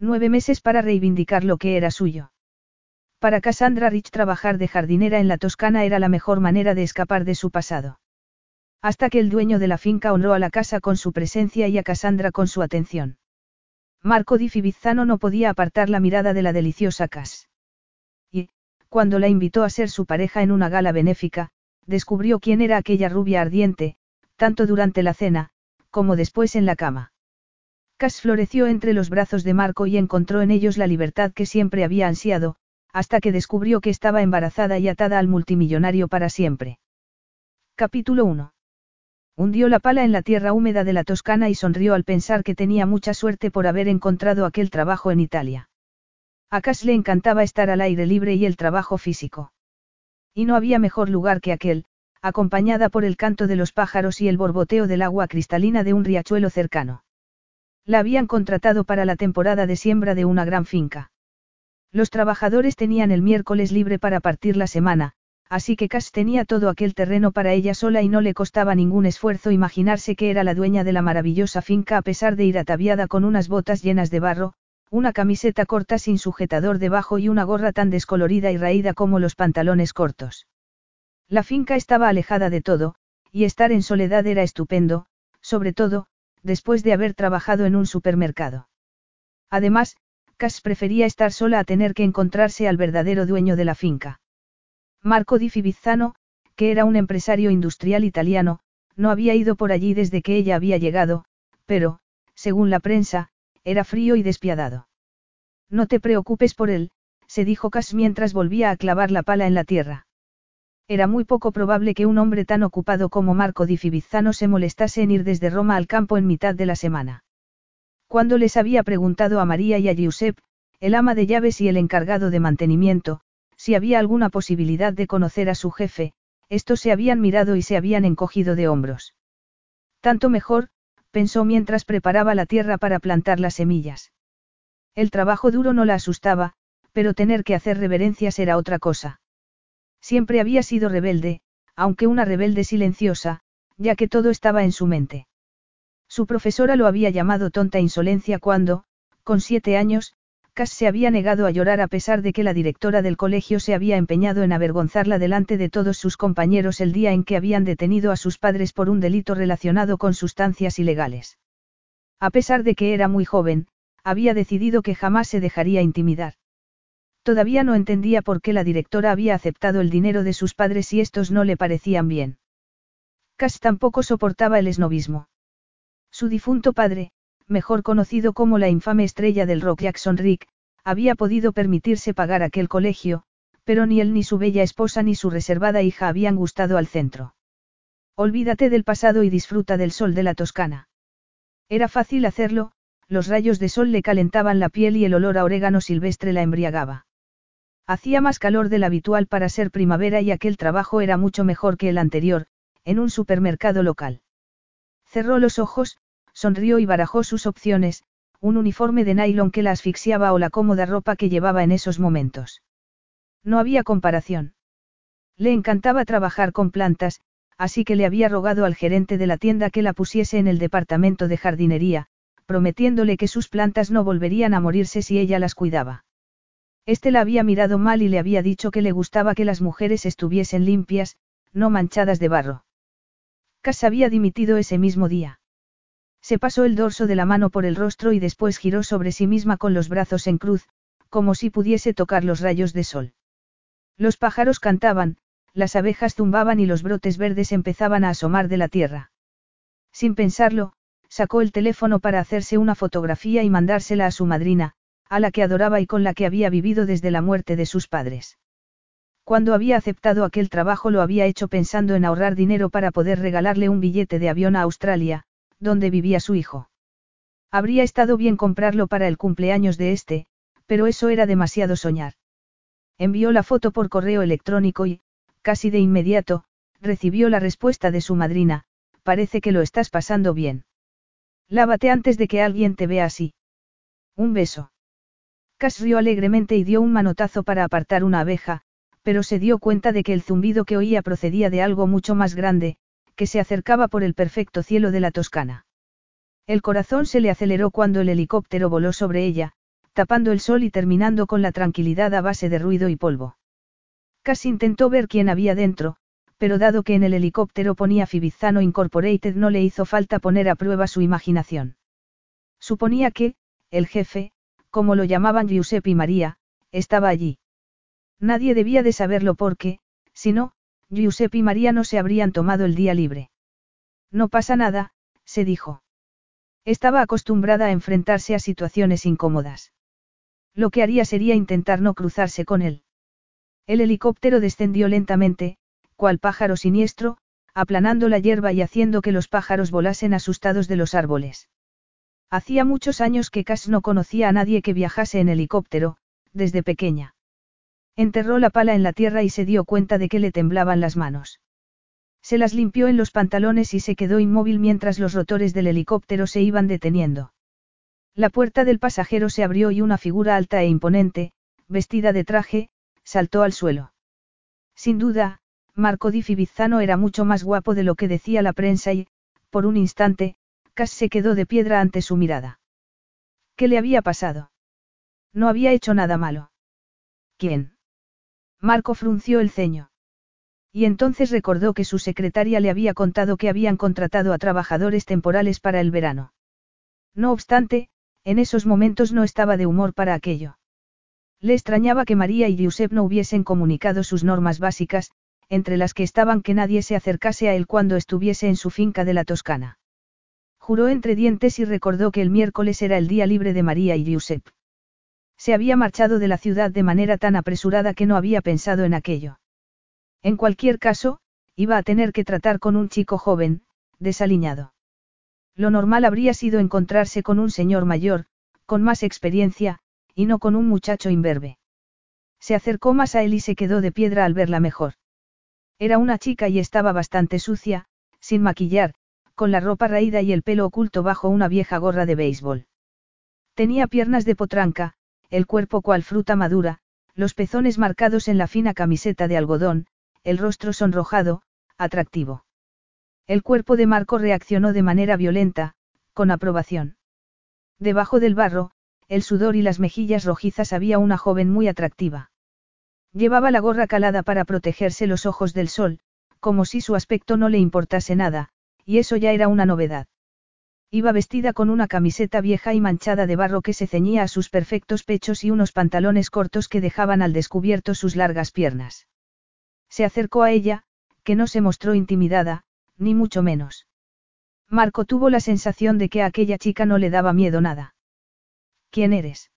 Nueve meses para reivindicar lo que era suyo. Para Cassandra Rich trabajar de jardinera en la Toscana era la mejor manera de escapar de su pasado. Hasta que el dueño de la finca honró a la casa con su presencia y a Cassandra con su atención. Marco Di Fibizzano no podía apartar la mirada de la deliciosa Cass. Y, cuando la invitó a ser su pareja en una gala benéfica, descubrió quién era aquella rubia ardiente, tanto durante la cena, como después en la cama. Cass floreció entre los brazos de Marco y encontró en ellos la libertad que siempre había ansiado, hasta que descubrió que estaba embarazada y atada al multimillonario para siempre. Capítulo 1. Hundió la pala en la tierra húmeda de la Toscana y sonrió al pensar que tenía mucha suerte por haber encontrado aquel trabajo en Italia. A Cass le encantaba estar al aire libre y el trabajo físico. Y no había mejor lugar que aquel, acompañada por el canto de los pájaros y el borboteo del agua cristalina de un riachuelo cercano. La habían contratado para la temporada de siembra de una gran finca. Los trabajadores tenían el miércoles libre para partir la semana, así que Cass tenía todo aquel terreno para ella sola y no le costaba ningún esfuerzo imaginarse que era la dueña de la maravillosa finca a pesar de ir ataviada con unas botas llenas de barro, una camiseta corta sin sujetador debajo y una gorra tan descolorida y raída como los pantalones cortos. La finca estaba alejada de todo, y estar en soledad era estupendo, sobre todo, después de haber trabajado en un supermercado. Además, Cass prefería estar sola a tener que encontrarse al verdadero dueño de la finca. Marco Di Fibizzano, que era un empresario industrial italiano, no había ido por allí desde que ella había llegado, pero, según la prensa, era frío y despiadado. No te preocupes por él, se dijo Cass mientras volvía a clavar la pala en la tierra. Era muy poco probable que un hombre tan ocupado como Marco di Fibizzano se molestase en ir desde Roma al campo en mitad de la semana. Cuando les había preguntado a María y a Giuseppe, el ama de llaves y el encargado de mantenimiento, si había alguna posibilidad de conocer a su jefe, estos se habían mirado y se habían encogido de hombros. Tanto mejor, pensó mientras preparaba la tierra para plantar las semillas. El trabajo duro no la asustaba, pero tener que hacer reverencias era otra cosa. Siempre había sido rebelde, aunque una rebelde silenciosa, ya que todo estaba en su mente. Su profesora lo había llamado tonta insolencia cuando, con siete años, Cass se había negado a llorar a pesar de que la directora del colegio se había empeñado en avergonzarla delante de todos sus compañeros el día en que habían detenido a sus padres por un delito relacionado con sustancias ilegales. A pesar de que era muy joven, había decidido que jamás se dejaría intimidar. Todavía no entendía por qué la directora había aceptado el dinero de sus padres y estos no le parecían bien. Cass tampoco soportaba el esnovismo. Su difunto padre, mejor conocido como la infame estrella del rock Jackson Rick, había podido permitirse pagar aquel colegio, pero ni él ni su bella esposa ni su reservada hija habían gustado al centro. Olvídate del pasado y disfruta del sol de la Toscana. Era fácil hacerlo, los rayos de sol le calentaban la piel y el olor a orégano silvestre la embriagaba. Hacía más calor del habitual para ser primavera y aquel trabajo era mucho mejor que el anterior, en un supermercado local. Cerró los ojos, sonrió y barajó sus opciones, un uniforme de nylon que la asfixiaba o la cómoda ropa que llevaba en esos momentos. No había comparación. Le encantaba trabajar con plantas, así que le había rogado al gerente de la tienda que la pusiese en el departamento de jardinería, prometiéndole que sus plantas no volverían a morirse si ella las cuidaba. Este la había mirado mal y le había dicho que le gustaba que las mujeres estuviesen limpias, no manchadas de barro. Cass había dimitido ese mismo día. Se pasó el dorso de la mano por el rostro y después giró sobre sí misma con los brazos en cruz, como si pudiese tocar los rayos de sol. Los pájaros cantaban, las abejas zumbaban y los brotes verdes empezaban a asomar de la tierra. Sin pensarlo, sacó el teléfono para hacerse una fotografía y mandársela a su madrina, a la que adoraba y con la que había vivido desde la muerte de sus padres. Cuando había aceptado aquel trabajo lo había hecho pensando en ahorrar dinero para poder regalarle un billete de avión a Australia, donde vivía su hijo. Habría estado bien comprarlo para el cumpleaños de este, Pero eso era demasiado soñar. Envió la foto por correo electrónico y, casi de inmediato, recibió la respuesta de su madrina, parece que lo estás pasando bien. Lávate antes de que alguien te vea así. Un beso. Cass rió alegremente y dio un manotazo para apartar una abeja, pero se dio cuenta de que el zumbido que oía procedía de algo mucho más grande, que se acercaba por el perfecto cielo de la Toscana. El corazón se le aceleró cuando el helicóptero voló sobre ella, tapando el sol y terminando con la tranquilidad a base de ruido y polvo. Cass intentó ver quién había dentro, pero dado que en el helicóptero ponía Fibizzano Incorporated no le hizo falta poner a prueba su imaginación. Suponía que, el jefe, como lo llamaban Giuseppe y María, estaba allí. Nadie debía de saberlo porque, si no, Giuseppe y María no se habrían tomado el día libre. No pasa nada, se dijo. Estaba acostumbrada a enfrentarse a situaciones incómodas. Lo que haría sería intentar no cruzarse con él. El helicóptero descendió lentamente, cual pájaro siniestro, aplanando la hierba y haciendo que los pájaros volasen asustados de los árboles. Hacía muchos años que Cass no conocía a nadie que viajase en helicóptero, desde pequeña. Enterró la pala en la tierra y se dio cuenta de que le temblaban las manos. Se las limpió en los pantalones y se quedó inmóvil mientras los rotores del helicóptero se iban deteniendo. La puerta del pasajero se abrió y una figura alta e imponente, vestida de traje, saltó al suelo. Sin duda, Marco di Fibizzano era mucho más guapo de lo que decía la prensa y, por un instante, Se quedó de piedra ante su mirada. ¿Qué le había pasado? No había hecho nada malo. ¿Quién? Marco frunció el ceño. Y entonces recordó que su secretaria le había contado que habían contratado a trabajadores temporales para el verano. No obstante, en esos momentos no estaba de humor para aquello. Le extrañaba que María y Giuseppe no hubiesen comunicado sus normas básicas, entre las que estaban que nadie se acercase a él cuando estuviese en su finca de la Toscana. Juró entre dientes y recordó que el miércoles era el día libre de María y Giuseppe. Se había marchado de la ciudad de manera tan apresurada que no había pensado en aquello. En cualquier caso, iba a tener que tratar con un chico joven, desaliñado. Lo normal habría sido encontrarse con un señor mayor, con más experiencia, y no con un muchacho imberbe. Se acercó más a él y se quedó de piedra al verla mejor. Era una chica y estaba bastante sucia, sin maquillar, con la ropa raída y el pelo oculto bajo una vieja gorra de béisbol. Tenía piernas de potranca, el cuerpo cual fruta madura, los pezones marcados en la fina camiseta de algodón, el rostro sonrojado, atractivo. El cuerpo de Marco reaccionó de manera violenta, con aprobación. Debajo del barro, el sudor y las mejillas rojizas había una joven muy atractiva. Llevaba la gorra calada para protegerse los ojos del sol, como si su aspecto no le importase nada, y eso ya era una novedad. Iba vestida con una camiseta vieja y manchada de barro que se ceñía a sus perfectos pechos y unos pantalones cortos que dejaban al descubierto sus largas piernas. Se acercó a ella, que no se mostró intimidada, ni mucho menos. Marco tuvo la sensación de que a aquella chica no le daba miedo nada. ¿Quién eres?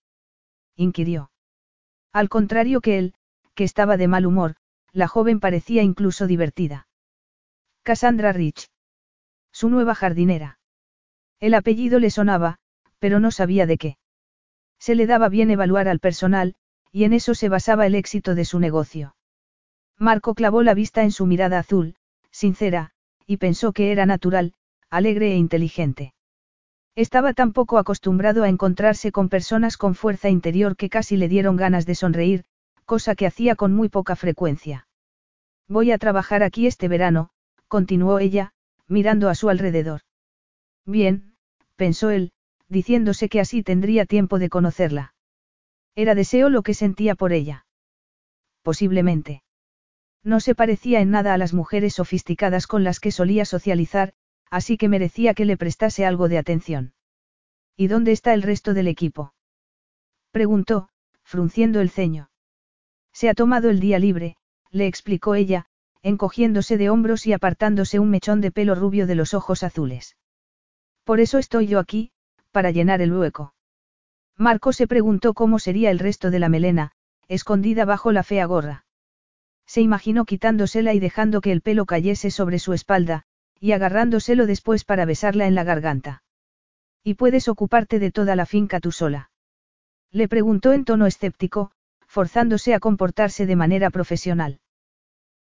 inquirió. Al contrario que él, que estaba de mal humor, la joven parecía incluso divertida. Cassandra Rich. Su nueva jardinera. El apellido le sonaba, pero no sabía de qué. Se le daba bien evaluar al personal, y en eso se basaba el éxito de su negocio. Marco clavó la vista en su mirada azul, sincera, y pensó que era natural, alegre e inteligente. Estaba tan poco acostumbrado a encontrarse con personas con fuerza interior que casi le dieron ganas de sonreír, cosa que hacía con muy poca frecuencia. Voy a trabajar aquí este verano, continuó ella, mirando a su alrededor. Bien, pensó él, diciéndose que así tendría tiempo de conocerla. Era deseo lo que sentía por ella. Posiblemente. No se parecía en nada a las mujeres sofisticadas con las que solía socializar, así que merecía que le prestase algo de atención. ¿Y dónde está el resto del equipo? Preguntó, frunciendo el ceño. Se ha tomado el día libre, le explicó ella, encogiéndose de hombros y apartándose un mechón de pelo rubio de los ojos azules. Por eso estoy yo aquí, para llenar el hueco. Marco se preguntó cómo sería el resto de la melena, escondida bajo la fea gorra. Se imaginó quitándosela y dejando que el pelo cayese sobre su espalda, y agarrándoselo después para besarla en la garganta. Y puedes ocuparte de toda la finca tú sola. Le preguntó en tono escéptico, forzándose a comportarse de manera profesional.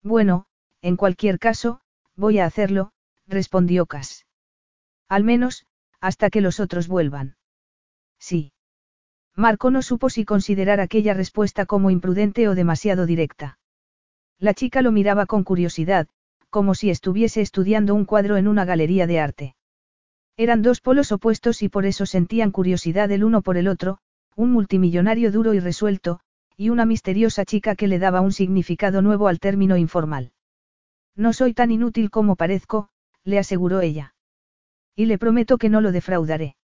Bueno, en cualquier caso, voy a hacerlo, respondió Cass. Al menos, hasta que los otros vuelvan. Sí. Marco no supo si considerar aquella respuesta como imprudente o demasiado directa. La chica lo miraba con curiosidad, como si estuviese estudiando un cuadro en una galería de arte. Eran dos polos opuestos y por eso sentían curiosidad el uno por el otro, un multimillonario duro y resuelto, y una misteriosa chica que le daba un significado nuevo al término informal. No soy tan inútil como parezco, le aseguró ella. Y le prometo que no lo defraudaré.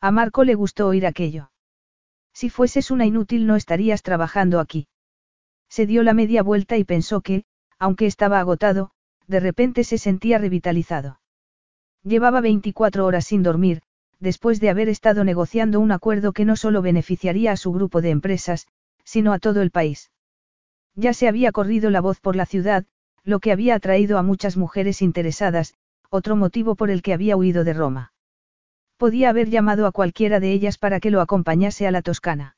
A Marco le gustó oír aquello. Si fueses una inútil no estarías trabajando aquí. Se dio la media vuelta y pensó que, aunque estaba agotado, de repente se sentía revitalizado. Llevaba 24 horas sin dormir, después de haber estado negociando un acuerdo que no solo beneficiaría a su grupo de empresas, sino a todo el país. Ya se había corrido la voz por la ciudad, lo que había atraído a muchas mujeres interesadas, otro motivo por el que había huido de Roma. Podía haber llamado a cualquiera de ellas para que lo acompañase a la Toscana.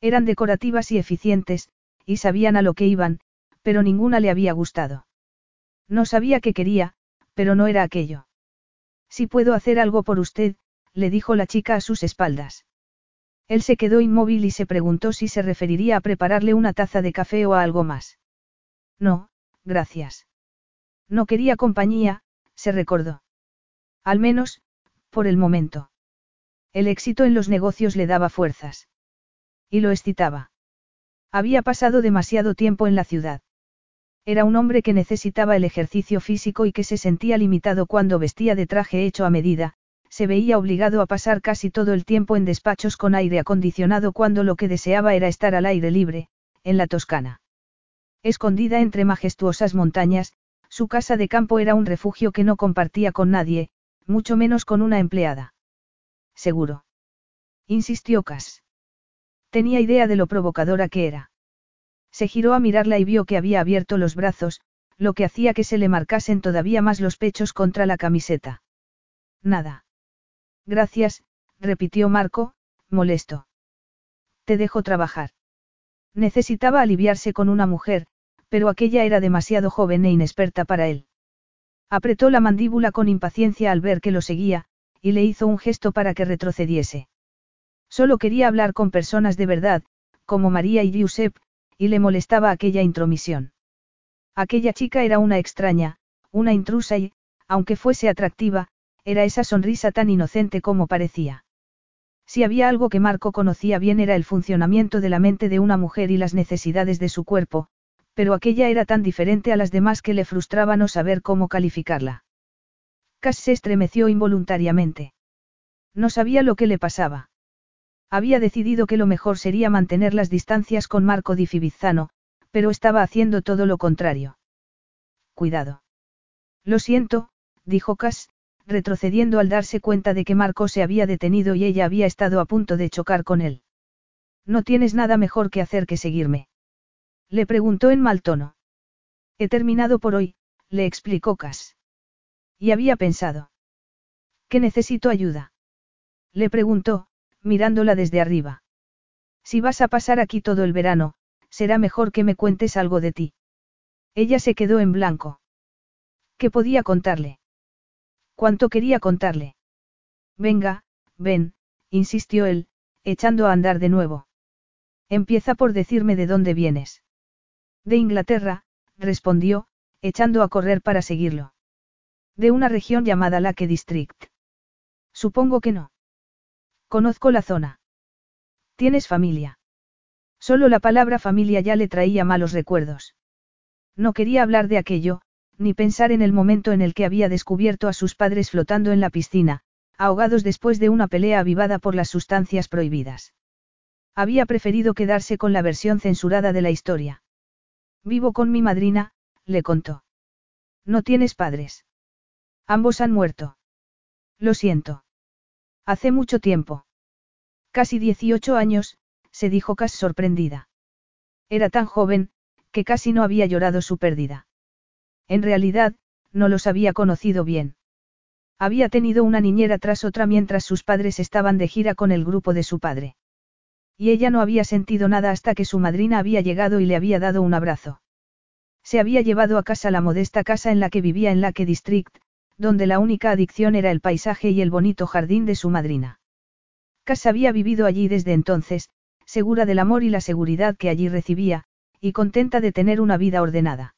Eran decorativas y eficientes, y sabían a lo que iban, pero ninguna le había gustado. No sabía qué quería, pero no era aquello. Si puedo hacer algo por usted, le dijo la chica a sus espaldas. Él se quedó inmóvil y se preguntó si se referiría a prepararle una taza de café o a algo más. No, gracias. No quería compañía, se recordó. Al menos, por el momento. El éxito en los negocios le daba fuerzas. Y lo excitaba. Había pasado demasiado tiempo en la ciudad. Era un hombre que necesitaba el ejercicio físico y que se sentía limitado cuando vestía de traje hecho a medida, se veía obligado a pasar casi todo el tiempo en despachos con aire acondicionado cuando lo que deseaba era estar al aire libre, en la Toscana. Escondida entre majestuosas montañas, su casa de campo era un refugio que no compartía con nadie, mucho menos con una empleada. Seguro. Insistió Cass. Tenía idea de lo provocadora que era. Se giró a mirarla y vio que había abierto los brazos, lo que hacía que se le marcasen todavía más los pechos contra la camiseta. Nada. Gracias, repitió Marco, molesto. Te dejo trabajar. Necesitaba aliviarse con una mujer, pero aquella era demasiado joven e inexperta para él. Apretó la mandíbula con impaciencia al ver que lo seguía, y le hizo un gesto para que retrocediese. Solo quería hablar con personas de verdad, como María y Giuseppe, y le molestaba aquella intromisión. Aquella chica era una extraña, una intrusa y, aunque fuese atractiva, era esa sonrisa tan inocente como parecía. Si había algo que Marco conocía bien era el funcionamiento de la mente de una mujer y las necesidades de su cuerpo, pero aquella era tan diferente a las demás que le frustraba no saber cómo calificarla. Cass se estremeció involuntariamente. No sabía lo que le pasaba. Había decidido que lo mejor sería mantener las distancias con Marco di Fibizzano, pero estaba haciendo todo lo contrario. Cuidado. Lo siento, dijo Cass, retrocediendo al darse cuenta de que Marco se había detenido y ella había estado a punto de chocar con él. No tienes nada mejor que hacer que seguirme. Le preguntó en mal tono. He terminado por hoy, le explicó Cass. Y había pensado. ¿Que necesito ayuda? Le preguntó, mirándola desde arriba. Si vas a pasar aquí todo el verano, será mejor que me cuentes algo de ti. Ella se quedó en blanco. ¿Qué podía contarle? ¿Cuánto quería contarle? Venga, ven, insistió él, echando a andar de nuevo. Empieza por decirme de dónde vienes. De Inglaterra, respondió, echando a correr para seguirlo. De una región llamada Lake District. Supongo que no. Conozco la zona. ¿Tienes familia? Solo la palabra familia ya le traía malos recuerdos. No quería hablar de aquello, ni pensar en el momento en el que había descubierto a sus padres flotando en la piscina, ahogados después de una pelea avivada por las sustancias prohibidas. Había preferido quedarse con la versión censurada de la historia. Vivo con mi madrina, le contó. No tienes padres. Ambos han muerto. Lo siento. Hace mucho tiempo. Casi 18 años, se dijo Cass sorprendida. Era tan joven, que casi no había llorado su pérdida. En realidad, no los había conocido bien. Había tenido una niñera tras otra mientras sus padres estaban de gira con el grupo de su padre. Y ella no había sentido nada hasta que su madrina había llegado y le había dado un abrazo. Se había llevado a casa la modesta casa en la que vivía en Lake District, donde la única adicción era el paisaje y el bonito jardín de su madrina. Cass había vivido allí desde entonces, segura del amor y la seguridad que allí recibía, y contenta de tener una vida ordenada.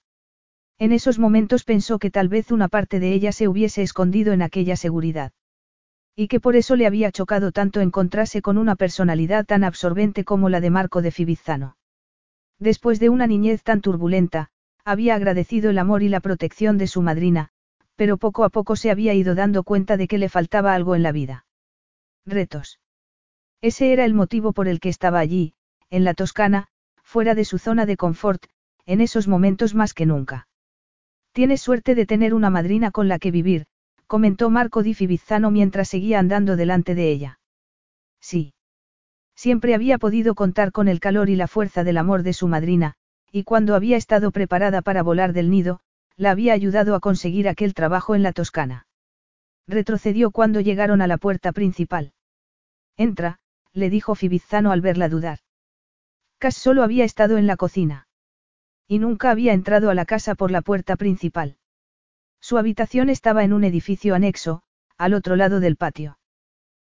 En esos momentos pensó que tal vez una parte de ella se hubiese escondido en aquella seguridad. Y que por eso le había chocado tanto encontrarse con una personalidad tan absorbente como la de Marco de Fibizzano. Después de una niñez tan turbulenta, había agradecido el amor y la protección de su madrina, pero poco a poco se había ido dando cuenta de que le faltaba algo en la vida. Retos. Ese era el motivo por el que estaba allí, en la Toscana, fuera de su zona de confort, en esos momentos más que nunca. Tienes suerte de tener una madrina con la que vivir, comentó Marco Di Fibizzano mientras seguía andando delante de ella. Sí. Siempre había podido contar con el calor y la fuerza del amor de su madrina, y cuando había estado preparada para volar del nido, la había ayudado a conseguir aquel trabajo en la Toscana. Retrocedió cuando llegaron a la puerta principal. Entra, le dijo Fibizzano al verla dudar. Cass solo había estado en la cocina. Y nunca había entrado a la casa por la puerta principal. Su habitación estaba en un edificio anexo, al otro lado del patio.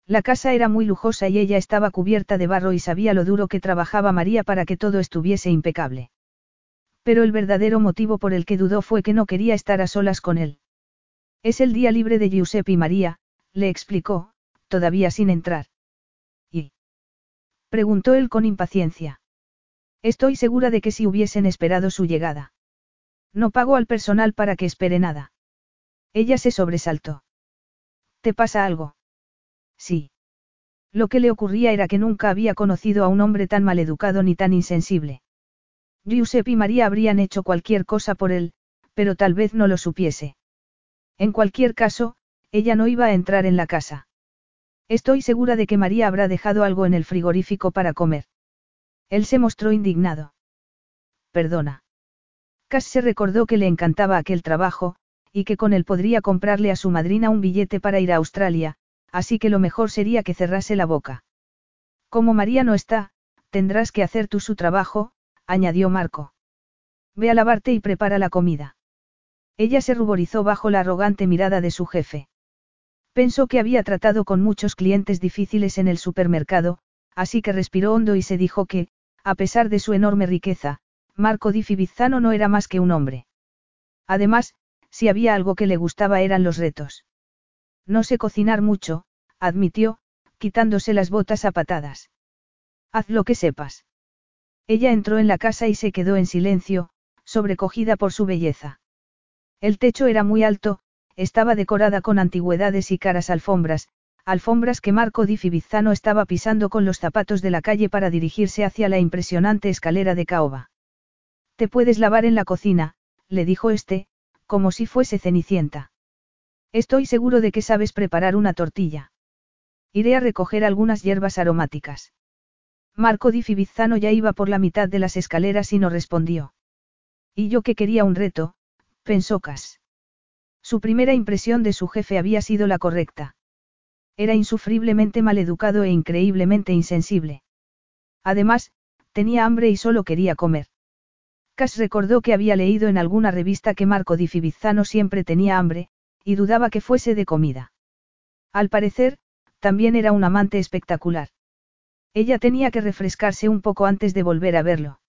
La casa era muy lujosa y ella estaba cubierta de barro y sabía lo duro que trabajaba María para que todo estuviese impecable. Pero el verdadero motivo por el que dudó fue que no quería estar a solas con él. Es el día libre de Giuseppe y María, le explicó, todavía sin entrar. ¿Y? preguntó él con impaciencia. Estoy segura de que si hubiesen esperado su llegada. No pago al personal para que espere nada. Ella se sobresaltó. ¿Te pasa algo? Sí. Lo que le ocurría era que nunca había conocido a un hombre tan maleducado ni tan insensible. Giuseppe y María habrían hecho cualquier cosa por él, pero tal vez no lo supiese. En cualquier caso, ella no iba a entrar en la casa. Estoy segura de que María habrá dejado algo en el frigorífico para comer. Él se mostró indignado. Perdona. Cass se recordó que le encantaba aquel trabajo, y que con él podría comprarle a su madrina un billete para ir a Australia, así que lo mejor sería que cerrase la boca. Como María no está, tendrás que hacer tú su trabajo, añadió Marco. Ve a lavarte y prepara la comida. Ella se ruborizó bajo la arrogante mirada de su jefe. Pensó que había tratado con muchos clientes difíciles en el supermercado, así que respiró hondo y se dijo que, a pesar de su enorme riqueza, Marco di Fibizzano no era más que un hombre. Además, si había algo que le gustaba eran los retos. No sé cocinar mucho, admitió, quitándose las botas a patadas. Haz lo que sepas. Ella entró en la casa y se quedó en silencio, sobrecogida por su belleza. El techo era muy alto, estaba decorada con antigüedades y caras alfombras, alfombras que Marco di Fibizzano estaba pisando con los zapatos de la calle para dirigirse hacia la impresionante escalera de caoba. Te puedes lavar en la cocina, le dijo este, como si fuese cenicienta. Estoy seguro de que sabes preparar una tortilla. Iré a recoger algunas hierbas aromáticas. Marco di Fibizzano ya iba por la mitad de las escaleras y no respondió. Y yo que quería un reto, pensó Cas. Su primera impresión de su jefe había sido la correcta. Era insufriblemente maleducado e increíblemente insensible. Además, tenía hambre y solo quería comer. Cass recordó que había leído en alguna revista que Marco di Fibizzano siempre tenía hambre, y dudaba que fuese de comida. Al parecer, también era un amante espectacular. Ella tenía que refrescarse un poco antes de volver a verlo.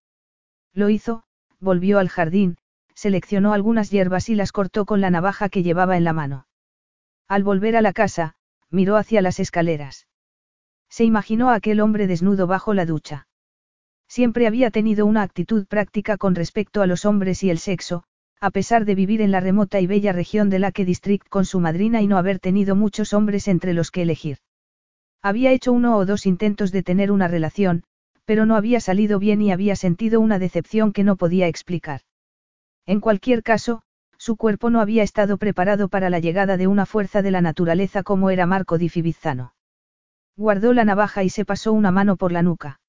Lo hizo, volvió al jardín, seleccionó algunas hierbas y las cortó con la navaja que llevaba en la mano. Al volver a la casa, miró hacia las escaleras. Se imaginó a aquel hombre desnudo bajo la ducha. Siempre había tenido una actitud práctica con respecto a los hombres y el sexo, a pesar de vivir en la remota y bella región de Lake District con su madrina y no haber tenido muchos hombres entre los que elegir. Había hecho uno o dos intentos de tener una relación, pero no había salido bien y había sentido una decepción que no podía explicar. En cualquier caso, su cuerpo no había estado preparado para la llegada de una fuerza de la naturaleza como era Marco di Fibizzano. Guardó la navaja y se pasó una mano por la nuca.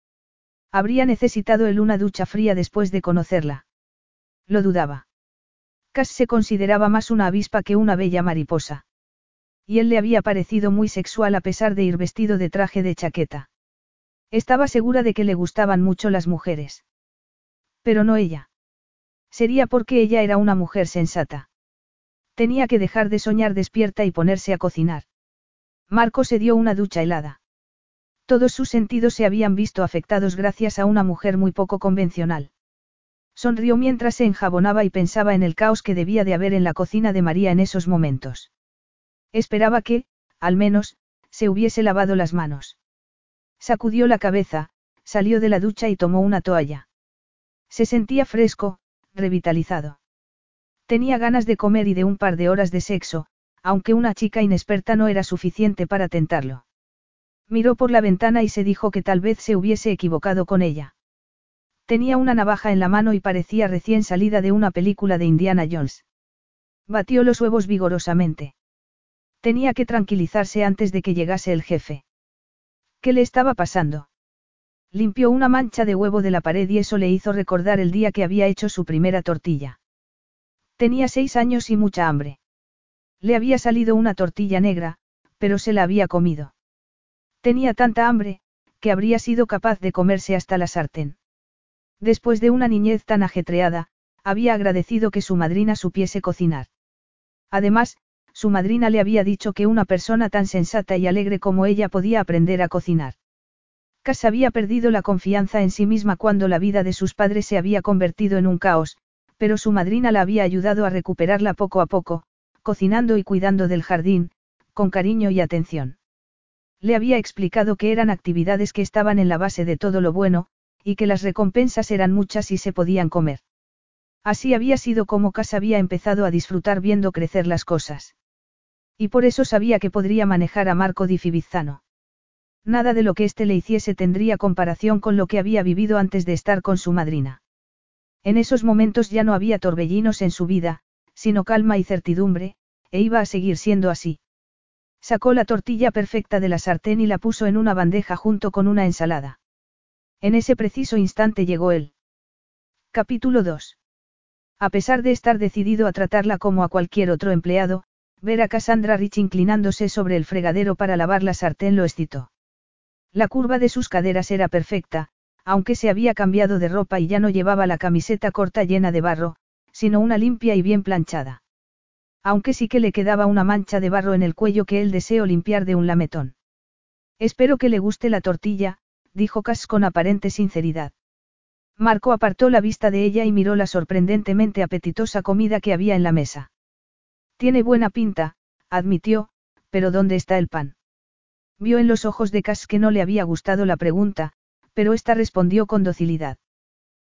Habría necesitado él una ducha fría después de conocerla. Lo dudaba. Cass se consideraba más una avispa que una bella mariposa. Y él le había parecido muy sexual a pesar de ir vestido de traje de chaqueta. Estaba segura de que le gustaban mucho las mujeres. Pero no ella. Sería porque ella era una mujer sensata. Tenía que dejar de soñar despierta y ponerse a cocinar. Marco se dio una ducha helada. Todos sus sentidos se habían visto afectados gracias a una mujer muy poco convencional. Sonrió mientras se enjabonaba y pensaba en el caos que debía de haber en la cocina de María en esos momentos. Esperaba que, al menos, se hubiese lavado las manos. Sacudió la cabeza, salió de la ducha y tomó una toalla. Se sentía fresco, revitalizado. Tenía ganas de comer y de un par de horas de sexo, aunque una chica inexperta no era suficiente para tentarlo. Miró por la ventana y se dijo que tal vez se hubiese equivocado con ella. Tenía una navaja en la mano y parecía recién salida de una película de Indiana Jones. Batió los huevos vigorosamente. Tenía que tranquilizarse antes de que llegase el jefe. ¿Qué le estaba pasando? Limpió una mancha de huevo de la pared y eso le hizo recordar el día que había hecho su primera tortilla. Tenía seis años y mucha hambre. Le había salido una tortilla negra, pero se la había comido. Tenía tanta hambre, que habría sido capaz de comerse hasta la sartén. Después de una niñez tan ajetreada, había agradecido que su madrina supiese cocinar. Además, su madrina le había dicho que una persona tan sensata y alegre como ella podía aprender a cocinar. Cass había perdido la confianza en sí misma cuando la vida de sus padres se había convertido en un caos, pero su madrina la había ayudado a recuperarla poco a poco, cocinando y cuidando del jardín, con cariño y atención. Le había explicado que eran actividades que estaban en la base de todo lo bueno, y que las recompensas eran muchas y se podían comer. Así había sido como Cass había empezado a disfrutar viendo crecer las cosas. Y por eso sabía que podría manejar a Marco di Fibizzano. Nada de lo que éste le hiciese tendría comparación con lo que había vivido antes de estar con su madrina. En esos momentos ya no había torbellinos en su vida, sino calma y certidumbre, e iba a seguir siendo así. Sacó la tortilla perfecta de la sartén y la puso en una bandeja junto con una ensalada. En ese preciso instante llegó él. Capítulo 2. A pesar de estar decidido a tratarla como a cualquier otro empleado, ver a Cassandra Rich inclinándose sobre el fregadero para lavar la sartén lo excitó. La curva de sus caderas era perfecta, aunque se había cambiado de ropa y ya no llevaba la camiseta corta llena de barro, sino una limpia y bien planchada. Aunque sí que le quedaba una mancha de barro en el cuello que él deseó limpiar de un lametón. Espero que le guste la tortilla, dijo Cass con aparente sinceridad. Marco apartó la vista de ella y miró la sorprendentemente apetitosa comida que había en la mesa. Tiene buena pinta, admitió, pero ¿dónde está el pan? Vio en los ojos de Cass que no le había gustado la pregunta, pero ésta respondió con docilidad.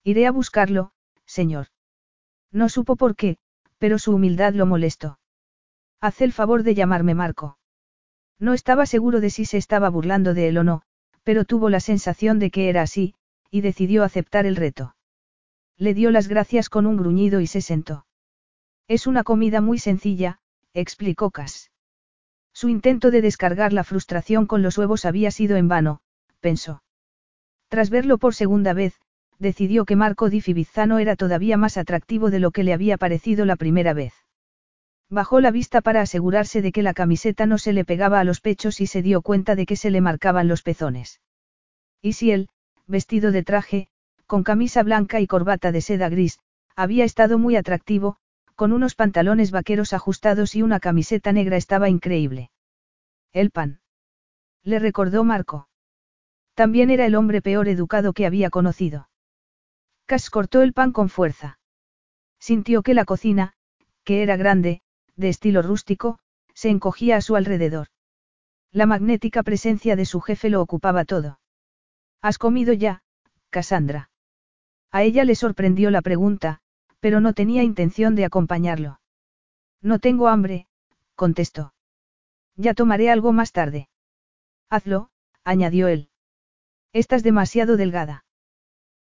Iré a buscarlo, señor. No supo por qué, pero su humildad lo molestó. Haz el favor de llamarme Marco. No estaba seguro de si se estaba burlando de él o no, pero tuvo la sensación de que era así, y decidió aceptar el reto. Le dio las gracias con un gruñido y se sentó. Es una comida muy sencilla, explicó Cass. Su intento de descargar la frustración con los huevos había sido en vano, pensó. Tras verlo por segunda vez, decidió que Marco di Fibizzano era todavía más atractivo de lo que le había parecido la primera vez. Bajó la vista para asegurarse de que la camiseta no se le pegaba a los pechos y se dio cuenta de que se le marcaban los pezones. Y si él, vestido de traje, con camisa blanca y corbata de seda gris, había estado muy atractivo, con unos pantalones vaqueros ajustados y una camiseta negra estaba increíble. El pan. Le recordó Marco. También era el hombre peor educado que había conocido. Cass cortó el pan con fuerza. Sintió que la cocina, que era grande, de estilo rústico, se encogía a su alrededor. La magnética presencia de su jefe lo ocupaba todo. ¿Has comido ya, Cassandra? A ella le sorprendió la pregunta, pero no tenía intención de acompañarlo. No tengo hambre, contestó. Ya tomaré algo más tarde. Hazlo, añadió él. Estás demasiado delgada.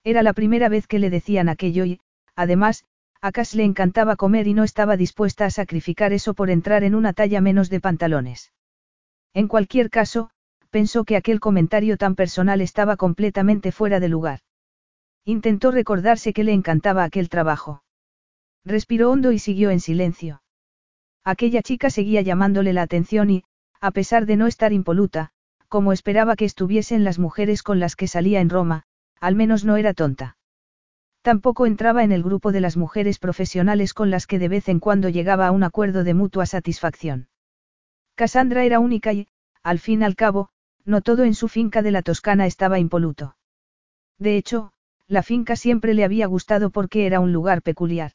Era la primera vez que le decían aquello y, además, a Cass le encantaba comer y no estaba dispuesta a sacrificar eso por entrar en una talla menos de pantalones. En cualquier caso, pensó que aquel comentario tan personal estaba completamente fuera de lugar. Intentó recordarse que le encantaba aquel trabajo. Respiró hondo y siguió en silencio. Aquella chica seguía llamándole la atención y, a pesar de no estar impoluta, como esperaba que estuviesen las mujeres con las que salía en Roma, al menos no era tonta. Tampoco entraba en el grupo de las mujeres profesionales con las que de vez en cuando llegaba a un acuerdo de mutua satisfacción. Cassandra era única y, al fin al cabo, no todo en su finca de la Toscana estaba impoluto. De hecho, la finca siempre le había gustado porque era un lugar peculiar.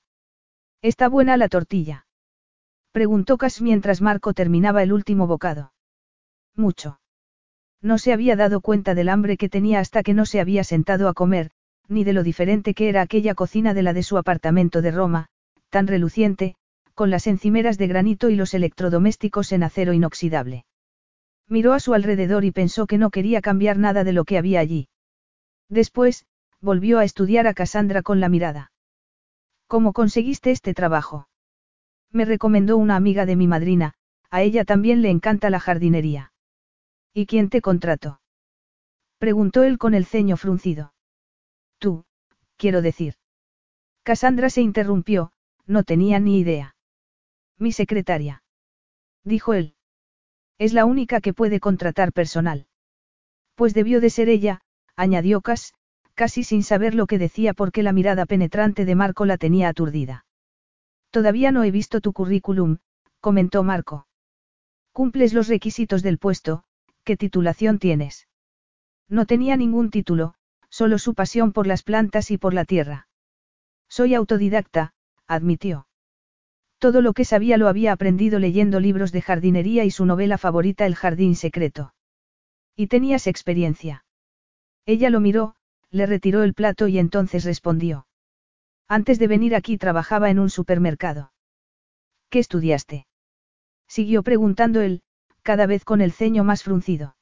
¿Está buena la tortilla? Preguntó Cass mientras Marco terminaba el último bocado. Mucho. No se había dado cuenta del hambre que tenía hasta que no se había sentado a comer, ni de lo diferente que era aquella cocina de la de su apartamento de Roma, tan reluciente, con las encimeras de granito y los electrodomésticos en acero inoxidable. Miró a su alrededor y pensó que no quería cambiar nada de lo que había allí. Después, volvió a estudiar a Cassandra con la mirada. ¿Cómo conseguiste este trabajo? Me recomendó una amiga de mi madrina, a ella también le encanta la jardinería. ¿Y quién te contrató? Preguntó él con el ceño fruncido. Tú, quiero decir. Cassandra se interrumpió, no tenía ni idea. Mi secretaria. Dijo él. Es la única que puede contratar personal. Pues debió de ser ella, añadió Cass, casi sin saber lo que decía porque la mirada penetrante de Marco la tenía aturdida. Todavía no he visto tu currículum, comentó Marco. Cumples los requisitos del puesto, ¿qué titulación tienes? No tenía ningún título, solo su pasión por las plantas y por la tierra. Soy autodidacta, admitió. Todo lo que sabía lo había aprendido leyendo libros de jardinería y su novela favorita El jardín secreto. ¿Y tenías experiencia? Ella lo miró, le retiró el plato y entonces respondió. Antes de venir aquí trabajaba en un supermercado. ¿Qué estudiaste? Siguió preguntando él, cada vez con el ceño más fruncido.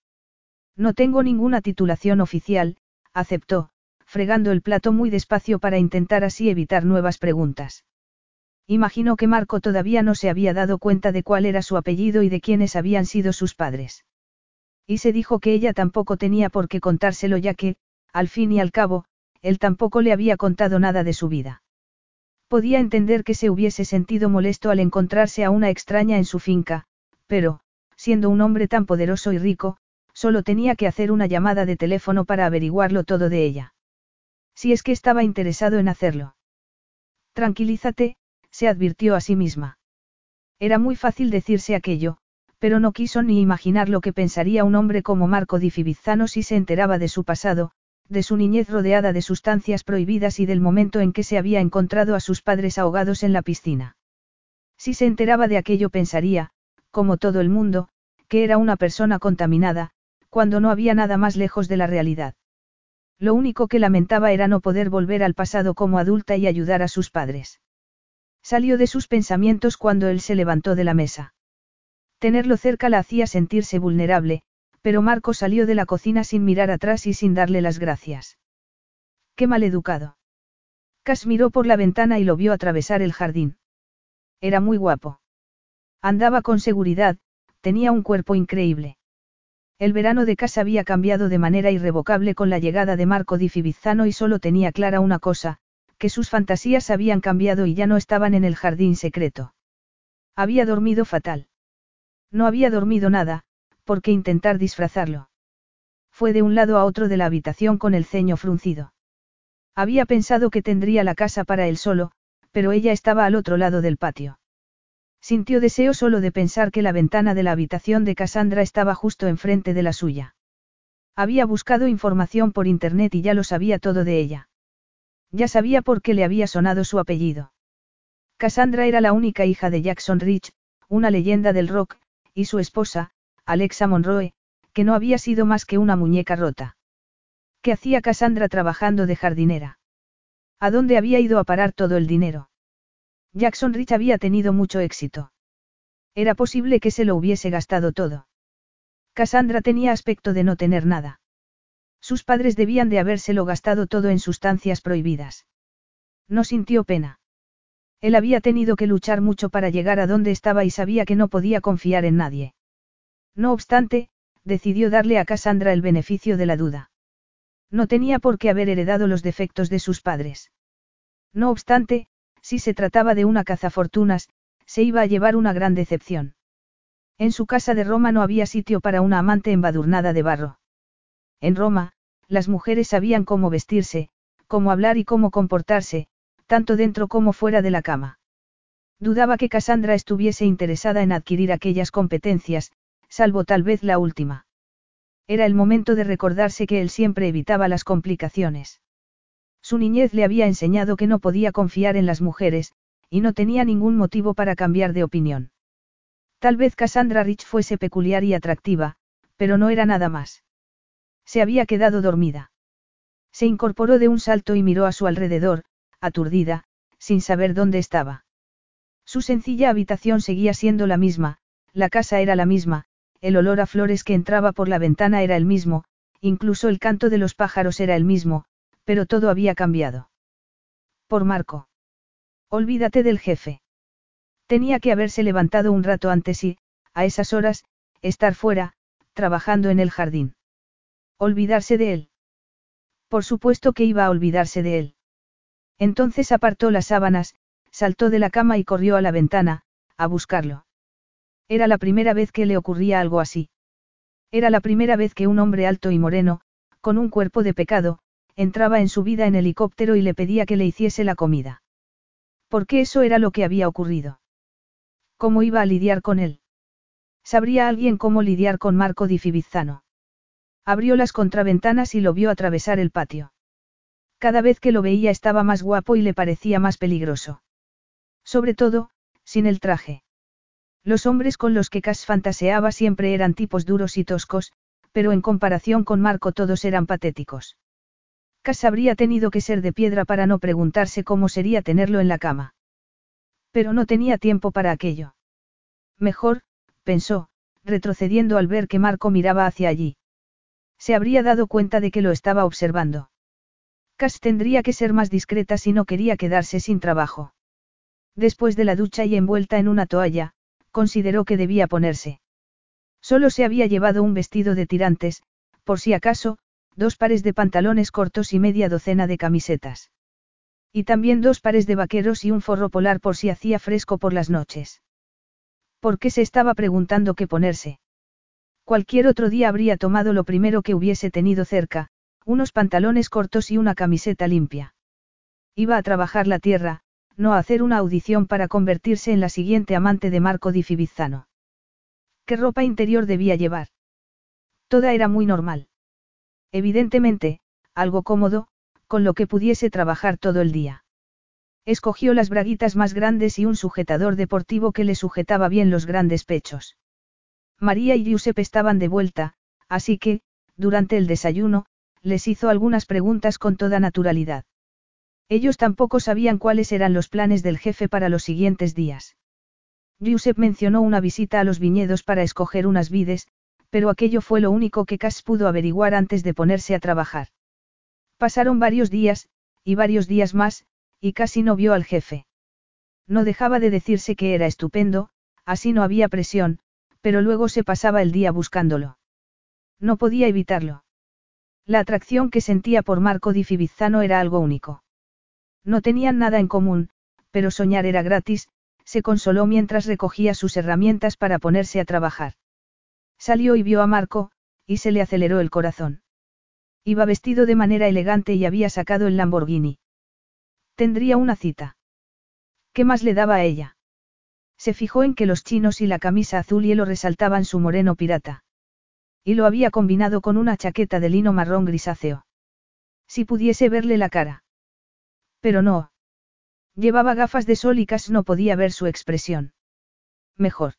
No tengo ninguna titulación oficial, aceptó, fregando el plato muy despacio para intentar así evitar nuevas preguntas. Imaginó que Marco todavía no se había dado cuenta de cuál era su apellido y de quiénes habían sido sus padres. Y se dijo que ella tampoco tenía por qué contárselo ya que, al fin y al cabo, él tampoco le había contado nada de su vida. Podía entender que se hubiese sentido molesto al encontrarse a una extraña en su finca, pero, siendo un hombre tan poderoso y rico, solo tenía que hacer una llamada de teléfono para averiguarlo todo de ella. Si es que estaba interesado en hacerlo. Tranquilízate, se advirtió a sí misma. Era muy fácil decirse aquello, pero no quiso ni imaginar lo que pensaría un hombre como Marco di Fivizzano si se enteraba de su pasado, de su niñez rodeada de sustancias prohibidas y del momento en que se había encontrado a sus padres ahogados en la piscina. Si se enteraba de aquello pensaría, como todo el mundo, que era una persona contaminada, cuando no había nada más lejos de la realidad. Lo único que lamentaba era no poder volver al pasado como adulta y ayudar a sus padres. Salió de sus pensamientos cuando él se levantó de la mesa. Tenerlo cerca la hacía sentirse vulnerable, pero Marco salió de la cocina sin mirar atrás y sin darle las gracias. Qué mal educado. Cas miró por la ventana y lo vio atravesar el jardín. Era muy guapo. Andaba con seguridad, tenía un cuerpo increíble. El verano de casa había cambiado de manera irrevocable con la llegada de Marco di Fivizzano y solo tenía clara una cosa, que sus fantasías habían cambiado y ya no estaban en el jardín secreto. Había dormido fatal. No había dormido nada, por qué intentar disfrazarlo. Fue de un lado a otro de la habitación con el ceño fruncido. Había pensado que tendría la casa para él solo, pero ella estaba al otro lado del patio. Sintió deseo solo de pensar que la ventana de la habitación de Cassandra estaba justo enfrente de la suya. Había buscado información por internet y ya lo sabía todo de ella. Ya sabía por qué le había sonado su apellido. Cassandra era la única hija de Jackson Rich, una leyenda del rock, y su esposa, Alexa Monroe, que no había sido más que una muñeca rota. ¿Qué hacía Cassandra trabajando de jardinera? ¿A dónde había ido a parar todo el dinero? Jackson Rich había tenido mucho éxito. Era posible que se lo hubiese gastado todo. Cassandra tenía aspecto de no tener nada. Sus padres debían de habérselo gastado todo en sustancias prohibidas. No sintió pena. Él había tenido que luchar mucho para llegar a donde estaba y sabía que no podía confiar en nadie. No obstante, decidió darle a Cassandra el beneficio de la duda. No tenía por qué haber heredado los defectos de sus padres. No obstante, si se trataba de una cazafortunas, se iba a llevar una gran decepción. En su casa de Roma no había sitio para una amante embadurnada de barro. En Roma, las mujeres sabían cómo vestirse, cómo hablar y cómo comportarse, tanto dentro como fuera de la cama. Dudaba que Cassandra estuviese interesada en adquirir aquellas competencias, salvo tal vez la última. Era el momento de recordarse que él siempre evitaba las complicaciones. Su niñez le había enseñado que no podía confiar en las mujeres, y no tenía ningún motivo para cambiar de opinión. Tal vez Cassandra Rich fuese peculiar y atractiva, pero no era nada más. Se había quedado dormida. Se incorporó de un salto y miró a su alrededor, aturdida, sin saber dónde estaba. Su sencilla habitación seguía siendo la misma, la casa era la misma, el olor a flores que entraba por la ventana era el mismo, incluso el canto de los pájaros era el mismo, pero todo había cambiado. Por Marco. Olvídate del jefe. Tenía que haberse levantado un rato antes y, a esas horas, estar fuera, trabajando en el jardín. Olvidarse de él. Por supuesto que iba a olvidarse de él. Entonces apartó las sábanas, saltó de la cama y corrió a la ventana, a buscarlo. Era la primera vez que le ocurría algo así. Era la primera vez que un hombre alto y moreno, con un cuerpo de pecado, entraba en su vida en helicóptero y le pedía que le hiciese la comida. Porque eso era lo que había ocurrido. ¿Cómo iba a lidiar con él? ¿Sabría alguien cómo lidiar con Marco di Fibizzano? Abrió las contraventanas y lo vio atravesar el patio. Cada vez que lo veía estaba más guapo y le parecía más peligroso. Sobre todo, sin el traje. Los hombres con los que Cass fantaseaba siempre eran tipos duros y toscos, pero en comparación con Marco todos eran patéticos. Cass habría tenido que ser de piedra para no preguntarse cómo sería tenerlo en la cama. Pero no tenía tiempo para aquello. Mejor, pensó, retrocediendo al ver que Marco miraba hacia allí. Se habría dado cuenta de que lo estaba observando. Cass tendría que ser más discreta si no quería quedarse sin trabajo. Después de la ducha y envuelta en una toalla, consideró que debía ponerse. Solo se había llevado un vestido de tirantes, por si acaso, dos pares de pantalones cortos y media docena de camisetas. Y también dos pares de vaqueros y un forro polar por si hacía fresco por las noches. ¿Por qué se estaba preguntando qué ponerse? Cualquier otro día habría tomado lo primero que hubiese tenido cerca, unos pantalones cortos y una camiseta limpia. Iba a trabajar la tierra, no hacer una audición para convertirse en la siguiente amante de Marco di Fibizzano. ¿Qué ropa interior debía llevar? Toda era muy normal. Evidentemente, algo cómodo, con lo que pudiese trabajar todo el día. Escogió las braguitas más grandes y un sujetador deportivo que le sujetaba bien los grandes pechos. María y Giuseppe estaban de vuelta, así que, durante el desayuno, les hizo algunas preguntas con toda naturalidad. Ellos tampoco sabían cuáles eran los planes del jefe para los siguientes días. Giuseppe mencionó una visita a los viñedos para escoger unas vides, pero aquello fue lo único que Cass pudo averiguar antes de ponerse a trabajar. Pasaron varios días, y varios días más, y casi no vio al jefe. No dejaba de decirse que era estupendo, así no había presión, pero luego se pasaba el día buscándolo. No podía evitarlo. La atracción que sentía por Marco di Fibizzano era algo único. No tenían nada en común, pero soñar era gratis, se consoló mientras recogía sus herramientas para ponerse a trabajar. Salió y vio a Marco, y se le aceleró el corazón. Iba vestido de manera elegante y había sacado el Lamborghini. Tendría una cita. ¿Qué más le daba a ella? Se fijó en que los chinos y la camisa azul hielo resaltaban su moreno pirata. Y lo había combinado con una chaqueta de lino marrón grisáceo. Si pudiese verle la cara. Pero no. Llevaba gafas de sol y Cass no podía ver su expresión. Mejor.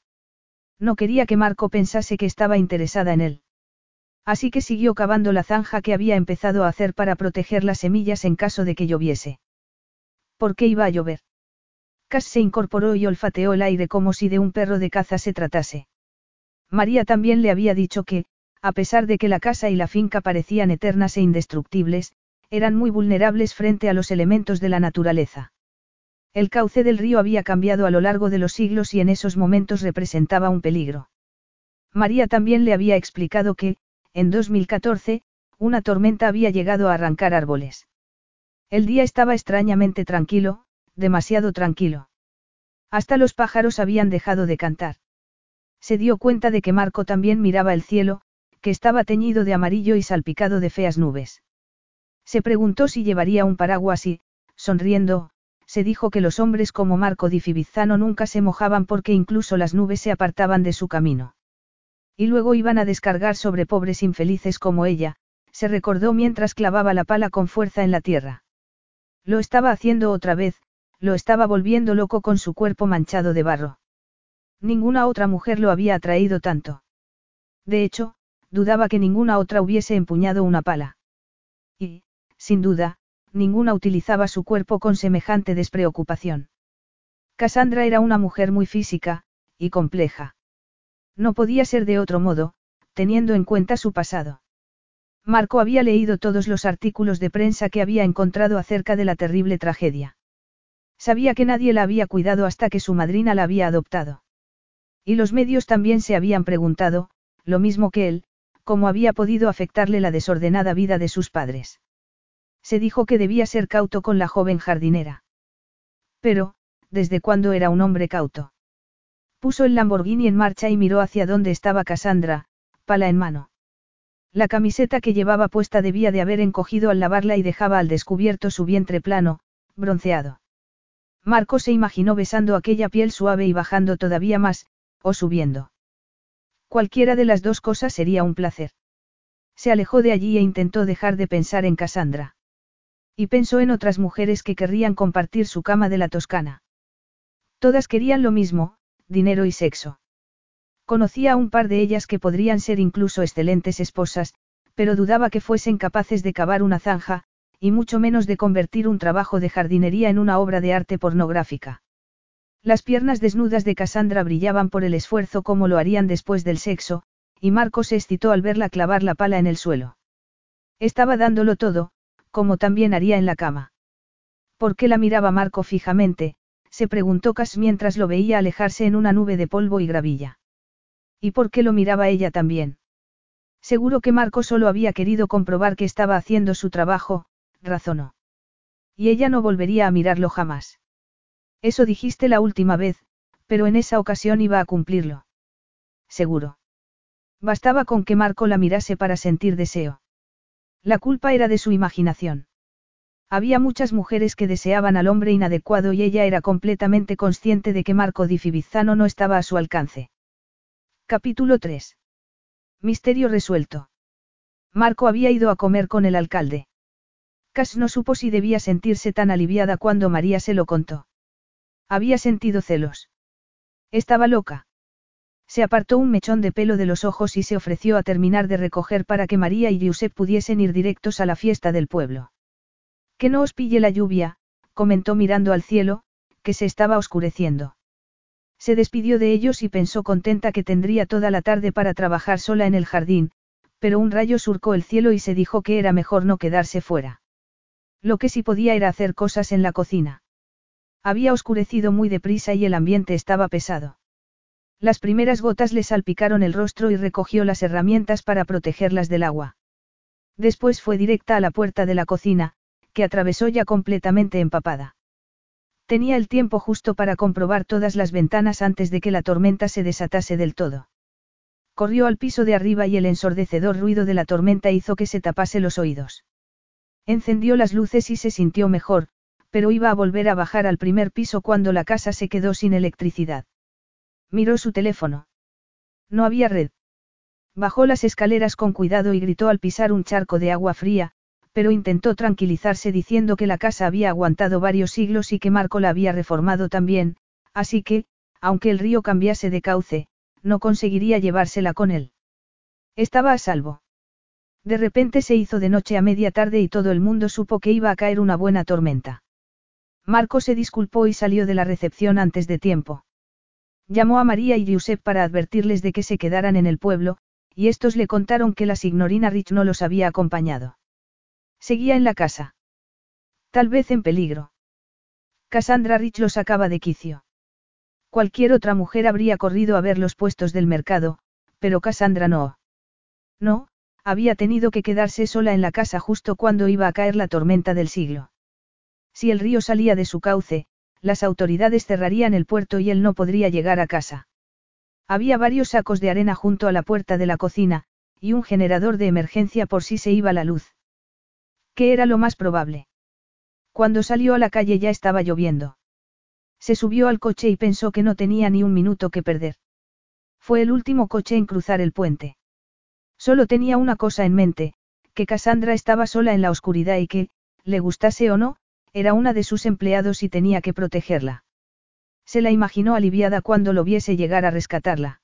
No quería que Marco pensase que estaba interesada en él. Así que siguió cavando la zanja que había empezado a hacer para proteger las semillas en caso de que lloviese. ¿Por qué iba a llover? Cass se incorporó y olfateó el aire como si de un perro de caza se tratase. María también le había dicho que, a pesar de que la casa y la finca parecían eternas e indestructibles, eran muy vulnerables frente a los elementos de la naturaleza. El cauce del río había cambiado a lo largo de los siglos y en esos momentos representaba un peligro. María también le había explicado que, en 2014, una tormenta había llegado a arrancar árboles. El día estaba extrañamente tranquilo, demasiado tranquilo. Hasta los pájaros habían dejado de cantar. Se dio cuenta de que Marco también miraba el cielo, que estaba teñido de amarillo y salpicado de feas nubes. Se preguntó si llevaría un paraguas y, sonriendo, se dijo que los hombres como Marco di Fibizzano nunca se mojaban porque incluso las nubes se apartaban de su camino. Y luego iban a descargar sobre pobres infelices como ella, se recordó mientras clavaba la pala con fuerza en la tierra. Lo estaba haciendo otra vez, lo estaba volviendo loco con su cuerpo manchado de barro. Ninguna otra mujer lo había atraído tanto. De hecho, dudaba que ninguna otra hubiese empuñado una pala. Y, sin duda, ninguna utilizaba su cuerpo con semejante despreocupación. Cassandra era una mujer muy física, y compleja. No podía ser de otro modo, teniendo en cuenta su pasado. Marco había leído todos los artículos de prensa que había encontrado acerca de la terrible tragedia. Sabía que nadie la había cuidado hasta que su madrina la había adoptado. Y los medios también se habían preguntado, lo mismo que él, cómo había podido afectarle la desordenada vida de sus padres. Se dijo que debía ser cauto con la joven jardinera. Pero, ¿desde cuándo era un hombre cauto? Puso el Lamborghini en marcha y miró hacia donde estaba Cassandra, pala en mano. La camiseta que llevaba puesta debía de haber encogido al lavarla y dejaba al descubierto su vientre plano, bronceado. Marco se imaginó besando aquella piel suave y bajando todavía más, o subiendo. Cualquiera de las dos cosas sería un placer. Se alejó de allí e intentó dejar de pensar en Cassandra. Y pensó en otras mujeres que querrían compartir su cama de la Toscana. Todas querían lo mismo, dinero y sexo. Conocía a un par de ellas que podrían ser incluso excelentes esposas, pero dudaba que fuesen capaces de cavar una zanja, y mucho menos de convertir un trabajo de jardinería en una obra de arte pornográfica. Las piernas desnudas de Cassandra brillaban por el esfuerzo como lo harían después del sexo, y Marco se excitó al verla clavar la pala en el suelo. Estaba dándolo todo, como también haría en la cama. ¿Por qué la miraba Marco fijamente? se preguntó Cas mientras lo veía alejarse en una nube de polvo y gravilla. ¿Y por qué lo miraba ella también? Seguro que Marco solo había querido comprobar que estaba haciendo su trabajo, razonó. Y ella no volvería a mirarlo jamás. Eso dijiste la última vez, pero en esa ocasión iba a cumplirlo. Seguro. Bastaba con que Marco la mirase para sentir deseo. La culpa era de su imaginación. Había muchas mujeres que deseaban al hombre inadecuado y ella era completamente consciente de que Marco di Fibizzano no estaba a su alcance. Capítulo 3. Misterio resuelto. Marco había ido a comer con el alcalde. Cass no supo si debía sentirse tan aliviada cuando María se lo contó. Había sentido celos. Estaba loca. Se apartó un mechón de pelo de los ojos y se ofreció a terminar de recoger para que María y Giuseppe pudiesen ir directos a la fiesta del pueblo. Que no os pille la lluvia, comentó mirando al cielo, que se estaba oscureciendo. Se despidió de ellos y pensó contenta que tendría toda la tarde para trabajar sola en el jardín, pero un rayo surcó el cielo y se dijo que era mejor no quedarse fuera. Lo que sí podía era hacer cosas en la cocina. Había oscurecido muy deprisa y el ambiente estaba pesado. Las primeras gotas le salpicaron el rostro y recogió las herramientas para protegerlas del agua. Después fue directa a la puerta de la cocina, que atravesó ya completamente empapada. Tenía el tiempo justo para comprobar todas las ventanas antes de que la tormenta se desatase del todo. Corrió al piso de arriba y el ensordecedor ruido de la tormenta hizo que se tapase los oídos. Encendió las luces y se sintió mejor, pero iba a volver a bajar al primer piso cuando la casa se quedó sin electricidad. Miró su teléfono. No había red. Bajó las escaleras con cuidado y gritó al pisar un charco de agua fría, pero intentó tranquilizarse diciendo que la casa había aguantado varios siglos y que Marco la había reformado también, así que, aunque el río cambiase de cauce, no conseguiría llevársela con él. Estaba a salvo. De repente se hizo de noche a media tarde y todo el mundo supo que iba a caer una buena tormenta. Marco se disculpó y salió de la recepción antes de tiempo. Llamó a María y Giuseppe para advertirles de que se quedaran en el pueblo, y estos le contaron que la signorina Rich no los había acompañado. Seguía en la casa. Tal vez en peligro. Cassandra Rich los sacaba de quicio. Cualquier otra mujer habría corrido a ver los puestos del mercado, pero Cassandra no. No, había tenido que quedarse sola en la casa justo cuando iba a caer la tormenta del siglo. Si el río salía de su cauce, las autoridades cerrarían el puerto y él no podría llegar a casa. Había varios sacos de arena junto a la puerta de la cocina, y un generador de emergencia por si se iba la luz. ¿Qué era lo más probable? Cuando salió a la calle ya estaba lloviendo. Se subió al coche y pensó que no tenía ni un minuto que perder. Fue el último coche en cruzar el puente. Solo tenía una cosa en mente, que Cassandra estaba sola en la oscuridad y que, le gustase o no, era una de sus empleados y tenía que protegerla. Se la imaginó aliviada cuando lo viese llegar a rescatarla.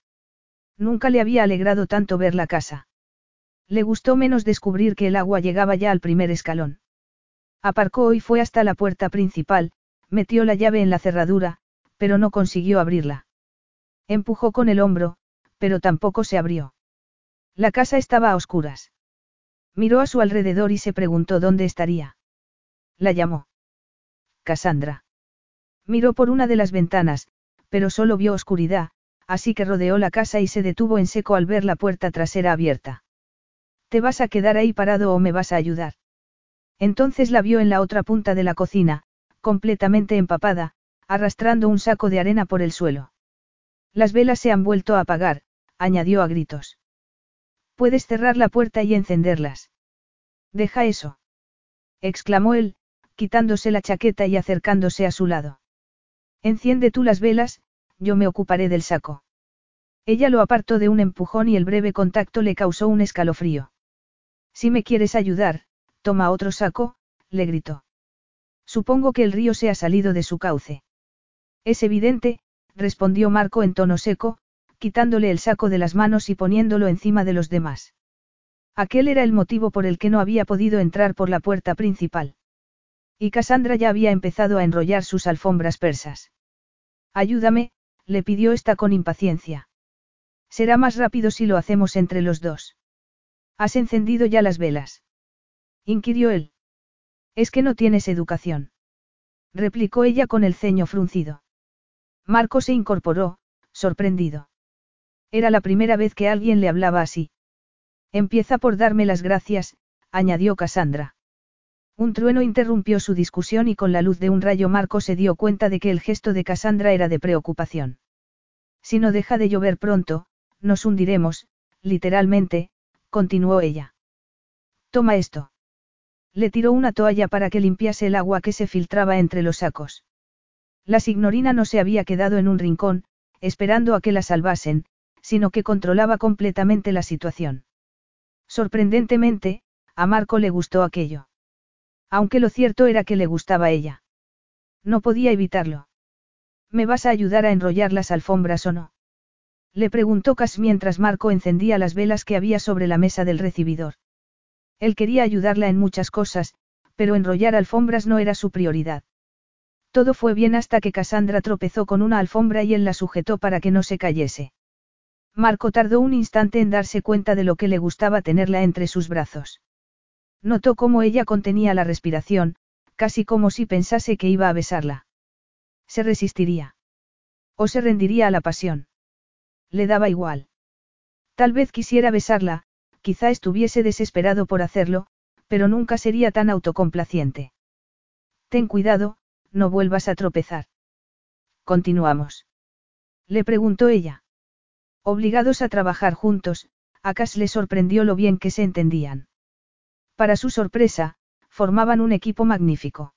Nunca le había alegrado tanto ver la casa. Le gustó menos descubrir que el agua llegaba ya al primer escalón. Aparcó y fue hasta la puerta principal, metió la llave en la cerradura, pero no consiguió abrirla. Empujó con el hombro, pero tampoco se abrió. La casa estaba a oscuras. Miró a su alrededor y se preguntó dónde estaría. La llamó. Cassandra. Miró por una de las ventanas, pero solo vio oscuridad, así que rodeó la casa y se detuvo en seco al ver la puerta trasera abierta. ¿Te vas a quedar ahí parado o me vas a ayudar? Entonces la vio en la otra punta de la cocina, completamente empapada, arrastrando un saco de arena por el suelo. Las velas se han vuelto a apagar, añadió a gritos. Puedes cerrar la puerta y encenderlas. Deja eso. exclamó él, quitándose la chaqueta y acercándose a su lado. Enciende tú las velas, yo me ocuparé del saco. Ella lo apartó de un empujón y el breve contacto le causó un escalofrío. Si me quieres ayudar, toma otro saco, le gritó. Supongo que el río se ha salido de su cauce. Es evidente, respondió Marco en tono seco, quitándole el saco de las manos y poniéndolo encima de los demás. Aquel era el motivo por el que no había podido entrar por la puerta principal. Y Cassandra ya había empezado a enrollar sus alfombras persas. Ayúdame, le pidió esta con impaciencia. Será más rápido si lo hacemos entre los dos. ¿Has encendido ya las velas? inquirió él. Es que no tienes educación. Replicó ella con el ceño fruncido. Marco se incorporó, sorprendido. Era la primera vez que alguien le hablaba así. Empieza por darme las gracias, añadió Cassandra. Un trueno interrumpió su discusión y con la luz de un rayo Marco se dio cuenta de que el gesto de Cassandra era de preocupación. Si no deja de llover pronto, nos hundiremos, literalmente, continuó ella. Toma esto. Le tiró una toalla para que limpiase el agua que se filtraba entre los sacos. La signorina no se había quedado en un rincón, esperando a que la salvasen, sino que controlaba completamente la situación. Sorprendentemente, a Marco le gustó aquello. Aunque lo cierto era que le gustaba ella. No podía evitarlo. ¿Me vas a ayudar a enrollar las alfombras o no? Le preguntó Cas mientras Marco encendía las velas que había sobre la mesa del recibidor. Él quería ayudarla en muchas cosas, pero enrollar alfombras no era su prioridad. Todo fue bien hasta que Cassandra tropezó con una alfombra y él la sujetó para que no se cayese. Marco tardó un instante en darse cuenta de lo que le gustaba tenerla entre sus brazos. Notó cómo ella contenía la respiración, casi como si pensase que iba a besarla. Se resistiría. O se rendiría a la pasión. Le daba igual. Tal vez quisiera besarla, quizá estuviese desesperado por hacerlo, pero nunca sería tan autocomplaciente. Ten cuidado, no vuelvas a tropezar. Continuamos. Le preguntó ella. Obligados a trabajar juntos, a le sorprendió lo bien que se entendían. Para su sorpresa, formaban un equipo magnífico.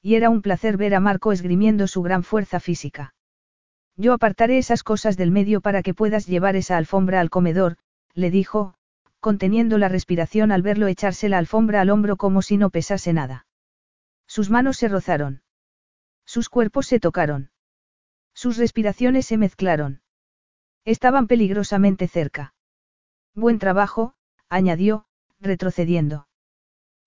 Y era un placer ver a Marco esgrimiendo su gran fuerza física. Yo apartaré esas cosas del medio para que puedas llevar esa alfombra al comedor, le dijo, conteniendo la respiración al verlo echarse la alfombra al hombro como si no pesase nada. Sus manos se rozaron. Sus cuerpos se tocaron. Sus respiraciones se mezclaron. Estaban peligrosamente cerca. Buen trabajo, añadió, retrocediendo.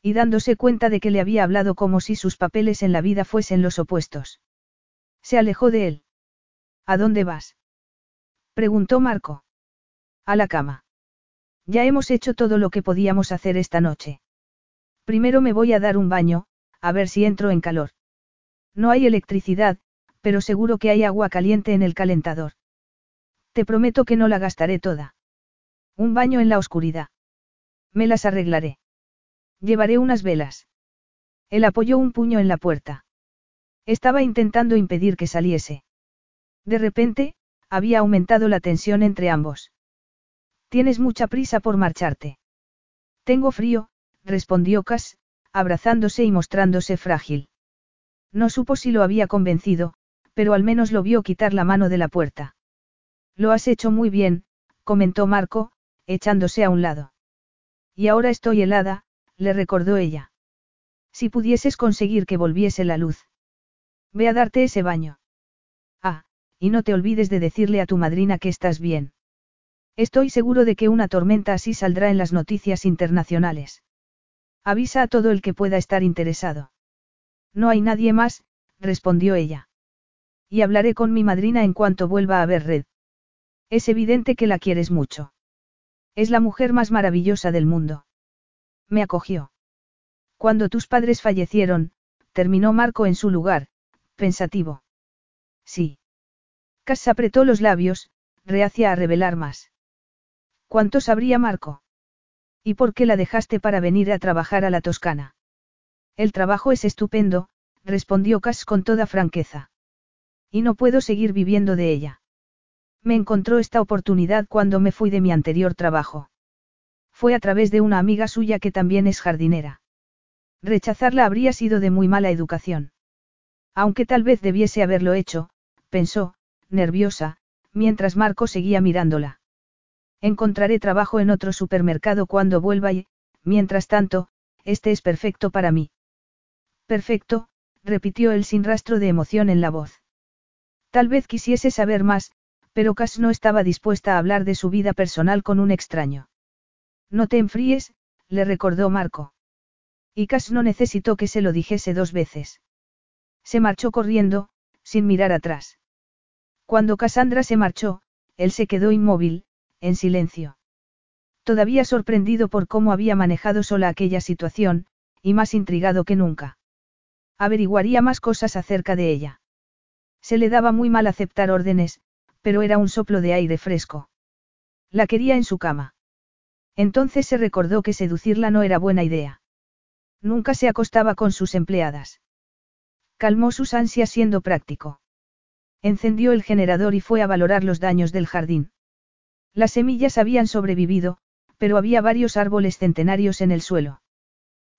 Y dándose cuenta de que le había hablado como si sus papeles en la vida fuesen los opuestos. Se alejó de él. ¿A dónde vas? preguntó Marco. A la cama. Ya hemos hecho todo lo que podíamos hacer esta noche. Primero me voy a dar un baño, a ver si entro en calor. No hay electricidad, pero seguro que hay agua caliente en el calentador. Te prometo que no la gastaré toda. Un baño en la oscuridad. Me las arreglaré. Llevaré unas velas. Él apoyó un puño en la puerta. Estaba intentando impedir que saliese. De repente, había aumentado la tensión entre ambos. Tienes mucha prisa por marcharte. Tengo frío, respondió Cass, abrazándose y mostrándose frágil. No supo si lo había convencido, pero al menos lo vio quitar la mano de la puerta. Lo has hecho muy bien, comentó Marco, echándose a un lado. Y ahora estoy helada, le recordó ella. Si pudieses conseguir que volviese la luz. Ve a darte ese baño. Ah, y no te olvides de decirle a tu madrina que estás bien. Estoy seguro de que una tormenta así saldrá en las noticias internacionales. Avisa a todo el que pueda estar interesado. No hay nadie más, respondió ella. Y hablaré con mi madrina en cuanto vuelva a ver Red. Es evidente que la quieres mucho. Es la mujer más maravillosa del mundo. Me acogió. Cuando tus padres fallecieron, terminó Marco en su lugar, pensativo. Sí. Cass apretó los labios, reacia a revelar más. ¿Cuánto sabría Marco? ¿Y por qué la dejaste para venir a trabajar a la Toscana? El trabajo es estupendo, respondió Cass con toda franqueza. Y no puedo seguir viviendo de ella. Me encontró esta oportunidad cuando me fui de mi anterior trabajo. Fue a través de una amiga suya que también es jardinera. Rechazarla habría sido de muy mala educación. Aunque tal vez debiese haberlo hecho, pensó, nerviosa, mientras Marco seguía mirándola. Encontraré trabajo en otro supermercado cuando vuelva y, mientras tanto, este es perfecto para mí. Perfecto, repitió él sin rastro de emoción en la voz. Tal vez quisiese saber más, pero Cass no estaba dispuesta a hablar de su vida personal con un extraño. No te enfríes, le recordó Marco. Y Cass no necesitó que se lo dijese dos veces. Se marchó corriendo, sin mirar atrás. Cuando Cassandra se marchó, él se quedó inmóvil, en silencio. Todavía sorprendido por cómo había manejado sola aquella situación, y más intrigado que nunca. Averiguaría más cosas acerca de ella. Se le daba muy mal aceptar órdenes, pero era un soplo de aire fresco. La quería en su cama. Entonces se recordó que seducirla no era buena idea. Nunca se acostaba con sus empleadas. Calmó sus ansias siendo práctico. Encendió el generador y fue a valorar los daños del jardín. Las semillas habían sobrevivido, pero había varios árboles centenarios en el suelo.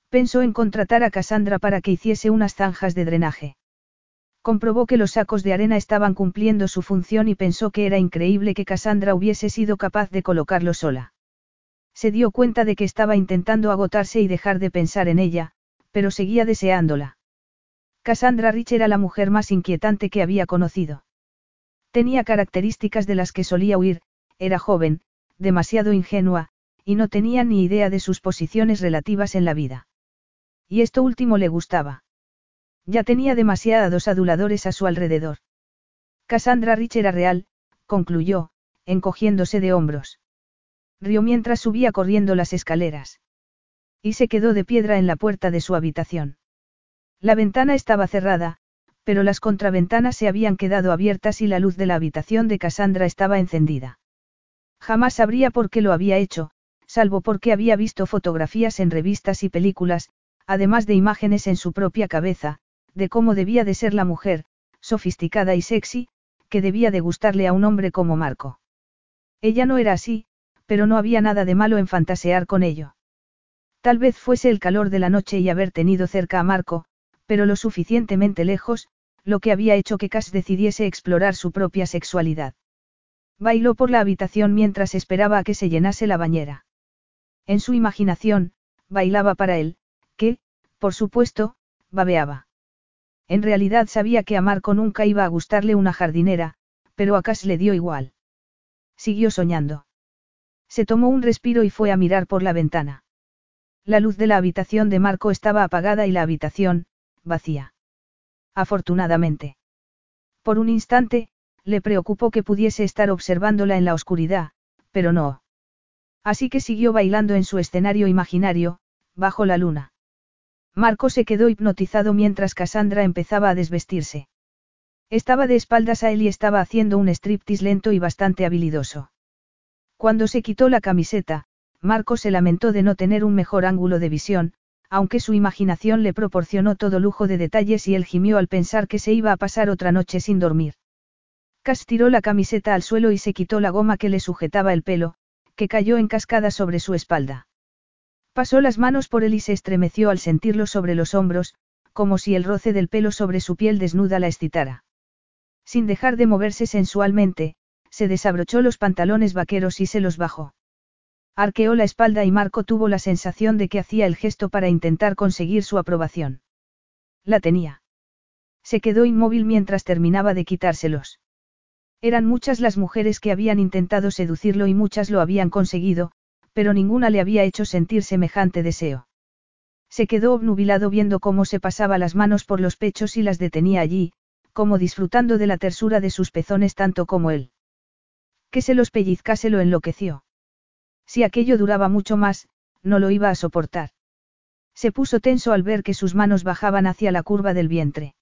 Pensó en contratar a Cassandra para que hiciese unas zanjas de drenaje. Comprobó que los sacos de arena estaban cumpliendo su función y pensó que era increíble que Cassandra hubiese sido capaz de colocarlo sola. Se dio cuenta de que estaba intentando agotarse y dejar de pensar en ella, pero seguía deseándola. Cassandra Rich era la mujer más inquietante que había conocido. Tenía características de las que solía huir, era joven, demasiado ingenua, y no tenía ni idea de sus posiciones relativas en la vida. Y esto último le gustaba. Ya tenía demasiados aduladores a su alrededor. Cassandra Rich era real, concluyó, encogiéndose de hombros. Rió mientras subía corriendo las escaleras. Y se quedó de piedra en la puerta de su habitación. La ventana estaba cerrada, pero las contraventanas se habían quedado abiertas y la luz de la habitación de Cassandra estaba encendida. Jamás sabría por qué lo había hecho, salvo porque había visto fotografías en revistas y películas, además de imágenes en su propia cabeza, de cómo debía de ser la mujer, sofisticada y sexy, que debía de gustarle a un hombre como Marco. Ella no era así, pero no había nada de malo en fantasear con ello. Tal vez fuese el calor de la noche y haber tenido cerca a Marco, pero lo suficientemente lejos, lo que había hecho que Cass decidiese explorar su propia sexualidad. Bailó por la habitación mientras esperaba a que se llenase la bañera. En su imaginación, bailaba para él, que, por supuesto, babeaba. En realidad sabía que a Marco nunca iba a gustarle una jardinera, pero a Cass le dio igual. Siguió soñando. Se tomó un respiro y fue a mirar por la ventana. La luz de la habitación de Marco estaba apagada y la habitación, vacía. Afortunadamente. Por un instante, le preocupó que pudiese estar observándola en la oscuridad, pero no. Así que siguió bailando en su escenario imaginario, bajo la luna. Marco se quedó hipnotizado mientras Cassandra empezaba a desvestirse. Estaba de espaldas a él y estaba haciendo un striptease lento y bastante habilidoso. Cuando se quitó la camiseta, Marco se lamentó de no tener un mejor ángulo de visión, aunque su imaginación le proporcionó todo lujo de detalles y él gimió al pensar que se iba a pasar otra noche sin dormir. Cass tiró la camiseta al suelo y se quitó la goma que le sujetaba el pelo, que cayó en cascada sobre su espalda. Pasó las manos por él y se estremeció al sentirlo sobre los hombros, como si el roce del pelo sobre su piel desnuda la excitara. Sin dejar de moverse sensualmente, se desabrochó los pantalones vaqueros y se los bajó. Arqueó la espalda y Marco tuvo la sensación de que hacía el gesto para intentar conseguir su aprobación. La tenía. Se quedó inmóvil mientras terminaba de quitárselos. Eran muchas las mujeres que habían intentado seducirlo y muchas lo habían conseguido, pero ninguna le había hecho sentir semejante deseo. Se quedó obnubilado viendo cómo se pasaba las manos por los pechos y las detenía allí, como disfrutando de la tersura de sus pezones tanto como él. Que se los pellizcase lo enloqueció. Si aquello duraba mucho más, no lo iba a soportar. Se puso tenso al ver que sus manos bajaban hacia la curva del vientre.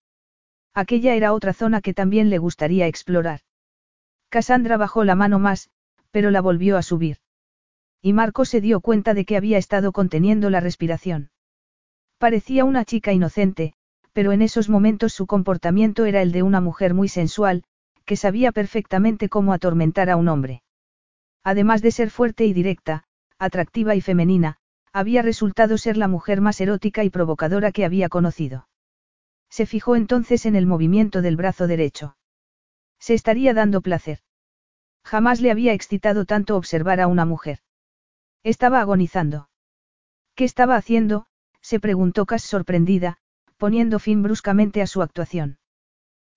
Aquella era otra zona que también le gustaría explorar. Cassandra bajó la mano más, pero la volvió a subir. Y Marco se dio cuenta de que había estado conteniendo la respiración. Parecía una chica inocente, pero en esos momentos su comportamiento era el de una mujer muy sensual, que sabía perfectamente cómo atormentar a un hombre. Además de ser fuerte y directa, atractiva y femenina, había resultado ser la mujer más erótica y provocadora que había conocido. Se fijó entonces en el movimiento del brazo derecho. Se estaría dando placer. Jamás le había excitado tanto observar a una mujer. Estaba agonizando. ¿Qué estaba haciendo? se preguntó Cass sorprendida, poniendo fin bruscamente a su actuación.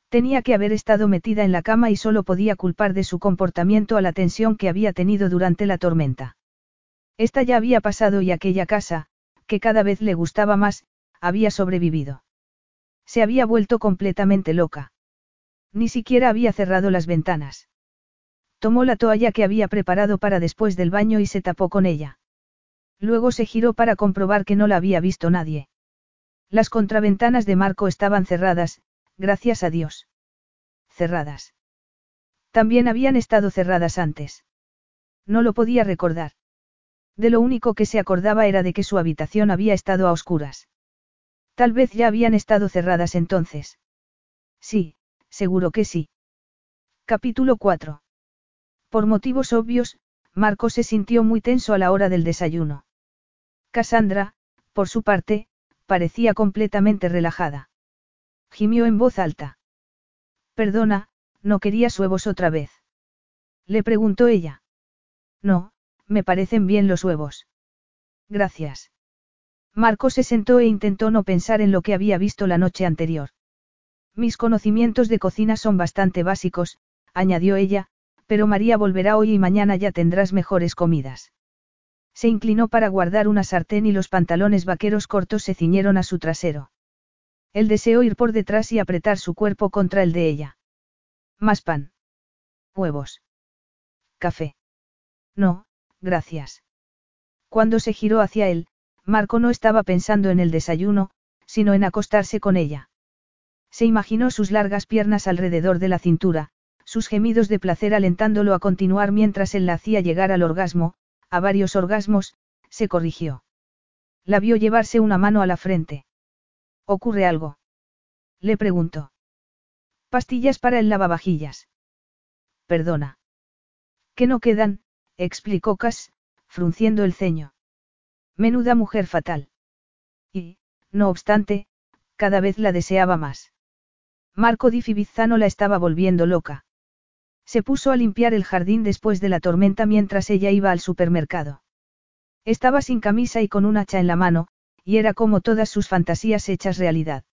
Tenía que haber estado metida en la cama y solo podía culpar de su comportamiento a la tensión que había tenido durante la tormenta. Esta ya había pasado y aquella casa, que cada vez le gustaba más, había sobrevivido. Se había vuelto completamente loca. Ni siquiera había cerrado las ventanas. Tomó la toalla que había preparado para después del baño y se tapó con ella. Luego se giró para comprobar que no la había visto nadie. Las contraventanas de Marco estaban cerradas, gracias a Dios. Cerradas. También habían estado cerradas antes. No lo podía recordar. De lo único que se acordaba era de que su habitación había estado a oscuras. Tal vez ya habían estado cerradas entonces. Sí, seguro que sí. Capítulo 4. Por motivos obvios, Marco se sintió muy tenso a la hora del desayuno. Cassandra, por su parte, parecía completamente relajada. Gimió en voz alta. Perdona, ¿no querías huevos otra vez? Le preguntó ella. No, me parecen bien los huevos. Gracias. Marco se sentó e intentó no pensar en lo que había visto la noche anterior. Mis conocimientos de cocina son bastante básicos, añadió ella, pero María volverá hoy y mañana ya tendrás mejores comidas. Se inclinó para guardar una sartén y los pantalones vaqueros cortos se ciñeron a su trasero. Él deseó ir por detrás y apretar su cuerpo contra el de ella. Más pan. Huevos. Café. No, gracias. Cuando se giró hacia él, Marco no estaba pensando en el desayuno, sino en acostarse con ella. Se imaginó sus largas piernas alrededor de la cintura, sus gemidos de placer alentándolo a continuar mientras él la hacía llegar al orgasmo, a varios orgasmos, se corrigió. La vio llevarse una mano a la frente. ¿Ocurre algo? Le preguntó. Pastillas para el lavavajillas. Perdona. Que no quedan, explicó Cass, frunciendo el ceño. Menuda mujer fatal. Y, no obstante, cada vez la deseaba más. Marco Di Fibizzano la estaba volviendo loca. Se puso a limpiar el jardín después de la tormenta mientras ella iba al supermercado. Estaba sin camisa y con un hacha en la mano, y era como todas sus fantasías hechas realidad.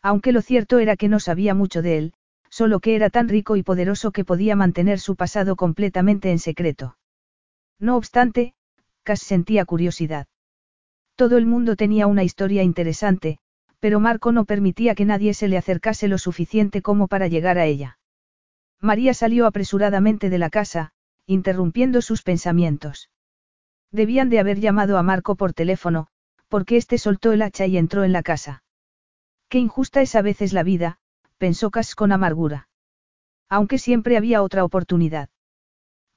Aunque lo cierto era que no sabía mucho de él, solo que era tan rico y poderoso que podía mantener su pasado completamente en secreto. No obstante, Cass sentía curiosidad. Todo el mundo tenía una historia interesante, pero Marco no permitía que nadie se le acercase lo suficiente como para llegar a ella. María salió apresuradamente de la casa, interrumpiendo sus pensamientos. Debían de haber llamado a Marco por teléfono, porque éste soltó el hacha y entró en la casa. Qué injusta es a veces la vida, pensó Cass con amargura. Aunque siempre había otra oportunidad.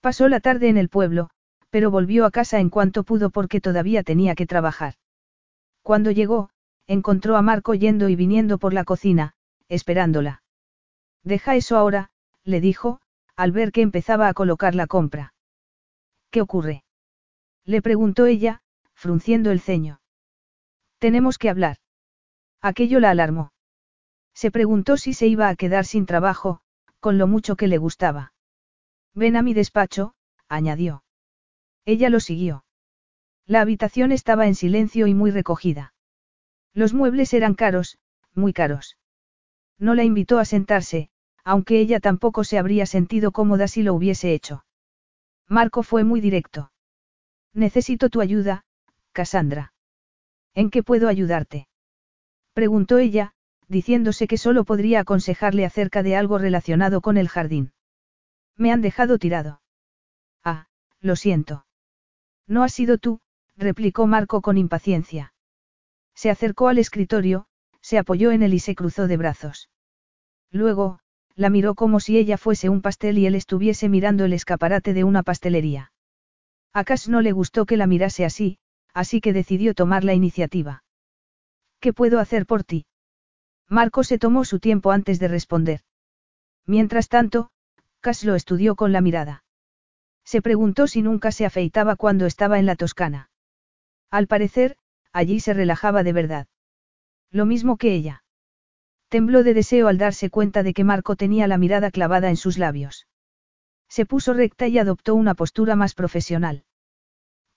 Pasó la tarde en el pueblo, pero volvió a casa en cuanto pudo porque todavía tenía que trabajar. Cuando llegó, encontró a Marco yendo y viniendo por la cocina, esperándola. Deja eso ahora, le dijo, al ver que empezaba a colocar la compra. ¿Qué ocurre? Le preguntó ella, frunciendo el ceño. Tenemos que hablar. Aquello la alarmó. Se preguntó si se iba a quedar sin trabajo, con lo mucho que le gustaba. Ven a mi despacho, añadió. Ella lo siguió. La habitación estaba en silencio y muy recogida. Los muebles eran caros, muy caros. No la invitó a sentarse, aunque ella tampoco se habría sentido cómoda si lo hubiese hecho. Marco fue muy directo. Necesito tu ayuda, Cassandra. ¿En qué puedo ayudarte? Preguntó ella, diciéndose que solo podría aconsejarle acerca de algo relacionado con el jardín. Me han dejado tirado. Ah, lo siento. No has sido tú, replicó Marco con impaciencia. Se acercó al escritorio, se apoyó en él y se cruzó de brazos. Luego, la miró como si ella fuese un pastel y él estuviese mirando el escaparate de una pastelería. A Cass no le gustó que la mirase así, así que decidió tomar la iniciativa. ¿Qué puedo hacer por ti? Marco se tomó su tiempo antes de responder. Mientras tanto, Cass lo estudió con la mirada. Se preguntó si nunca se afeitaba cuando estaba en la Toscana. Al parecer, allí se relajaba de verdad. Lo mismo que ella. Tembló de deseo al darse cuenta de que Marco tenía la mirada clavada en sus labios. Se puso recta y adoptó una postura más profesional.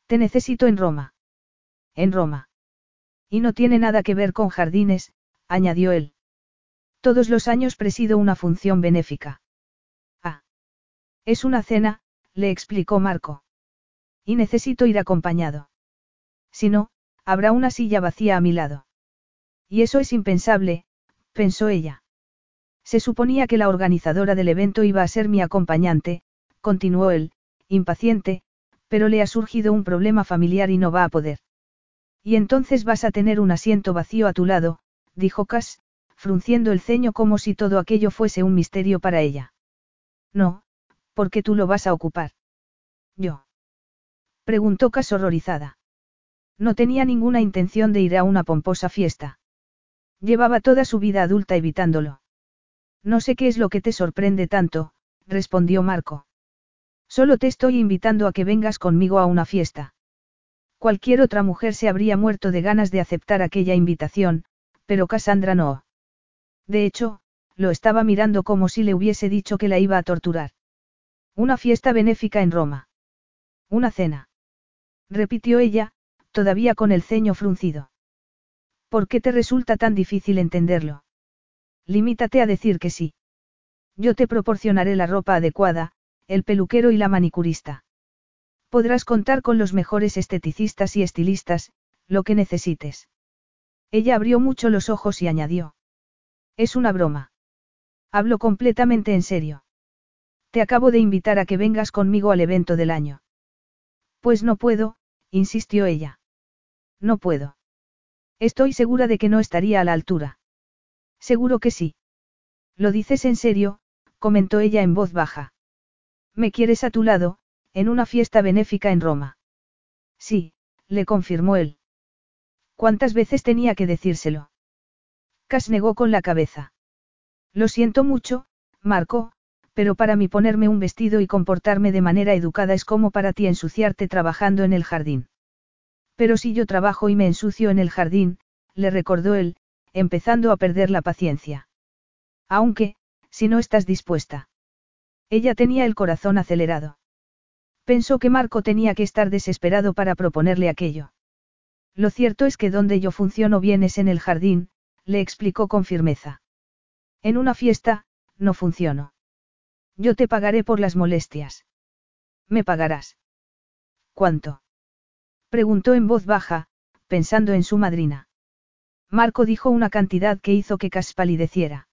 Te necesito en Roma. En Roma. Y no tiene nada que ver con jardines, añadió él. Todos los años presido una función benéfica. Ah. Es una cena, le explicó Marco. Y necesito ir acompañado. Si no, habrá una silla vacía a mi lado. Y eso es impensable, pensó ella. Se suponía que la organizadora del evento iba a ser mi acompañante, continuó él, impaciente, pero le ha surgido un problema familiar y no va a poder. Y entonces vas a tener un asiento vacío a tu lado, dijo Cass, frunciendo el ceño como si todo aquello fuese un misterio para ella. No, porque tú lo vas a ocupar. ¿Yo? Preguntó Cass horrorizada. No tenía ninguna intención de ir a una pomposa fiesta. Llevaba toda su vida adulta evitándolo. No sé qué es lo que te sorprende tanto, respondió Marco. Solo te estoy invitando a que vengas conmigo a una fiesta. Cualquier otra mujer se habría muerto de ganas de aceptar aquella invitación, pero Cassandra no. De hecho, lo estaba mirando como si le hubiese dicho que la iba a torturar. Una fiesta benéfica en Roma. Una cena. Repitió ella, todavía con el ceño fruncido. ¿Por qué te resulta tan difícil entenderlo? Limítate a decir que sí. Yo te proporcionaré la ropa adecuada, el peluquero y la manicurista. Podrás contar con los mejores esteticistas y estilistas, lo que necesites. Ella abrió mucho los ojos y añadió. Es una broma. Hablo completamente en serio. Te acabo de invitar a que vengas conmigo al evento del año. Pues no puedo, insistió ella. No puedo. Estoy segura de que no estaría a la altura. Seguro que sí. Lo dices en serio, comentó ella en voz baja. Me quieres a tu lado, en una fiesta benéfica en Roma. Sí, le confirmó él. ¿Cuántas veces tenía que decírselo? Cas negó con la cabeza. Lo siento mucho, Marco, pero para mí ponerme un vestido y comportarme de manera educada es como para ti ensuciarte trabajando en el jardín. Pero si yo trabajo y me ensucio en el jardín, le recordó él, empezando a perder la paciencia. Aunque, si no estás dispuesta. Ella tenía el corazón acelerado. Pensó que Marco tenía que estar desesperado para proponerle aquello. Lo cierto es que donde yo funciono bien es en el jardín, le explicó con firmeza. En una fiesta, no funciono. Yo te pagaré por las molestias. ¿Me pagarás? ¿Cuánto? Preguntó en voz baja, pensando en su madrina. Marco dijo una cantidad que hizo que Cas palideciera.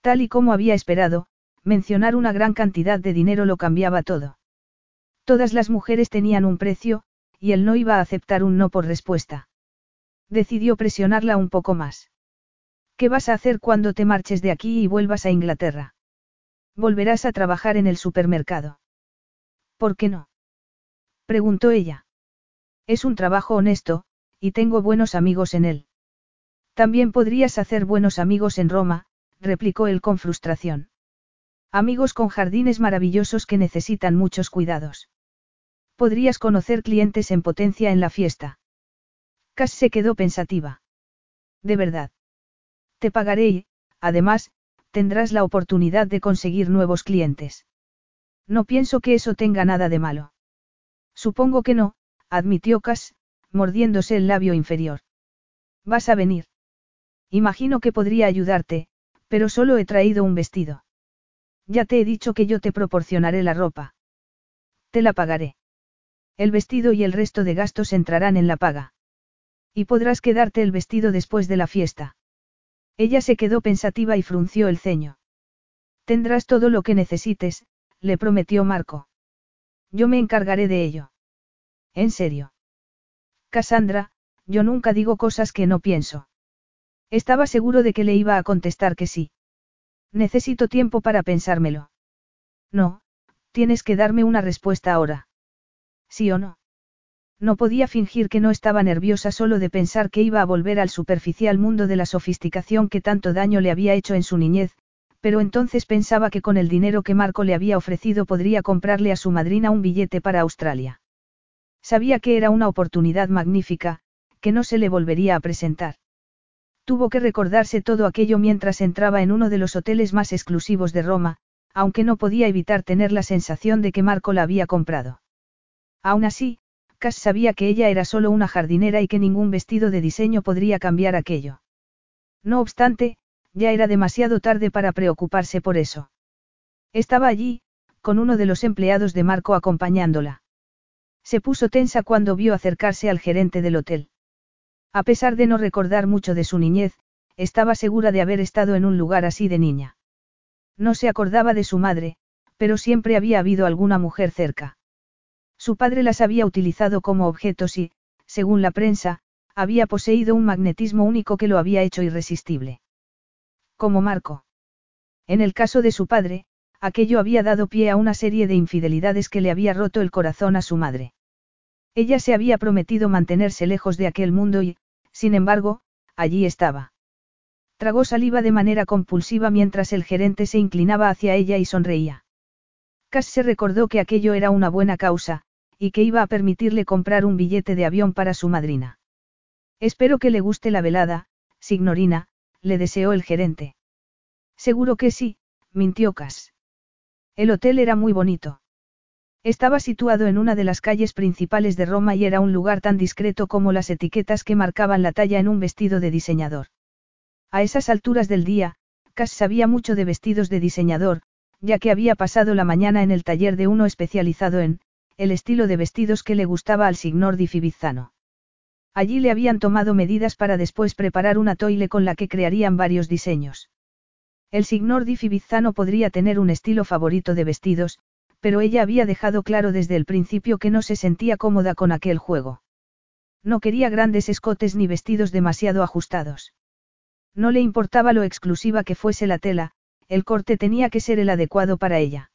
Tal y como había esperado, mencionar una gran cantidad de dinero lo cambiaba todo. Todas las mujeres tenían un precio, y él no iba a aceptar un no por respuesta. Decidió presionarla un poco más. ¿Qué vas a hacer cuando te marches de aquí y vuelvas a Inglaterra? Volverás a trabajar en el supermercado. ¿Por qué no? preguntó ella. Es un trabajo honesto, y tengo buenos amigos en él. También podrías hacer buenos amigos en Roma, replicó él con frustración. Amigos con jardines maravillosos que necesitan muchos cuidados. Podrías conocer clientes en potencia en la fiesta. Cass se quedó pensativa. De verdad. Te pagaré y, además, tendrás la oportunidad de conseguir nuevos clientes. No pienso que eso tenga nada de malo. Supongo que no, admitió Cass, mordiéndose el labio inferior. Vas a venir. Imagino que podría ayudarte, pero solo he traído un vestido. Ya te he dicho que yo te proporcionaré la ropa. Te la pagaré. El vestido y el resto de gastos entrarán en la paga. Y podrás quedarte el vestido después de la fiesta. Ella se quedó pensativa y frunció el ceño. Tendrás todo lo que necesites, le prometió Marco. Yo me encargaré de ello. ¿En serio? Cassandra, yo nunca digo cosas que no pienso. Estaba seguro de que le iba a contestar que sí. Necesito tiempo para pensármelo. No, tienes que darme una respuesta ahora. ¿Sí o no? No podía fingir que no estaba nerviosa solo de pensar que iba a volver al superficial mundo de la sofisticación que tanto daño le había hecho en su niñez, pero entonces pensaba que con el dinero que Marco le había ofrecido podría comprarle a su madrina un billete para Australia. Sabía que era una oportunidad magnífica, que no se le volvería a presentar. Tuvo que recordarse todo aquello mientras entraba en uno de los hoteles más exclusivos de Roma, aunque no podía evitar tener la sensación de que Marco la había comprado. Aún así, Cass sabía que ella era solo una jardinera y que ningún vestido de diseño podría cambiar aquello. No obstante, ya era demasiado tarde para preocuparse por eso. Estaba allí, con uno de los empleados de Marco acompañándola. Se puso tensa cuando vio acercarse al gerente del hotel. A pesar de no recordar mucho de su niñez, estaba segura de haber estado en un lugar así de niña. No se acordaba de su madre, pero siempre había habido alguna mujer cerca. Su padre las había utilizado como objetos y, según la prensa, había poseído un magnetismo único que lo había hecho irresistible. Como Marco. En el caso de su padre, aquello había dado pie a una serie de infidelidades que le había roto el corazón a su madre. Ella se había prometido mantenerse lejos de aquel mundo y, sin embargo, allí estaba. Tragó saliva de manera compulsiva mientras el gerente se inclinaba hacia ella y sonreía. Cass se recordó que aquello era una buena causa, y que iba a permitirle comprar un billete de avión para su madrina. Espero que le guste la velada, signorina, le deseó el gerente. Seguro que sí, mintió Cass. El hotel era muy bonito. Estaba situado en una de las calles principales de Roma y era un lugar tan discreto como las etiquetas que marcaban la talla en un vestido de diseñador. A esas alturas del día, Cass sabía mucho de vestidos de diseñador, ya que había pasado la mañana en el taller de uno especializado en, el estilo de vestidos que le gustaba al signor di Fibizzano. Allí le habían tomado medidas para después preparar una toile con la que crearían varios diseños. El signor di Fibizzano podría tener un estilo favorito de vestidos, pero ella había dejado claro desde el principio que no se sentía cómoda con aquel juego. No quería grandes escotes ni vestidos demasiado ajustados. No le importaba lo exclusiva que fuese la tela, el corte tenía que ser el adecuado para ella.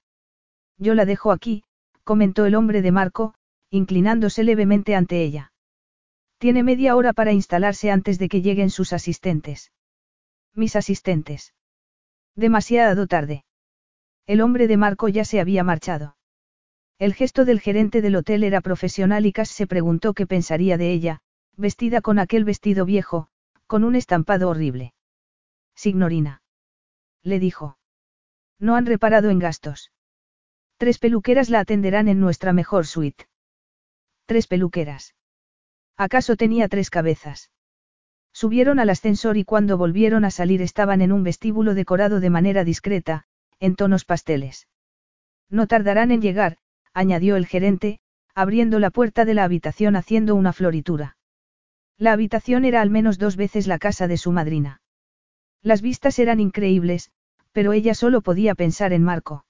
Yo la dejo aquí, comentó el hombre de Marco, inclinándose levemente ante ella. Tiene media hora para instalarse antes de que lleguen sus asistentes. Mis asistentes. Demasiado tarde. El hombre de Marco ya se había marchado. El gesto del gerente del hotel era profesional y Cass se preguntó qué pensaría de ella, vestida con aquel vestido viejo, con un estampado horrible. Signorina. Le dijo. No han reparado en gastos. Tres peluqueras la atenderán en nuestra mejor suite. Tres peluqueras. ¿Acaso tenía tres cabezas? Subieron al ascensor y cuando volvieron a salir estaban en un vestíbulo decorado de manera discreta, en tonos pasteles. No tardarán en llegar, añadió el gerente, abriendo la puerta de la habitación haciendo una floritura. La habitación era al menos dos veces la casa de su madrina. Las vistas eran increíbles, pero ella solo podía pensar en Marco.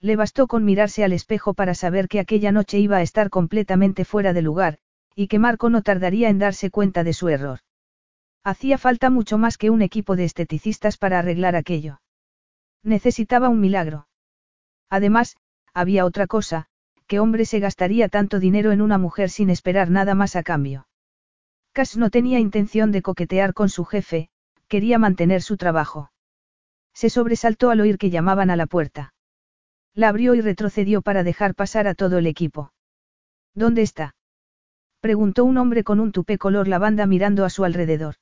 Le bastó con mirarse al espejo para saber que aquella noche iba a estar completamente fuera de lugar, y que Marco no tardaría en darse cuenta de su error. Hacía falta mucho más que un equipo de esteticistas para arreglar aquello. Necesitaba un milagro. Además, había otra cosa, ¿qué hombre se gastaría tanto dinero en una mujer sin esperar nada más a cambio? Cass no tenía intención de coquetear con su jefe, quería mantener su trabajo. Se sobresaltó al oír que llamaban a la puerta. La abrió y retrocedió para dejar pasar a todo el equipo. ¿Dónde está? Preguntó un hombre con un tupé color lavanda mirando a su alrededor.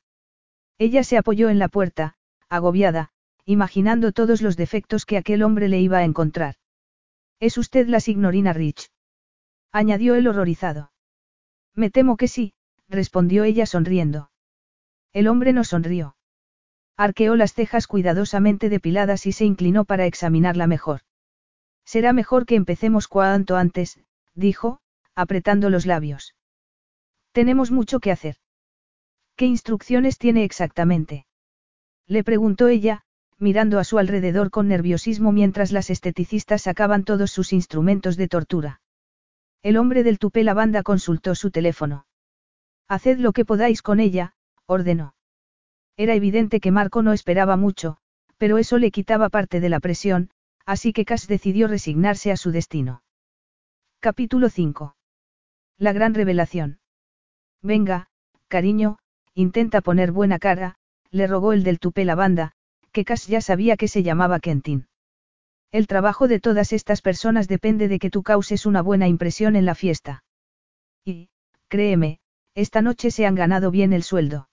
Ella se apoyó en la puerta, agobiada, imaginando todos los defectos que aquel hombre le iba a encontrar. ¿Es usted la signorina Rich? añadió él horrorizado. Me temo que sí, respondió ella sonriendo. El hombre no sonrió. Arqueó las cejas cuidadosamente depiladas y se inclinó para examinarla mejor. Será mejor que empecemos cuanto antes, dijo, apretando los labios. Tenemos mucho que hacer. ¿Qué instrucciones tiene exactamente? Le preguntó ella, mirando a su alrededor con nerviosismo mientras las esteticistas sacaban todos sus instrumentos de tortura. El hombre del tupé lavanda consultó su teléfono. Haced lo que podáis con ella, ordenó. Era evidente que Marco no esperaba mucho, pero eso le quitaba parte de la presión, así que Cass decidió resignarse a su destino. Capítulo 5. La gran revelación. Venga, cariño, intenta poner buena cara, le rogó el del tupé lavanda, que Cass ya sabía que se llamaba Kentin. El trabajo de todas estas personas depende de que tú causes una buena impresión en la fiesta. Y, créeme, esta noche se han ganado bien el sueldo.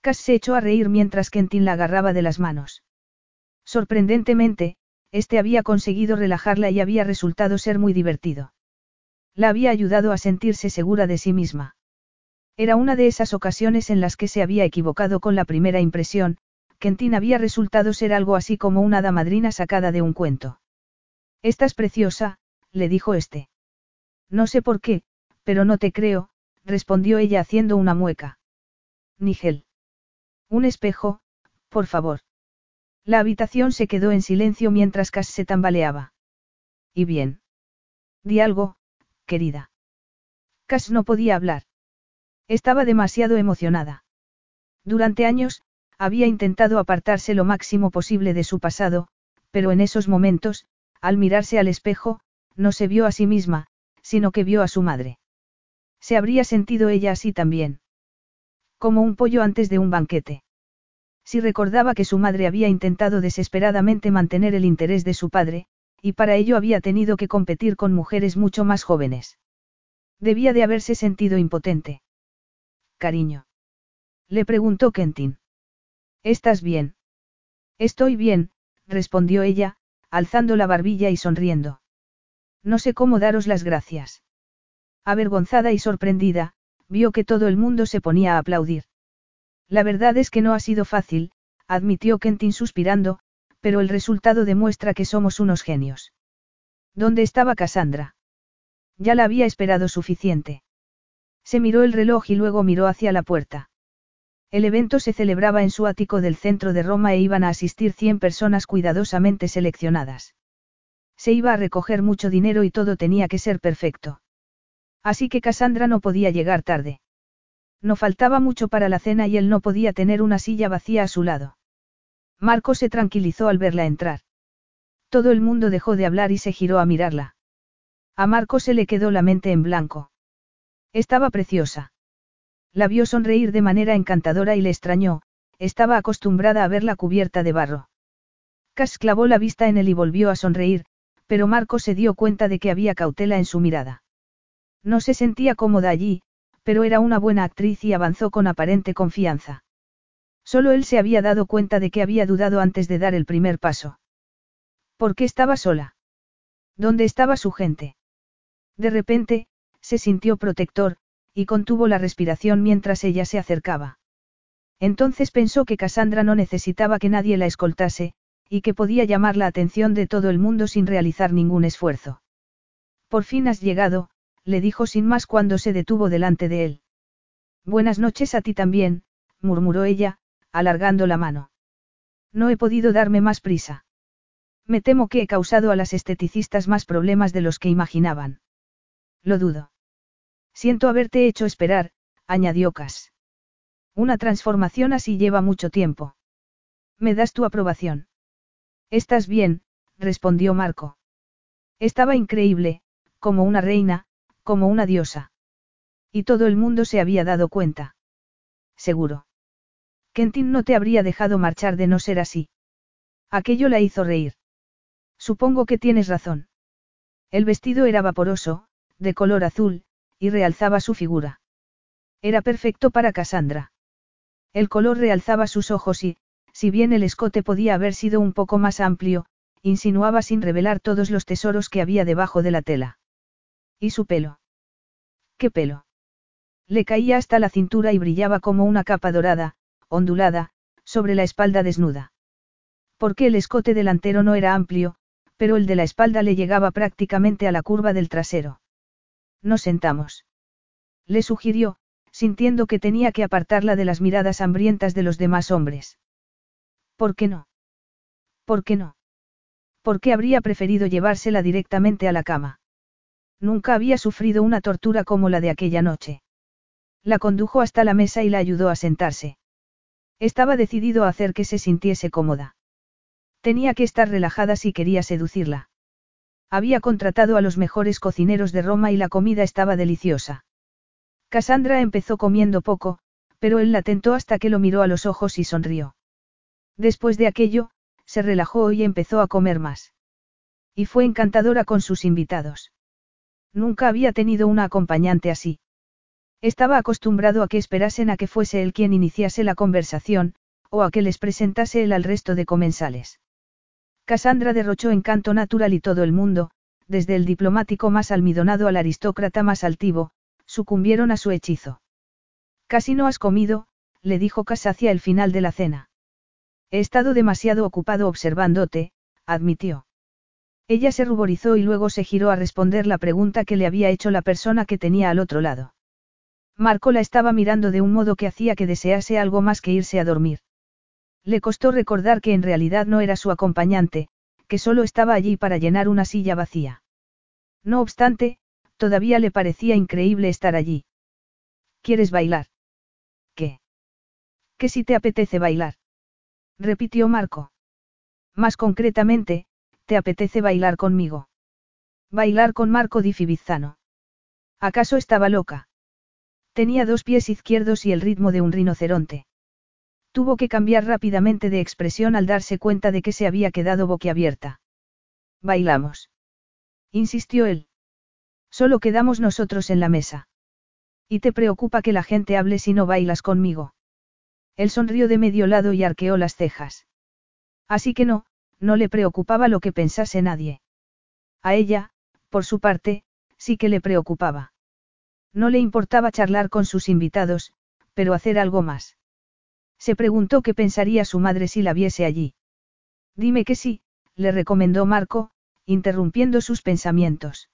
Cass se echó a reír mientras Kentin la agarraba de las manos. Sorprendentemente, este había conseguido relajarla y había resultado ser muy divertido. La había ayudado a sentirse segura de sí misma. Era una de esas ocasiones en las que se había equivocado con la primera impresión, Kentin había resultado ser algo así como una hada madrina sacada de un cuento. Estás preciosa, le dijo este. No sé por qué, pero no te creo, respondió ella haciendo una mueca. Nigel. Un espejo, por favor. La habitación se quedó en silencio mientras Cass se tambaleaba. ¿Y bien? Di algo, querida. Cass no podía hablar. Estaba demasiado emocionada. Durante años, había intentado apartarse lo máximo posible de su pasado, pero en esos momentos, al mirarse al espejo, no se vio a sí misma, sino que vio a su madre. Se habría sentido ella así también. Como un pollo antes de un banquete. Si recordaba que su madre había intentado desesperadamente mantener el interés de su padre, y para ello había tenido que competir con mujeres mucho más jóvenes. Debía de haberse sentido impotente. Cariño. Le preguntó Kentin. ¿Estás bien? Estoy bien, respondió ella, alzando la barbilla y sonriendo. No sé cómo daros las gracias. Avergonzada y sorprendida, vio que todo el mundo se ponía a aplaudir. La verdad es que no ha sido fácil, admitió Kentin suspirando, pero el resultado demuestra que somos unos genios. ¿Dónde estaba Cassandra? Ya la había esperado suficiente. Se miró el reloj y luego miró hacia la puerta. El evento se celebraba en su ático del centro de Roma e iban a asistir 100 personas cuidadosamente seleccionadas. Se iba a recoger mucho dinero y todo tenía que ser perfecto. Así que Cassandra no podía llegar tarde. No faltaba mucho para la cena y él no podía tener una silla vacía a su lado. Marco se tranquilizó al verla entrar. Todo el mundo dejó de hablar y se giró a mirarla. A Marco se le quedó la mente en blanco. Estaba preciosa. La vio sonreír de manera encantadora y le extrañó, estaba acostumbrada a verla cubierta de barro. Cass clavó la vista en él y volvió a sonreír, pero Marco se dio cuenta de que había cautela en su mirada. No se sentía cómoda allí, pero era una buena actriz y avanzó con aparente confianza. Solo él se había dado cuenta de que había dudado antes de dar el primer paso. ¿Por qué estaba sola? ¿Dónde estaba su gente? De repente, se sintió protector, y contuvo la respiración mientras ella se acercaba. Entonces pensó que Cassandra no necesitaba que nadie la escoltase, y que podía llamar la atención de todo el mundo sin realizar ningún esfuerzo. Por fin has llegado, le dijo sin más cuando se detuvo delante de él. Buenas noches a ti también, murmuró ella, alargando la mano. No he podido darme más prisa. Me temo que he causado a las esteticistas más problemas de los que imaginaban. Lo dudo. Siento haberte hecho esperar, añadió Cass. Una transformación así lleva mucho tiempo. ¿Me das tu aprobación? Estás bien, respondió Marco. Estaba increíble, como una reina, como una diosa. Y todo el mundo se había dado cuenta. Seguro. Kentin no te habría dejado marchar de no ser así. Aquello la hizo reír. Supongo que tienes razón. El vestido era vaporoso, de color azul, y realzaba su figura. Era perfecto para Cassandra. El color realzaba sus ojos y, si bien el escote podía haber sido un poco más amplio, insinuaba sin revelar todos los tesoros que había debajo de la tela. ¿Y su pelo? ¿Qué pelo? Le caía hasta la cintura y brillaba como una capa dorada, ondulada, sobre la espalda desnuda. Porque el escote delantero no era amplio, pero el de la espalda le llegaba prácticamente a la curva del trasero. Nos sentamos. Le sugirió, sintiendo que tenía que apartarla de las miradas hambrientas de los demás hombres. ¿Por qué no? ¿Por qué no? ¿Por qué habría preferido llevársela directamente a la cama? Nunca había sufrido una tortura como la de aquella noche. La condujo hasta la mesa y la ayudó a sentarse. Estaba decidido a hacer que se sintiese cómoda. Tenía que estar relajada si quería seducirla. Había contratado a los mejores cocineros de Roma y la comida estaba deliciosa. Cassandra empezó comiendo poco, pero él la tentó hasta que lo miró a los ojos y sonrió. Después de aquello, se relajó y empezó a comer más. Y fue encantadora con sus invitados. Nunca había tenido una acompañante así. Estaba acostumbrado a que esperasen a que fuese él quien iniciase la conversación, o a que les presentase él al resto de comensales. Cassandra derrochó encanto natural y todo el mundo, desde el diplomático más almidonado al aristócrata más altivo, sucumbieron a su hechizo. Casi no has comido, le dijo Cas hacia el final de la cena. He estado demasiado ocupado observándote, admitió. Ella se ruborizó y luego se giró a responder la pregunta que le había hecho la persona que tenía al otro lado. Marco la estaba mirando de un modo que hacía que desease algo más que irse a dormir. Le costó recordar que en realidad no era su acompañante, que solo estaba allí para llenar una silla vacía. No obstante, todavía le parecía increíble estar allí. ¿Quieres bailar? ¿Qué? ¿Qué si te apetece bailar? repitió Marco. Más concretamente, ¿te apetece bailar conmigo? Bailar con Marco di Fibizzano. ¿Acaso estaba loca? Tenía dos pies izquierdos y el ritmo de un rinoceronte. Tuvo que cambiar rápidamente de expresión al darse cuenta de que se había quedado boquiabierta. Bailamos. Insistió él. Solo quedamos nosotros en la mesa. ¿Y te preocupa que la gente hable si no bailas conmigo? Él sonrió de medio lado y arqueó las cejas. Así que no, no le preocupaba lo que pensase nadie. A ella, por su parte, sí que le preocupaba. No le importaba charlar con sus invitados, pero hacer algo más. Se preguntó qué pensaría su madre si la viese allí. Dime que sí, le recomendó Marco, interrumpiendo sus pensamientos.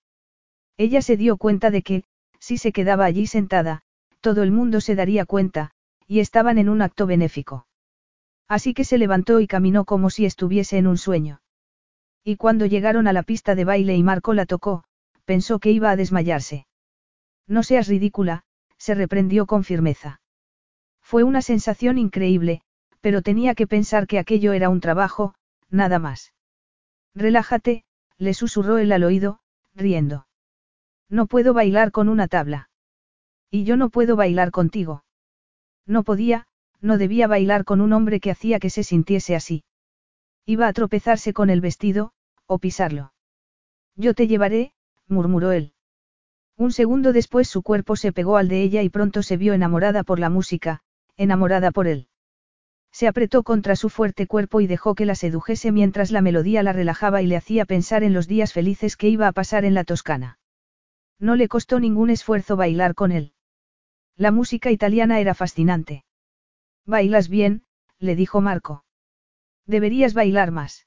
Ella se dio cuenta de que, si se quedaba allí sentada, todo el mundo se daría cuenta, y estaban en un acto benéfico. Así que se levantó y caminó como si estuviese en un sueño. Y cuando llegaron a la pista de baile y Marco la tocó, pensó que iba a desmayarse. No seas ridícula, se reprendió con firmeza. Fue una sensación increíble, pero tenía que pensar que aquello era un trabajo, nada más. Relájate, le susurró él al oído, riendo. No puedo bailar con una tabla. Y yo no puedo bailar contigo. No podía, no debía bailar con un hombre que hacía que se sintiese así. Iba a tropezarse con el vestido, o pisarlo. Yo te llevaré, murmuró él. Un segundo después su cuerpo se pegó al de ella y pronto se vio enamorada por la música, enamorada por él. Se apretó contra su fuerte cuerpo y dejó que la sedujese mientras la melodía la relajaba y le hacía pensar en los días felices que iba a pasar en la Toscana. No le costó ningún esfuerzo bailar con él. La música italiana era fascinante. Bailas bien, le dijo Marco. Deberías bailar más.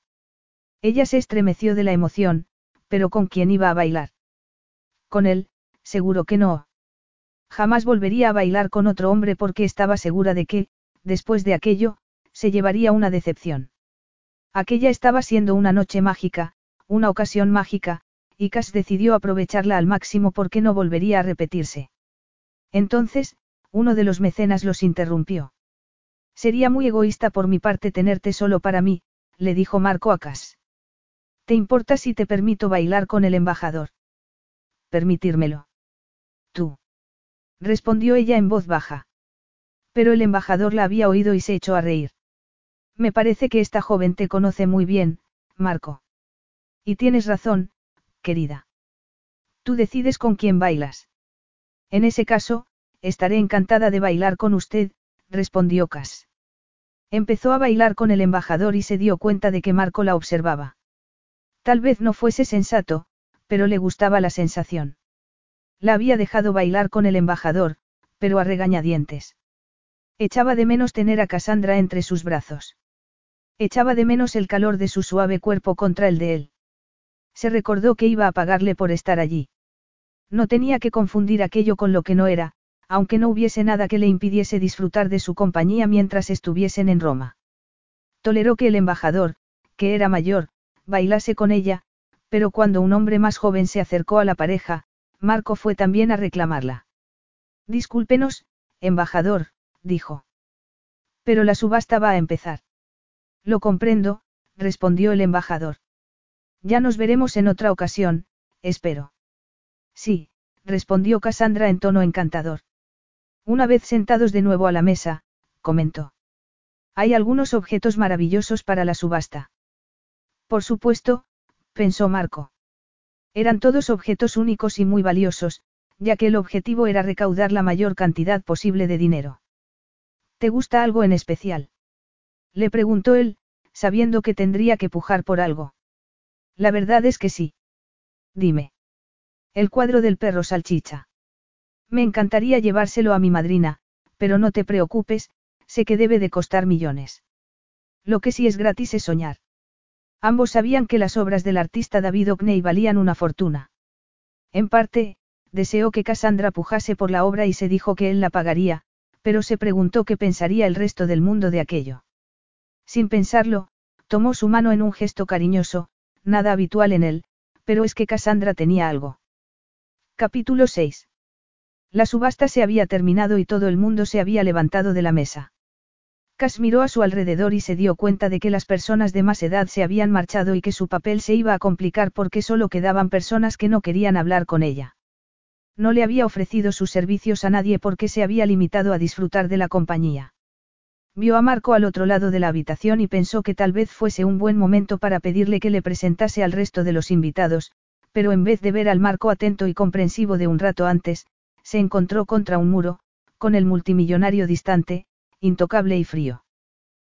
Ella se estremeció de la emoción, pero ¿con quién iba a bailar? Con él, seguro que no. Jamás volvería a bailar con otro hombre porque estaba segura de que, después de aquello, se llevaría una decepción. Aquella estaba siendo una noche mágica, una ocasión mágica, y Cass decidió aprovecharla al máximo porque no volvería a repetirse. Entonces, uno de los mecenas los interrumpió. Sería muy egoísta por mi parte tenerte solo para mí, le dijo Marco a Cass. ¿Te importa si te permito bailar con el embajador? Permitírmelo. Respondió ella en voz baja. Pero el embajador la había oído y se echó a reír. Me parece que esta joven te conoce muy bien, Marco. Y tienes razón, querida. Tú decides con quién bailas. En ese caso, estaré encantada de bailar con usted, respondió Cass. Empezó a bailar con el embajador y se dio cuenta de que Marco la observaba. Tal vez no fuese sensato, pero le gustaba la sensación. La había dejado bailar con el embajador, pero a regañadientes. Echaba de menos tener a Cassandra entre sus brazos. Echaba de menos el calor de su suave cuerpo contra el de él. Se recordó que iba a pagarle por estar allí. No tenía que confundir aquello con lo que no era, aunque no hubiese nada que le impidiese disfrutar de su compañía mientras estuviesen en Roma. Toleró que el embajador, que era mayor, bailase con ella, pero cuando un hombre más joven se acercó a la pareja, Marco fue también a reclamarla. Discúlpenos, embajador, dijo. Pero la subasta va a empezar. Lo comprendo, respondió el embajador. Ya nos veremos en otra ocasión, espero. Sí, respondió Cassandra en tono encantador. Una vez sentados de nuevo a la mesa, comentó. Hay algunos objetos maravillosos para la subasta. Por supuesto, pensó Marco. Eran todos objetos únicos y muy valiosos, ya que el objetivo era recaudar la mayor cantidad posible de dinero. ¿Te gusta algo en especial? Le preguntó él, sabiendo que tendría que pujar por algo. La verdad es que sí. Dime. El cuadro del perro salchicha. Me encantaría llevárselo a mi madrina, pero no te preocupes, sé que debe de costar millones. Lo que sí es gratis es soñar. Ambos sabían que las obras del artista David Hockney valían una fortuna. En parte, deseó que Cassandra pujase por la obra y se dijo que él la pagaría, pero se preguntó qué pensaría el resto del mundo de aquello. Sin pensarlo, tomó su mano en un gesto cariñoso, nada habitual en él, pero es que Cassandra tenía algo. Capítulo 6. La subasta se había terminado y todo el mundo se había levantado de la mesa. Cass miró a su alrededor y se dio cuenta de que las personas de más edad se habían marchado y que su papel se iba a complicar porque solo quedaban personas que no querían hablar con ella. No le había ofrecido sus servicios a nadie porque se había limitado a disfrutar de la compañía. Vio a Marco al otro lado de la habitación y pensó que tal vez fuese un buen momento para pedirle que le presentase al resto de los invitados, pero en vez de ver al Marco atento y comprensivo de un rato antes, se encontró contra un muro, con el multimillonario distante, intocable y frío.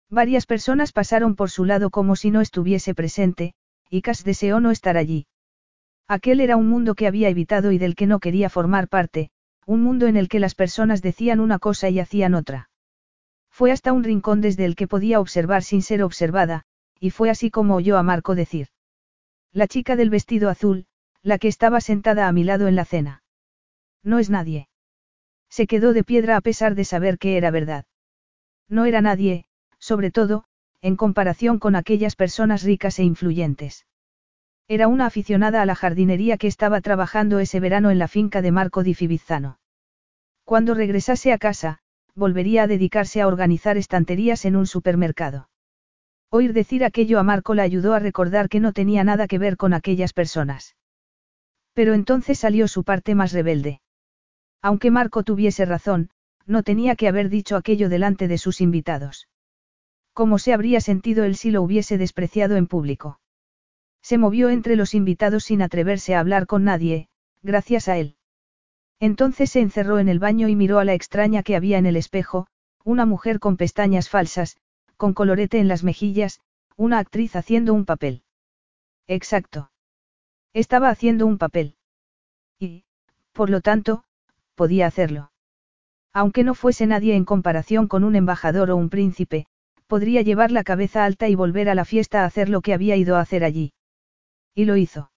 Varias personas pasaron por su lado como si no estuviese presente, y Cass deseó no estar allí. Aquel era un mundo que había evitado y del que no quería formar parte, un mundo en el que las personas decían una cosa y hacían otra. Fue hasta un rincón desde el que podía observar sin ser observada, y fue así como oyó a Marco decir. La chica del vestido azul, la que estaba sentada a mi lado en la cena. No es nadie. Se quedó de piedra a pesar de saber que era verdad. No era nadie, sobre todo, en comparación con aquellas personas ricas e influyentes. Era una aficionada a la jardinería que estaba trabajando ese verano en la finca de Marco di Fibizzano. Cuando regresase a casa, volvería a dedicarse a organizar estanterías en un supermercado. Oír decir aquello a Marco le ayudó a recordar que no tenía nada que ver con aquellas personas. Pero entonces salió su parte más rebelde. Aunque Marco tuviese razón, no tenía que haber dicho aquello delante de sus invitados. ¿Cómo se habría sentido él si lo hubiese despreciado en público? Se movió entre los invitados sin atreverse a hablar con nadie, gracias a él. Entonces se encerró en el baño y miró a la extraña que había en el espejo, una mujer con pestañas falsas, con colorete en las mejillas, una actriz haciendo un papel. Exacto. Estaba haciendo un papel. Y, por lo tanto, podía hacerlo. Aunque no fuese nadie en comparación con un embajador o un príncipe, podría llevar la cabeza alta y volver a la fiesta a hacer lo que había ido a hacer allí. Y lo hizo.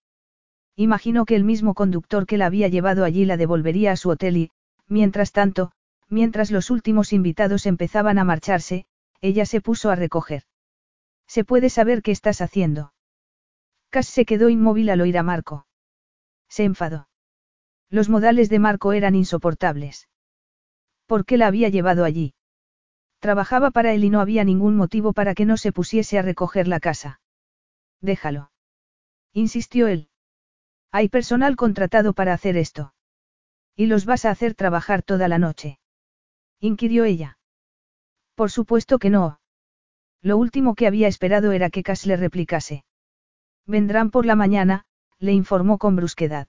Imaginó que el mismo conductor que la había llevado allí la devolvería a su hotel y, mientras tanto, mientras los últimos invitados empezaban a marcharse, ella se puso a recoger. ¿Se puede saber qué estás haciendo? Cass se quedó inmóvil al oír a Marco. Se enfadó. Los modales de Marco eran insoportables. ¿Por qué la había llevado allí? Trabajaba para él y no había ningún motivo para que no se pusiese a recoger la casa. Déjalo. Insistió él. Hay personal contratado para hacer esto. ¿Y los vas a hacer trabajar toda la noche? Inquirió ella. Por supuesto que no. Lo último que había esperado era que Cass le replicase. Vendrán por la mañana, le informó con brusquedad.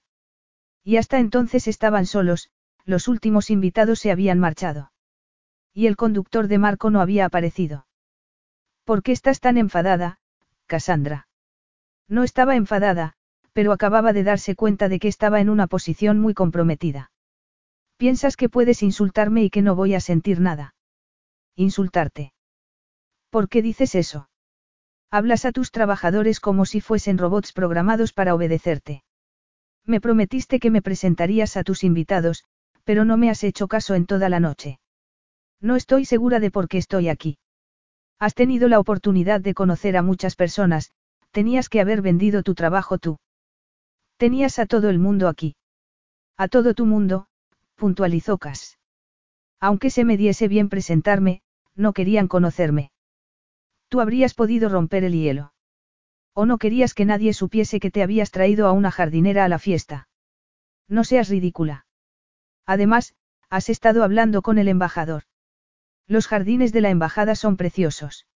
Y hasta entonces estaban solos, los últimos invitados se habían marchado. Y el conductor de Marco no había aparecido. ¿Por qué estás tan enfadada, Cassandra? No estaba enfadada, pero acababa de darse cuenta de que estaba en una posición muy comprometida. Piensas que puedes insultarme y que no voy a sentir nada. Insultarte. ¿Por qué dices eso? Hablas a tus trabajadores como si fuesen robots programados para obedecerte. Me prometiste que me presentarías a tus invitados, pero no me has hecho caso en toda la noche. No estoy segura de por qué estoy aquí. Has tenido la oportunidad de conocer a muchas personas, tenías que haber vendido tu trabajo tú. Tenías a todo el mundo aquí. A todo tu mundo, puntualizó Cass. Aunque se me diese bien presentarme, no querían conocerme. Tú habrías podido romper el hielo. ¿O no querías que nadie supiese que te habías traído a una jardinera a la fiesta? No seas ridícula. Además, has estado hablando con el embajador. Los jardines de la embajada son preciosos.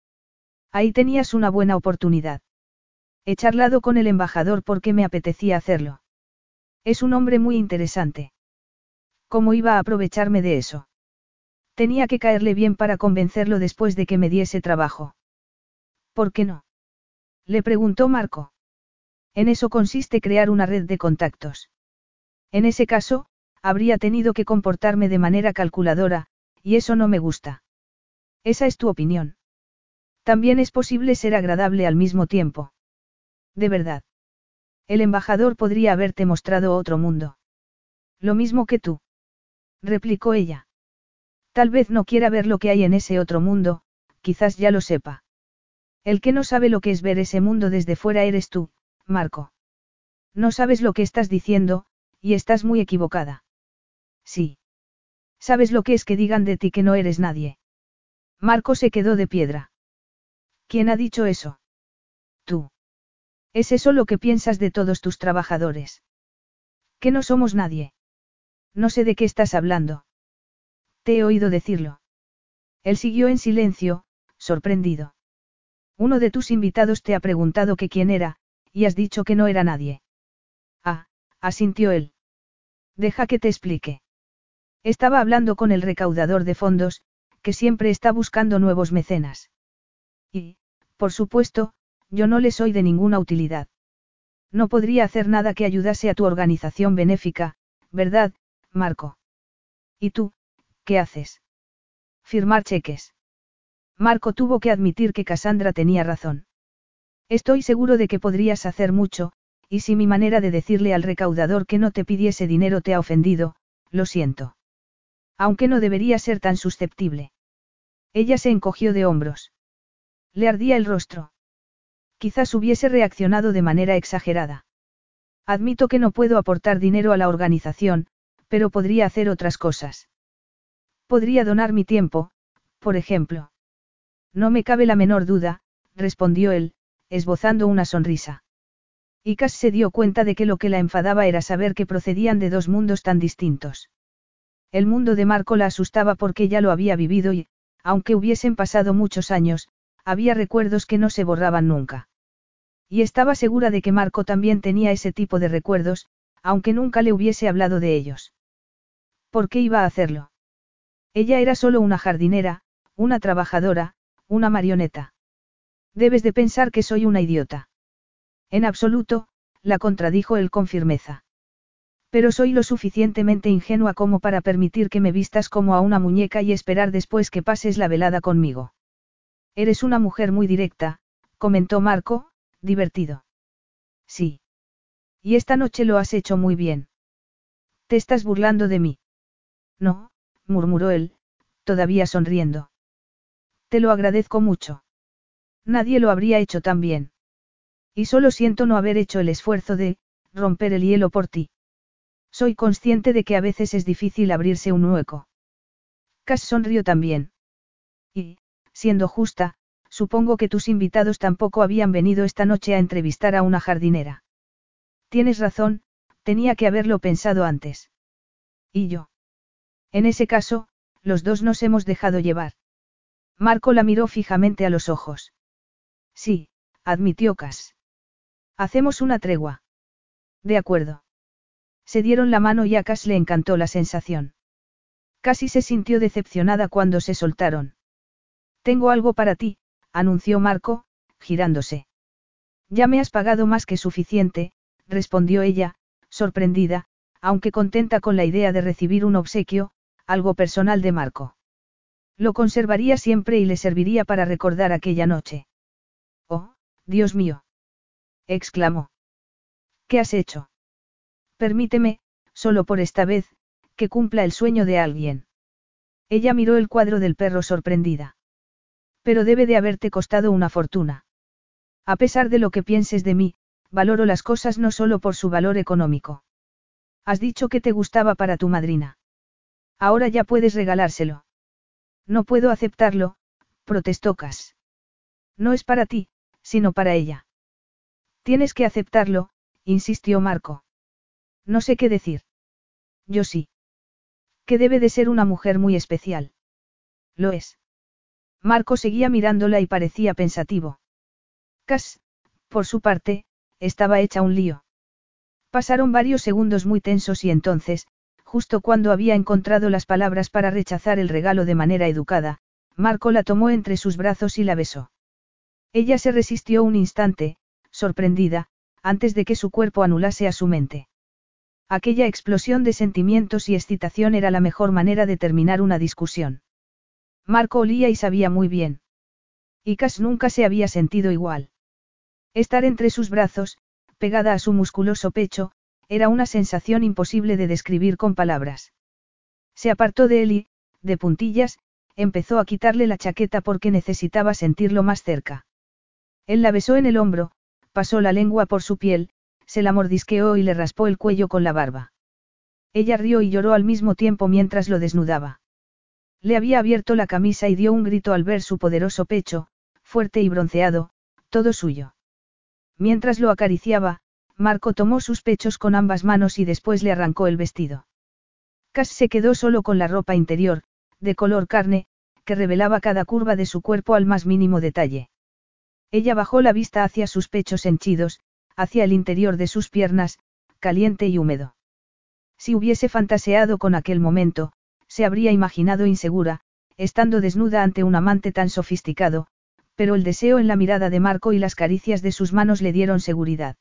Ahí tenías una buena oportunidad. He charlado con el embajador porque me apetecía hacerlo. Es un hombre muy interesante. ¿Cómo iba a aprovecharme de eso? Tenía que caerle bien para convencerlo después de que me diese trabajo. ¿Por qué no? Le preguntó Marco. En eso consiste crear una red de contactos. En ese caso, habría tenido que comportarme de manera calculadora, y eso no me gusta. Esa es tu opinión. También es posible ser agradable al mismo tiempo. De verdad. El embajador podría haberte mostrado otro mundo. Lo mismo que tú replicó ella. Tal vez no quiera ver lo que hay en ese otro mundo, quizás ya lo sepa. El que no sabe lo que es ver ese mundo desde fuera eres tú, Marco. No sabes lo que estás diciendo, y estás muy equivocada. Sí. ¿Sabes lo que es que digan de ti que no eres nadie? Marco se quedó de piedra. ¿Quién ha dicho eso? Tú. ¿Es eso lo que piensas de todos tus trabajadores? Que no somos nadie. No sé de qué estás hablando. Te he oído decirlo. Él siguió en silencio, sorprendido. Uno de tus invitados te ha preguntado que quién era, y has dicho que no era nadie. Ah, asintió él. Deja que te explique. Estaba hablando con el recaudador de fondos, que siempre está buscando nuevos mecenas. Y, por supuesto, yo no le soy de ninguna utilidad. No podría hacer nada que ayudase a tu organización benéfica, ¿verdad, Marco. ¿Y tú, qué haces? Firmar cheques. Marco tuvo que admitir que Cassandra tenía razón. Estoy seguro de que podrías hacer mucho, y si mi manera de decirle al recaudador que no te pidiese dinero te ha ofendido, lo siento. Aunque no debería ser tan susceptible. Ella se encogió de hombros. Le ardía el rostro. Quizás hubiese reaccionado de manera exagerada. Admito que no puedo aportar dinero a la organización, pero podría hacer otras cosas. Podría donar mi tiempo, por ejemplo. No me cabe la menor duda, respondió él, esbozando una sonrisa. Y Cass se dio cuenta de que lo que la enfadaba era saber que procedían de dos mundos tan distintos. El mundo de Marco la asustaba porque ya lo había vivido y, aunque hubiesen pasado muchos años, había recuerdos que no se borraban nunca. Y estaba segura de que Marco también tenía ese tipo de recuerdos, aunque nunca le hubiese hablado de ellos. ¿Por qué iba a hacerlo? Ella era solo una jardinera, una trabajadora, una marioneta. Debes de pensar que soy una idiota. En absoluto, la contradijo él con firmeza. Pero soy lo suficientemente ingenua como para permitir que me vistas como a una muñeca y esperar después que pases la velada conmigo. Eres una mujer muy directa, comentó Marco, divertido. Sí. Y esta noche lo has hecho muy bien. Te estás burlando de mí. No, murmuró él, todavía sonriendo. Te lo agradezco mucho. Nadie lo habría hecho tan bien. Y solo siento no haber hecho el esfuerzo de, romper el hielo por ti. Soy consciente de que a veces es difícil abrirse un hueco. Cass sonrió también. Y, siendo justa, supongo que tus invitados tampoco habían venido esta noche a entrevistar a una jardinera. Tienes razón, tenía que haberlo pensado antes. ¿Y yo? En ese caso, los dos nos hemos dejado llevar. Marco la miró fijamente a los ojos. Sí, admitió Cass. Hacemos una tregua. De acuerdo. Se dieron la mano y a Cass le encantó la sensación. Casi se sintió decepcionada cuando se soltaron. Tengo algo para ti, anunció Marco, girándose. Ya me has pagado más que suficiente, respondió ella, sorprendida, aunque contenta con la idea de recibir un obsequio, algo personal de Marco. Lo conservaría siempre y le serviría para recordar aquella noche. Oh, Dios mío. exclamó. ¿Qué has hecho? Permíteme, solo por esta vez, que cumpla el sueño de alguien. Ella miró el cuadro del perro sorprendida. Pero debe de haberte costado una fortuna. A pesar de lo que pienses de mí, valoro las cosas no solo por su valor económico. Has dicho que te gustaba para tu madrina. Ahora ya puedes regalárselo. No puedo aceptarlo, protestó Cass. No es para ti, sino para ella. Tienes que aceptarlo, insistió Marco. No sé qué decir. Yo sí. Que debe de ser una mujer muy especial. Lo es. Marco seguía mirándola y parecía pensativo. Cass, por su parte, estaba hecha un lío. Pasaron varios segundos muy tensos y entonces, justo cuando había encontrado las palabras para rechazar el regalo de manera educada, Marco la tomó entre sus brazos y la besó. Ella se resistió un instante, sorprendida, antes de que su cuerpo anulase a su mente. Aquella explosión de sentimientos y excitación era la mejor manera de terminar una discusión. Marco olía y sabía muy bien. Y Cass nunca se había sentido igual. Estar entre sus brazos, pegada a su musculoso pecho, era una sensación imposible de describir con palabras. Se apartó de él y, de puntillas, empezó a quitarle la chaqueta porque necesitaba sentirlo más cerca. Él la besó en el hombro, pasó la lengua por su piel, se la mordisqueó y le raspó el cuello con la barba. Ella rió y lloró al mismo tiempo mientras lo desnudaba. Le había abierto la camisa y dio un grito al ver su poderoso pecho, fuerte y bronceado, todo suyo. Mientras lo acariciaba, Marco tomó sus pechos con ambas manos y después le arrancó el vestido. Cass se quedó solo con la ropa interior, de color carne, que revelaba cada curva de su cuerpo al más mínimo detalle. Ella bajó la vista hacia sus pechos henchidos, hacia el interior de sus piernas, caliente y húmedo. Si hubiese fantaseado con aquel momento, se habría imaginado insegura, estando desnuda ante un amante tan sofisticado, pero el deseo en la mirada de Marco y las caricias de sus manos le dieron seguridad.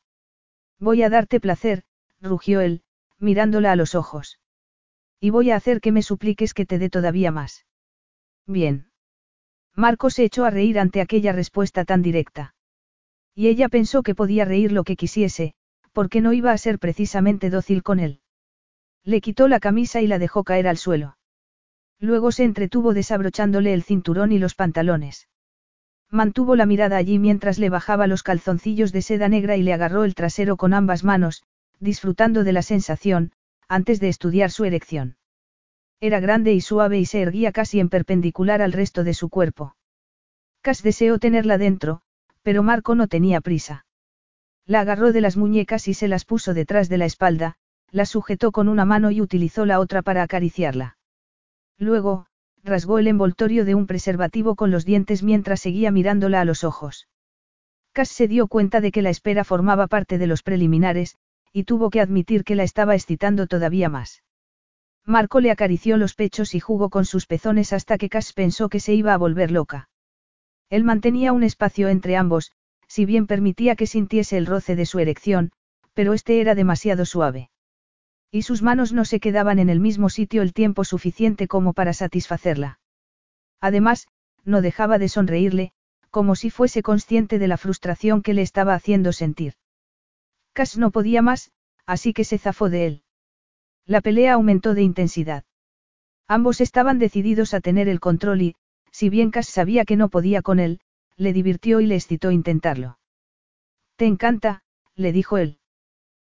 Voy a darte placer, rugió él, mirándola a los ojos. Y voy a hacer que me supliques que te dé todavía más. Bien. Marco se echó a reír ante aquella respuesta tan directa. Y ella pensó que podía reír lo que quisiese, porque no iba a ser precisamente dócil con él. Le quitó la camisa y la dejó caer al suelo. Luego se entretuvo desabrochándole el cinturón y los pantalones. Mantuvo la mirada allí mientras le bajaba los calzoncillos de seda negra y le agarró el trasero con ambas manos, disfrutando de la sensación, antes de estudiar su erección. Era grande y suave y se erguía casi en perpendicular al resto de su cuerpo. Cass deseó tenerla dentro, pero Marco no tenía prisa. La agarró de las muñecas y se las puso detrás de la espalda, la sujetó con una mano y utilizó la otra para acariciarla. Luego, rasgó el envoltorio de un preservativo con los dientes mientras seguía mirándola a los ojos. Cass se dio cuenta de que la espera formaba parte de los preliminares, y tuvo que admitir que la estaba excitando todavía más. Marco le acarició los pechos y jugó con sus pezones hasta que Cass pensó que se iba a volver loca. Él mantenía un espacio entre ambos, si bien permitía que sintiese el roce de su erección, pero este era demasiado suave. Y sus manos no se quedaban en el mismo sitio el tiempo suficiente como para satisfacerla. Además, no dejaba de sonreírle, como si fuese consciente de la frustración que le estaba haciendo sentir. Cass no podía más, así que se zafó de él. La pelea aumentó de intensidad. Ambos estaban decididos a tener el control y, si bien Cass sabía que no podía con él, le divirtió y le excitó intentarlo. Te encanta, le dijo él.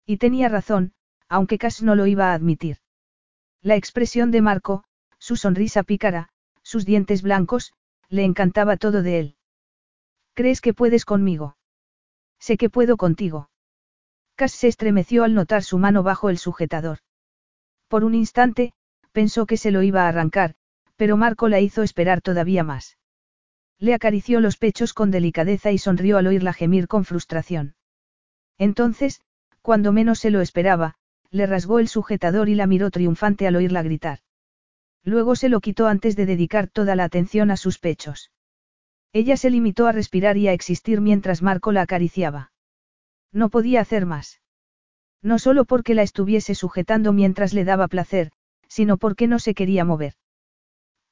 Y tenía razón, aunque Cass no lo iba a admitir. La expresión de Marco, su sonrisa pícara, sus dientes blancos, le encantaba todo de él. ¿Crees que puedes conmigo? Sé que puedo contigo. Cass se estremeció al notar su mano bajo el sujetador. Por un instante, pensó que se lo iba a arrancar, pero Marco la hizo esperar todavía más. Le acarició los pechos con delicadeza y sonrió al oírla gemir con frustración. Entonces, cuando menos se lo esperaba, le rasgó el sujetador y la miró triunfante al oírla gritar. Luego se lo quitó antes de dedicar toda la atención a sus pechos. Ella se limitó a respirar y a existir mientras Marco la acariciaba. No podía hacer más. No solo porque la estuviese sujetando mientras le daba placer, sino porque no se quería mover.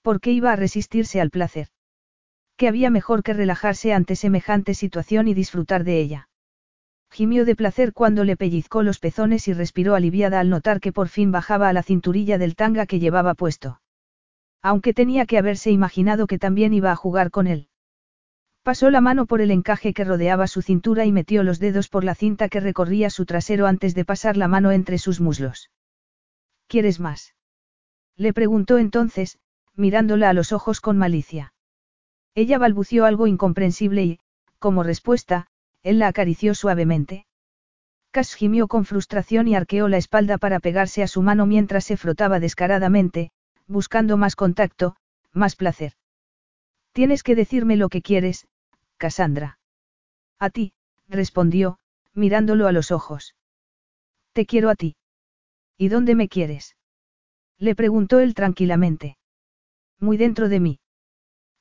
¿Por qué iba a resistirse al placer? ¿Qué había mejor que relajarse ante semejante situación y disfrutar de ella? Gimió de placer cuando le pellizcó los pezones y respiró aliviada al notar que por fin bajaba a la cinturilla del tanga que llevaba puesto. Aunque tenía que haberse imaginado que también iba a jugar con él. Pasó la mano por el encaje que rodeaba su cintura y metió los dedos por la cinta que recorría su trasero antes de pasar la mano entre sus muslos. ¿Quieres más? Le preguntó entonces, mirándola a los ojos con malicia. Ella balbució algo incomprensible y, como respuesta, él la acarició suavemente. Cass gimió con frustración y arqueó la espalda para pegarse a su mano mientras se frotaba descaradamente, buscando más contacto, más placer. Tienes que decirme lo que quieres, Cassandra. A ti, respondió, mirándolo a los ojos. Te quiero a ti. ¿Y dónde me quieres? Le preguntó él tranquilamente. Muy dentro de mí.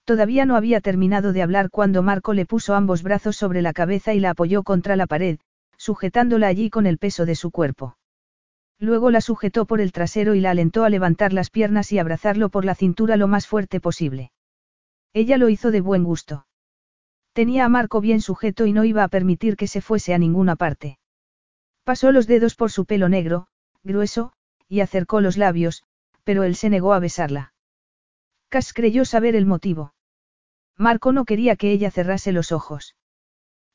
Todavía no había terminado de hablar cuando Marco le puso ambos brazos sobre la cabeza y la apoyó contra la pared, sujetándola allí con el peso de su cuerpo. Luego la sujetó por el trasero y la alentó a levantar las piernas y abrazarlo por la cintura lo más fuerte posible. Ella lo hizo de buen gusto. Tenía a Marco bien sujeto y no iba a permitir que se fuese a ninguna parte. Pasó los dedos por su pelo negro, grueso, y acercó los labios, pero él se negó a besarla. Cass creyó saber el motivo. Marco no quería que ella cerrase los ojos.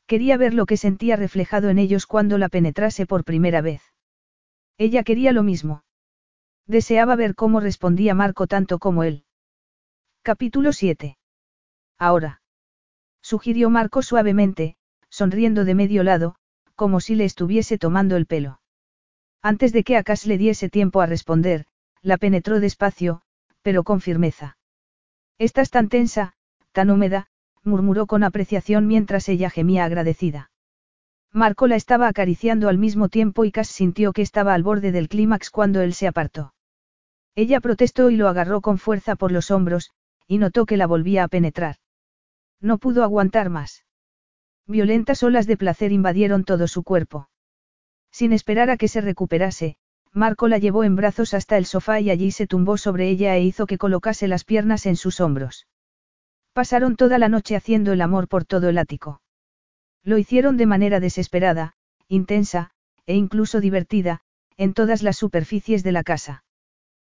Quería ver lo que sentía reflejado en ellos cuando la penetrase por primera vez. Ella quería lo mismo. Deseaba ver cómo respondía Marco tanto como él. Capítulo 7. Ahora. Sugirió Marco suavemente, sonriendo de medio lado, como si le estuviese tomando el pelo. Antes de que Akas le diese tiempo a responder, la penetró despacio, pero con firmeza. Estás tan tensa, tan húmeda, murmuró con apreciación mientras ella gemía agradecida. Marco la estaba acariciando al mismo tiempo y Cass sintió que estaba al borde del clímax cuando él se apartó. Ella protestó y lo agarró con fuerza por los hombros, y notó que la volvía a penetrar. No pudo aguantar más. Violentas olas de placer invadieron todo su cuerpo. Sin esperar a que se recuperase, Marco la llevó en brazos hasta el sofá y allí se tumbó sobre ella e hizo que colocase las piernas en sus hombros. Pasaron toda la noche haciendo el amor por todo el ático. Lo hicieron de manera desesperada, intensa, e incluso divertida, en todas las superficies de la casa.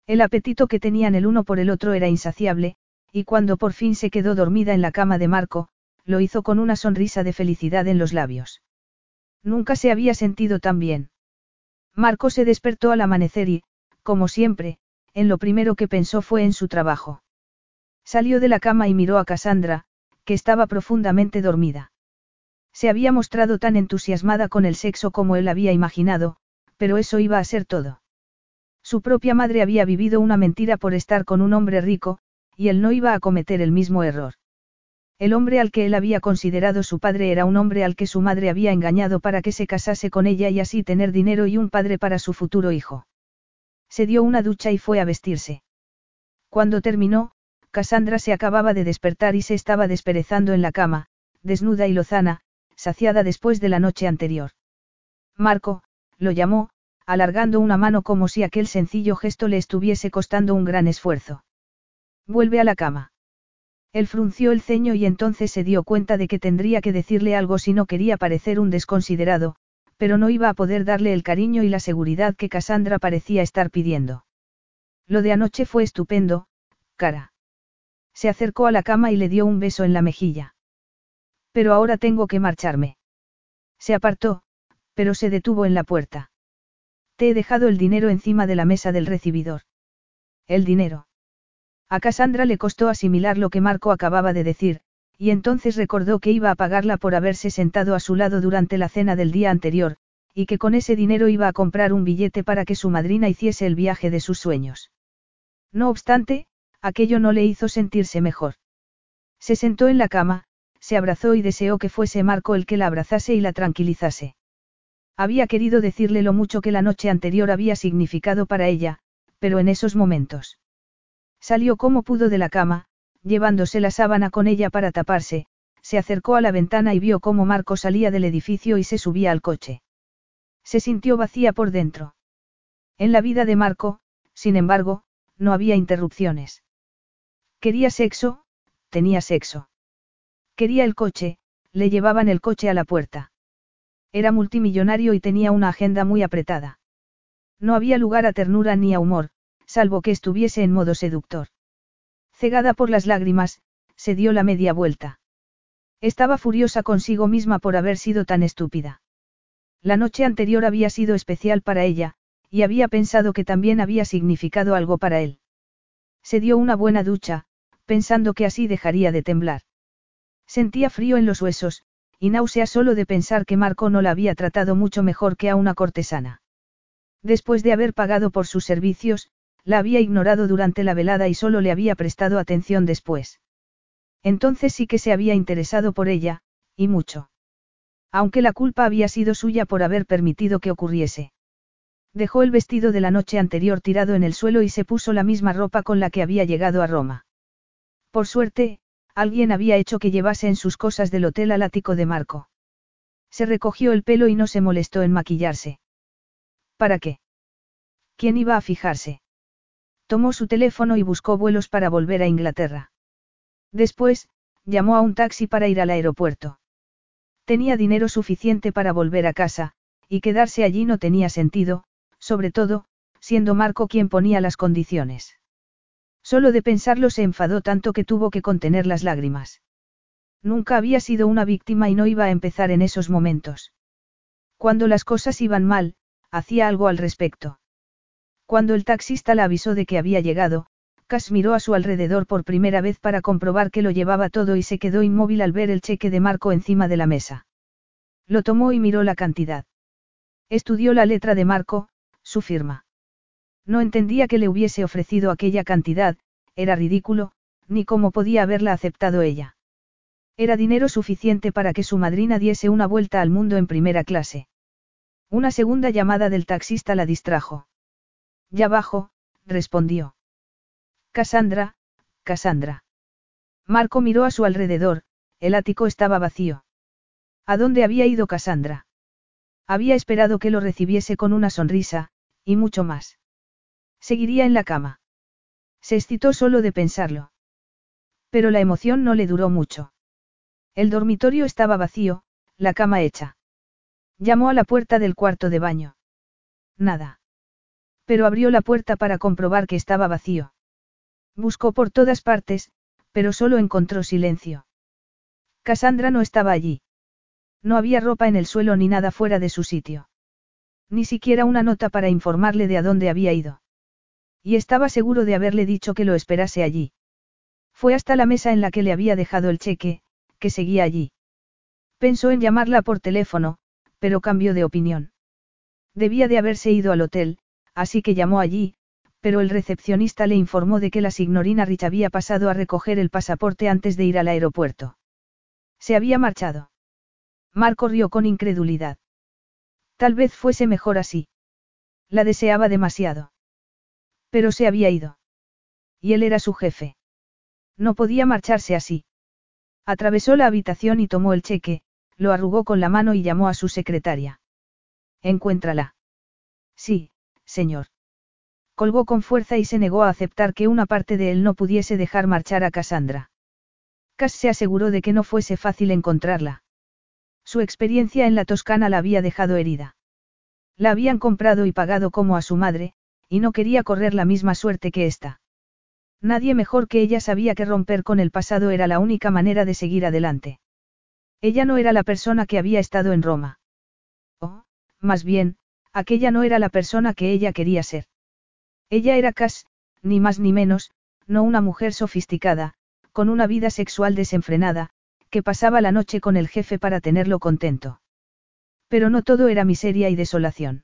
El apetito que tenían el uno por el otro era insaciable, y cuando por fin se quedó dormida en la cama de Marco, lo hizo con una sonrisa de felicidad en los labios. Nunca se había sentido tan bien. Marco se despertó al amanecer y, como siempre, en lo primero que pensó fue en su trabajo. Salió de la cama y miró a Cassandra, que estaba profundamente dormida. Se había mostrado tan entusiasmada con el sexo como él había imaginado, pero eso iba a ser todo. Su propia madre había vivido una mentira por estar con un hombre rico, y él no iba a cometer el mismo error. El hombre al que él había considerado su padre era un hombre al que su madre había engañado para que se casase con ella y así tener dinero y un padre para su futuro hijo. Se dio una ducha y fue a vestirse. Cuando terminó, Cassandra se acababa de despertar y se estaba desperezando en la cama, desnuda y lozana, saciada después de la noche anterior. Marco, lo llamó, alargando una mano como si aquel sencillo gesto le estuviese costando un gran esfuerzo. Vuelve a la cama. Él frunció el ceño y entonces se dio cuenta de que tendría que decirle algo si no quería parecer un desconsiderado, pero no iba a poder darle el cariño y la seguridad que Cassandra parecía estar pidiendo. Lo de anoche fue estupendo, cara. Se acercó a la cama y le dio un beso en la mejilla. Pero ahora tengo que marcharme. Se apartó, pero se detuvo en la puerta. Te he dejado el dinero encima de la mesa del recibidor. El dinero. A Cassandra le costó asimilar lo que Marco acababa de decir, y entonces recordó que iba a pagarla por haberse sentado a su lado durante la cena del día anterior, y que con ese dinero iba a comprar un billete para que su madrina hiciese el viaje de sus sueños. No obstante, aquello no le hizo sentirse mejor. Se sentó en la cama, se abrazó y deseó que fuese Marco el que la abrazase y la tranquilizase. Había querido decirle lo mucho que la noche anterior había significado para ella, pero en esos momentos. Salió como pudo de la cama, llevándose la sábana con ella para taparse, se acercó a la ventana y vio cómo Marco salía del edificio y se subía al coche. Se sintió vacía por dentro. En la vida de Marco, sin embargo, no había interrupciones. Quería sexo, tenía sexo. Quería el coche, le llevaban el coche a la puerta. Era multimillonario y tenía una agenda muy apretada. No había lugar a ternura ni a humor, salvo que estuviese en modo seductor. Cegada por las lágrimas, se dio la media vuelta. Estaba furiosa consigo misma por haber sido tan estúpida. La noche anterior había sido especial para ella, y había pensado que también había significado algo para él. Se dio una buena ducha, pensando que así dejaría de temblar. Sentía frío en los huesos, y náusea solo de pensar que Marco no la había tratado mucho mejor que a una cortesana. Después de haber pagado por sus servicios, la había ignorado durante la velada y solo le había prestado atención después. Entonces sí que se había interesado por ella, y mucho. Aunque la culpa había sido suya por haber permitido que ocurriese. Dejó el vestido de la noche anterior tirado en el suelo y se puso la misma ropa con la que había llegado a Roma. Por suerte, alguien había hecho que llevase en sus cosas del hotel al ático de Marco. Se recogió el pelo y no se molestó en maquillarse. ¿Para qué? ¿Quién iba a fijarse? Tomó su teléfono y buscó vuelos para volver a Inglaterra. Después, llamó a un taxi para ir al aeropuerto. Tenía dinero suficiente para volver a casa, y quedarse allí no tenía sentido, sobre todo, siendo Marco quien ponía las condiciones. Solo de pensarlo se enfadó tanto que tuvo que contener las lágrimas. Nunca había sido una víctima y no iba a empezar en esos momentos. Cuando las cosas iban mal, hacía algo al respecto. Cuando el taxista la avisó de que había llegado, Cass miró a su alrededor por primera vez para comprobar que lo llevaba todo y se quedó inmóvil al ver el cheque de Marco encima de la mesa. Lo tomó y miró la cantidad. Estudió la letra de Marco, su firma. No entendía que le hubiese ofrecido aquella cantidad, era ridículo, ni cómo podía haberla aceptado ella. Era dinero suficiente para que su madrina diese una vuelta al mundo en primera clase. Una segunda llamada del taxista la distrajo. Ya bajo, respondió. Cassandra, Cassandra. Marco miró a su alrededor, el ático estaba vacío. ¿A dónde había ido Cassandra? Había esperado que lo recibiese con una sonrisa, y mucho más. Seguiría en la cama. Se excitó solo de pensarlo. Pero la emoción no le duró mucho. El dormitorio estaba vacío, la cama hecha. Llamó a la puerta del cuarto de baño. Nada. Pero abrió la puerta para comprobar que estaba vacío. Buscó por todas partes, pero solo encontró silencio. Cassandra no estaba allí. No había ropa en el suelo ni nada fuera de su sitio. Ni siquiera una nota para informarle de a dónde había ido. Y estaba seguro de haberle dicho que lo esperase allí. Fue hasta la mesa en la que le había dejado el cheque, que seguía allí. Pensó en llamarla por teléfono, pero cambió de opinión. Debía de haberse ido al hotel, así que llamó allí, pero el recepcionista le informó de que la signorina Rich había pasado a recoger el pasaporte antes de ir al aeropuerto. Se había marchado. Marco rió con incredulidad. Tal vez fuese mejor así. La deseaba demasiado. Pero se había ido. Y él era su jefe. No podía marcharse así. Atravesó la habitación y tomó el cheque, lo arrugó con la mano y llamó a su secretaria. Encuéntrala. Sí, señor. Colgó con fuerza y se negó a aceptar que una parte de él no pudiese dejar marchar a Cassandra. Cass se aseguró de que no fuese fácil encontrarla. Su experiencia en la Toscana la había dejado herida. La habían comprado y pagado como a su madre, y no quería correr la misma suerte que ésta. Nadie mejor que ella sabía que romper con el pasado era la única manera de seguir adelante. Ella no era la persona que había estado en Roma. O, más bien, aquella no era la persona que ella quería ser. Ella era Cass, ni más ni menos, no una mujer sofisticada, con una vida sexual desenfrenada, que pasaba la noche con el jefe para tenerlo contento. Pero no todo era miseria y desolación.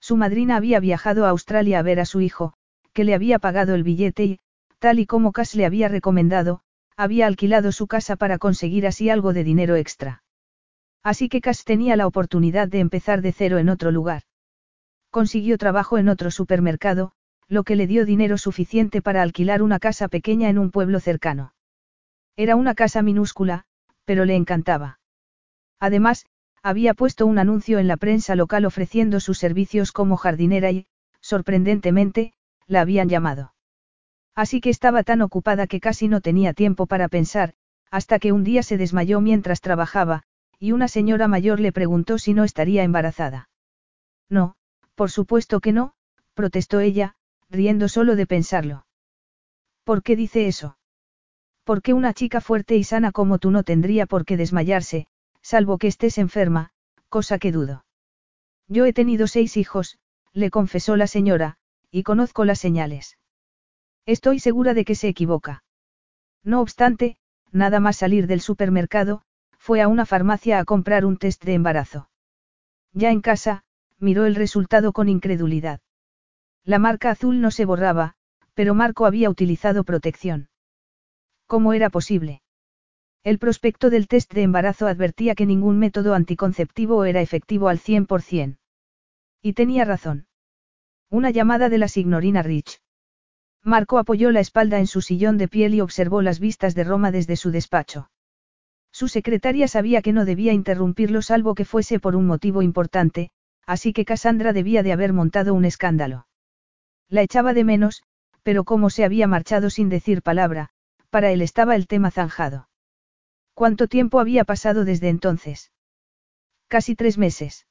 Su madrina había viajado a Australia a ver a su hijo, que le había pagado el billete y, tal y como Cass le había recomendado, Había alquilado su casa para conseguir así algo de dinero extra. Así que Cass tenía la oportunidad de empezar de cero en otro lugar. Consiguió trabajo en otro supermercado, lo que le dio dinero suficiente para alquilar una casa pequeña en un pueblo cercano. Era una casa minúscula, pero le encantaba. Además, había puesto un anuncio en la prensa local ofreciendo sus servicios como jardinera y, sorprendentemente, la habían llamado. Así que estaba tan ocupada que casi no tenía tiempo para pensar, hasta que un día se desmayó mientras trabajaba, y una señora mayor le preguntó si no estaría embarazada. No, por supuesto que no, protestó ella, riendo solo de pensarlo. ¿Por qué dice eso? Porque una chica fuerte y sana como tú no tendría por qué desmayarse, salvo que estés enferma, cosa que dudo. Yo he tenido seis hijos, le confesó la señora, y conozco las señales. Estoy segura de que se equivoca. No obstante, nada más salir del supermercado, fue a una farmacia a comprar un test de embarazo. Ya en casa, miró el resultado con incredulidad. La marca azul no se borraba, pero Marco había utilizado protección. ¿Cómo era posible? El prospecto del test de embarazo advertía que ningún método anticonceptivo era efectivo al 100%. Y tenía razón. Una llamada de la signorina Rich. Marco apoyó la espalda en su sillón de piel y observó las vistas de Roma desde su despacho. Su secretaria sabía que no debía interrumpirlo salvo que fuese por un motivo importante, así que Cassandra debía de haber montado un escándalo. La echaba de menos, pero como se había marchado sin decir palabra, para él estaba el tema zanjado. ¿Cuánto tiempo había pasado desde entonces? Casi tres meses.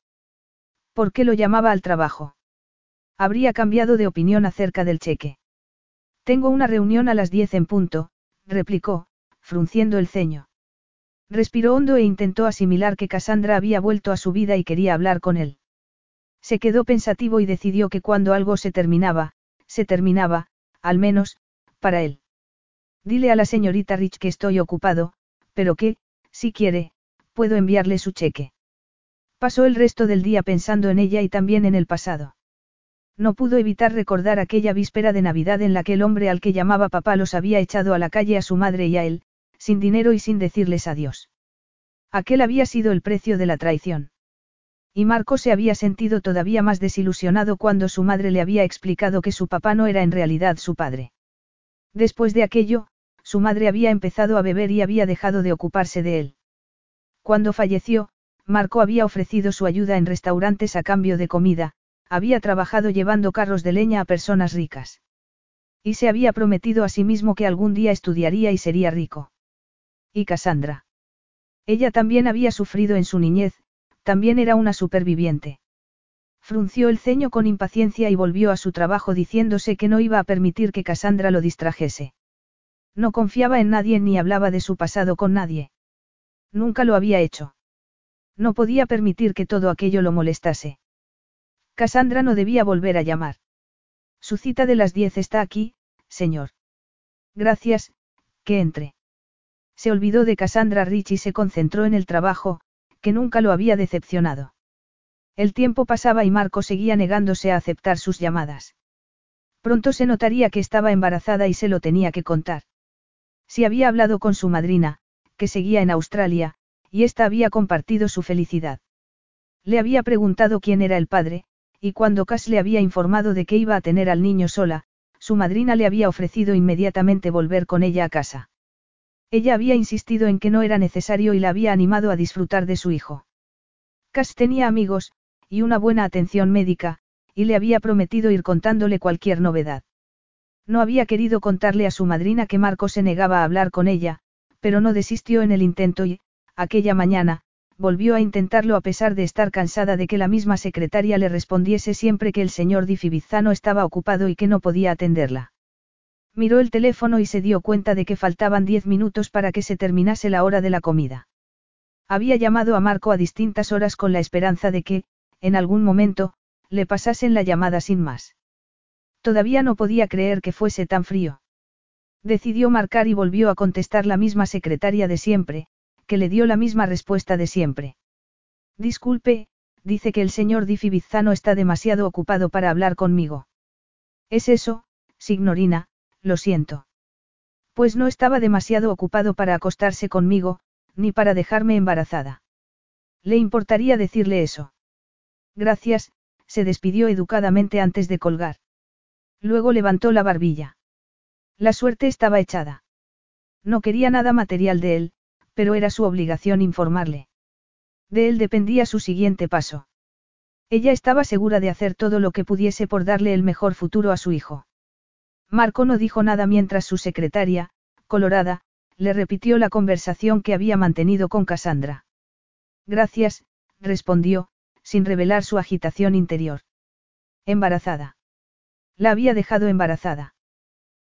¿Por qué lo llamaba al trabajo? Habría cambiado de opinión acerca del cheque. Tengo una reunión a las diez en punto, replicó, frunciendo el ceño. Respiró hondo e intentó asimilar que Cassandra había vuelto a su vida y quería hablar con él. Se quedó pensativo y decidió que cuando algo se terminaba, se terminaba, al menos, para él. Dile a la señorita Rich que estoy ocupado, pero que, si quiere, puedo enviarle su cheque. Pasó el resto del día pensando en ella y también en el pasado. No pudo evitar recordar aquella víspera de Navidad en la que el hombre al que llamaba papá los había echado a la calle a su madre y a él, sin dinero y sin decirles adiós. Aquel había sido el precio de la traición. Y Marco se había sentido todavía más desilusionado cuando su madre le había explicado que su papá no era en realidad su padre. Después de aquello, su madre había empezado a beber y había dejado de ocuparse de él. Cuando falleció, Marco había ofrecido su ayuda en restaurantes a cambio de comida, había trabajado llevando carros de leña a personas ricas. Y se había prometido a sí mismo que algún día estudiaría y sería rico. ¿Y Cassandra? Ella también había sufrido en su niñez, también era una superviviente. Frunció el ceño con impaciencia y volvió a su trabajo diciéndose que no iba a permitir que Cassandra lo distrajese. No confiaba en nadie ni hablaba de su pasado con nadie. Nunca lo había hecho. No podía permitir que todo aquello lo molestase. Cassandra no debía volver a llamar. Su cita de las diez está aquí, señor. Gracias, que entre. Se olvidó de Cassandra Rich y se concentró en el trabajo, que nunca lo había decepcionado. El tiempo pasaba y Marco seguía negándose a aceptar sus llamadas. Pronto se notaría que estaba embarazada y se lo tenía que contar. Si había hablado con su madrina, que seguía en Australia, y ésta había compartido su felicidad. Le había preguntado quién era el padre, y cuando Cass le había informado de que iba a tener al niño sola, su madrina le había ofrecido inmediatamente volver con ella a casa. Ella había insistido en que no era necesario y la había animado a disfrutar de su hijo. Cass tenía amigos, y una buena atención médica, y le había prometido ir contándole cualquier novedad. No había querido contarle a su madrina que Marco se negaba a hablar con ella, pero no desistió en el intento y, aquella mañana, volvió a intentarlo a pesar de estar cansada de que la misma secretaria le respondiese siempre que el señor Di Fibizzano estaba ocupado y que no podía atenderla. Miró el teléfono y se dio cuenta de que faltaban diez minutos para que se terminase la hora de la comida. Había llamado a Marco a distintas horas con la esperanza de que, en algún momento, le pasasen la llamada sin más. Todavía no podía creer que fuese tan frío. Decidió marcar y volvió a contestar la misma secretaria de siempre, que le dio la misma respuesta de siempre. Disculpe, dice que el señor Di Fibizzano está demasiado ocupado para hablar conmigo. Es eso, signorina, lo siento. Pues no estaba demasiado ocupado para acostarse conmigo, ni para dejarme embarazada. ¿Le importaría decirle eso? Gracias, se despidió educadamente antes de colgar. Luego levantó la barbilla. La suerte estaba echada. No quería nada material de él, pero era su obligación informarle. De él dependía su siguiente paso. Ella estaba segura de hacer todo lo que pudiese por darle el mejor futuro a su hijo. Marco no dijo nada mientras su secretaria, colorada, le repitió la conversación que había mantenido con Cassandra. Gracias, respondió, sin revelar su agitación interior. Embarazada. La había dejado embarazada.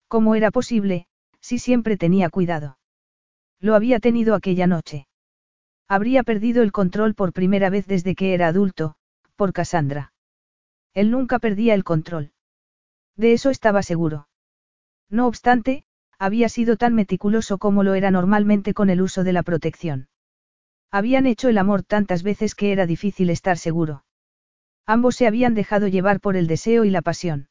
¿Cómo era posible, si siempre tenía cuidado? Lo había tenido aquella noche. Habría perdido el control por primera vez desde que era adulto, por Cassandra. Él nunca perdía el control. De eso estaba seguro. No obstante, había sido tan meticuloso como lo era normalmente con el uso de la protección. Habían hecho el amor tantas veces que era difícil estar seguro. Ambos se habían dejado llevar por el deseo y la pasión.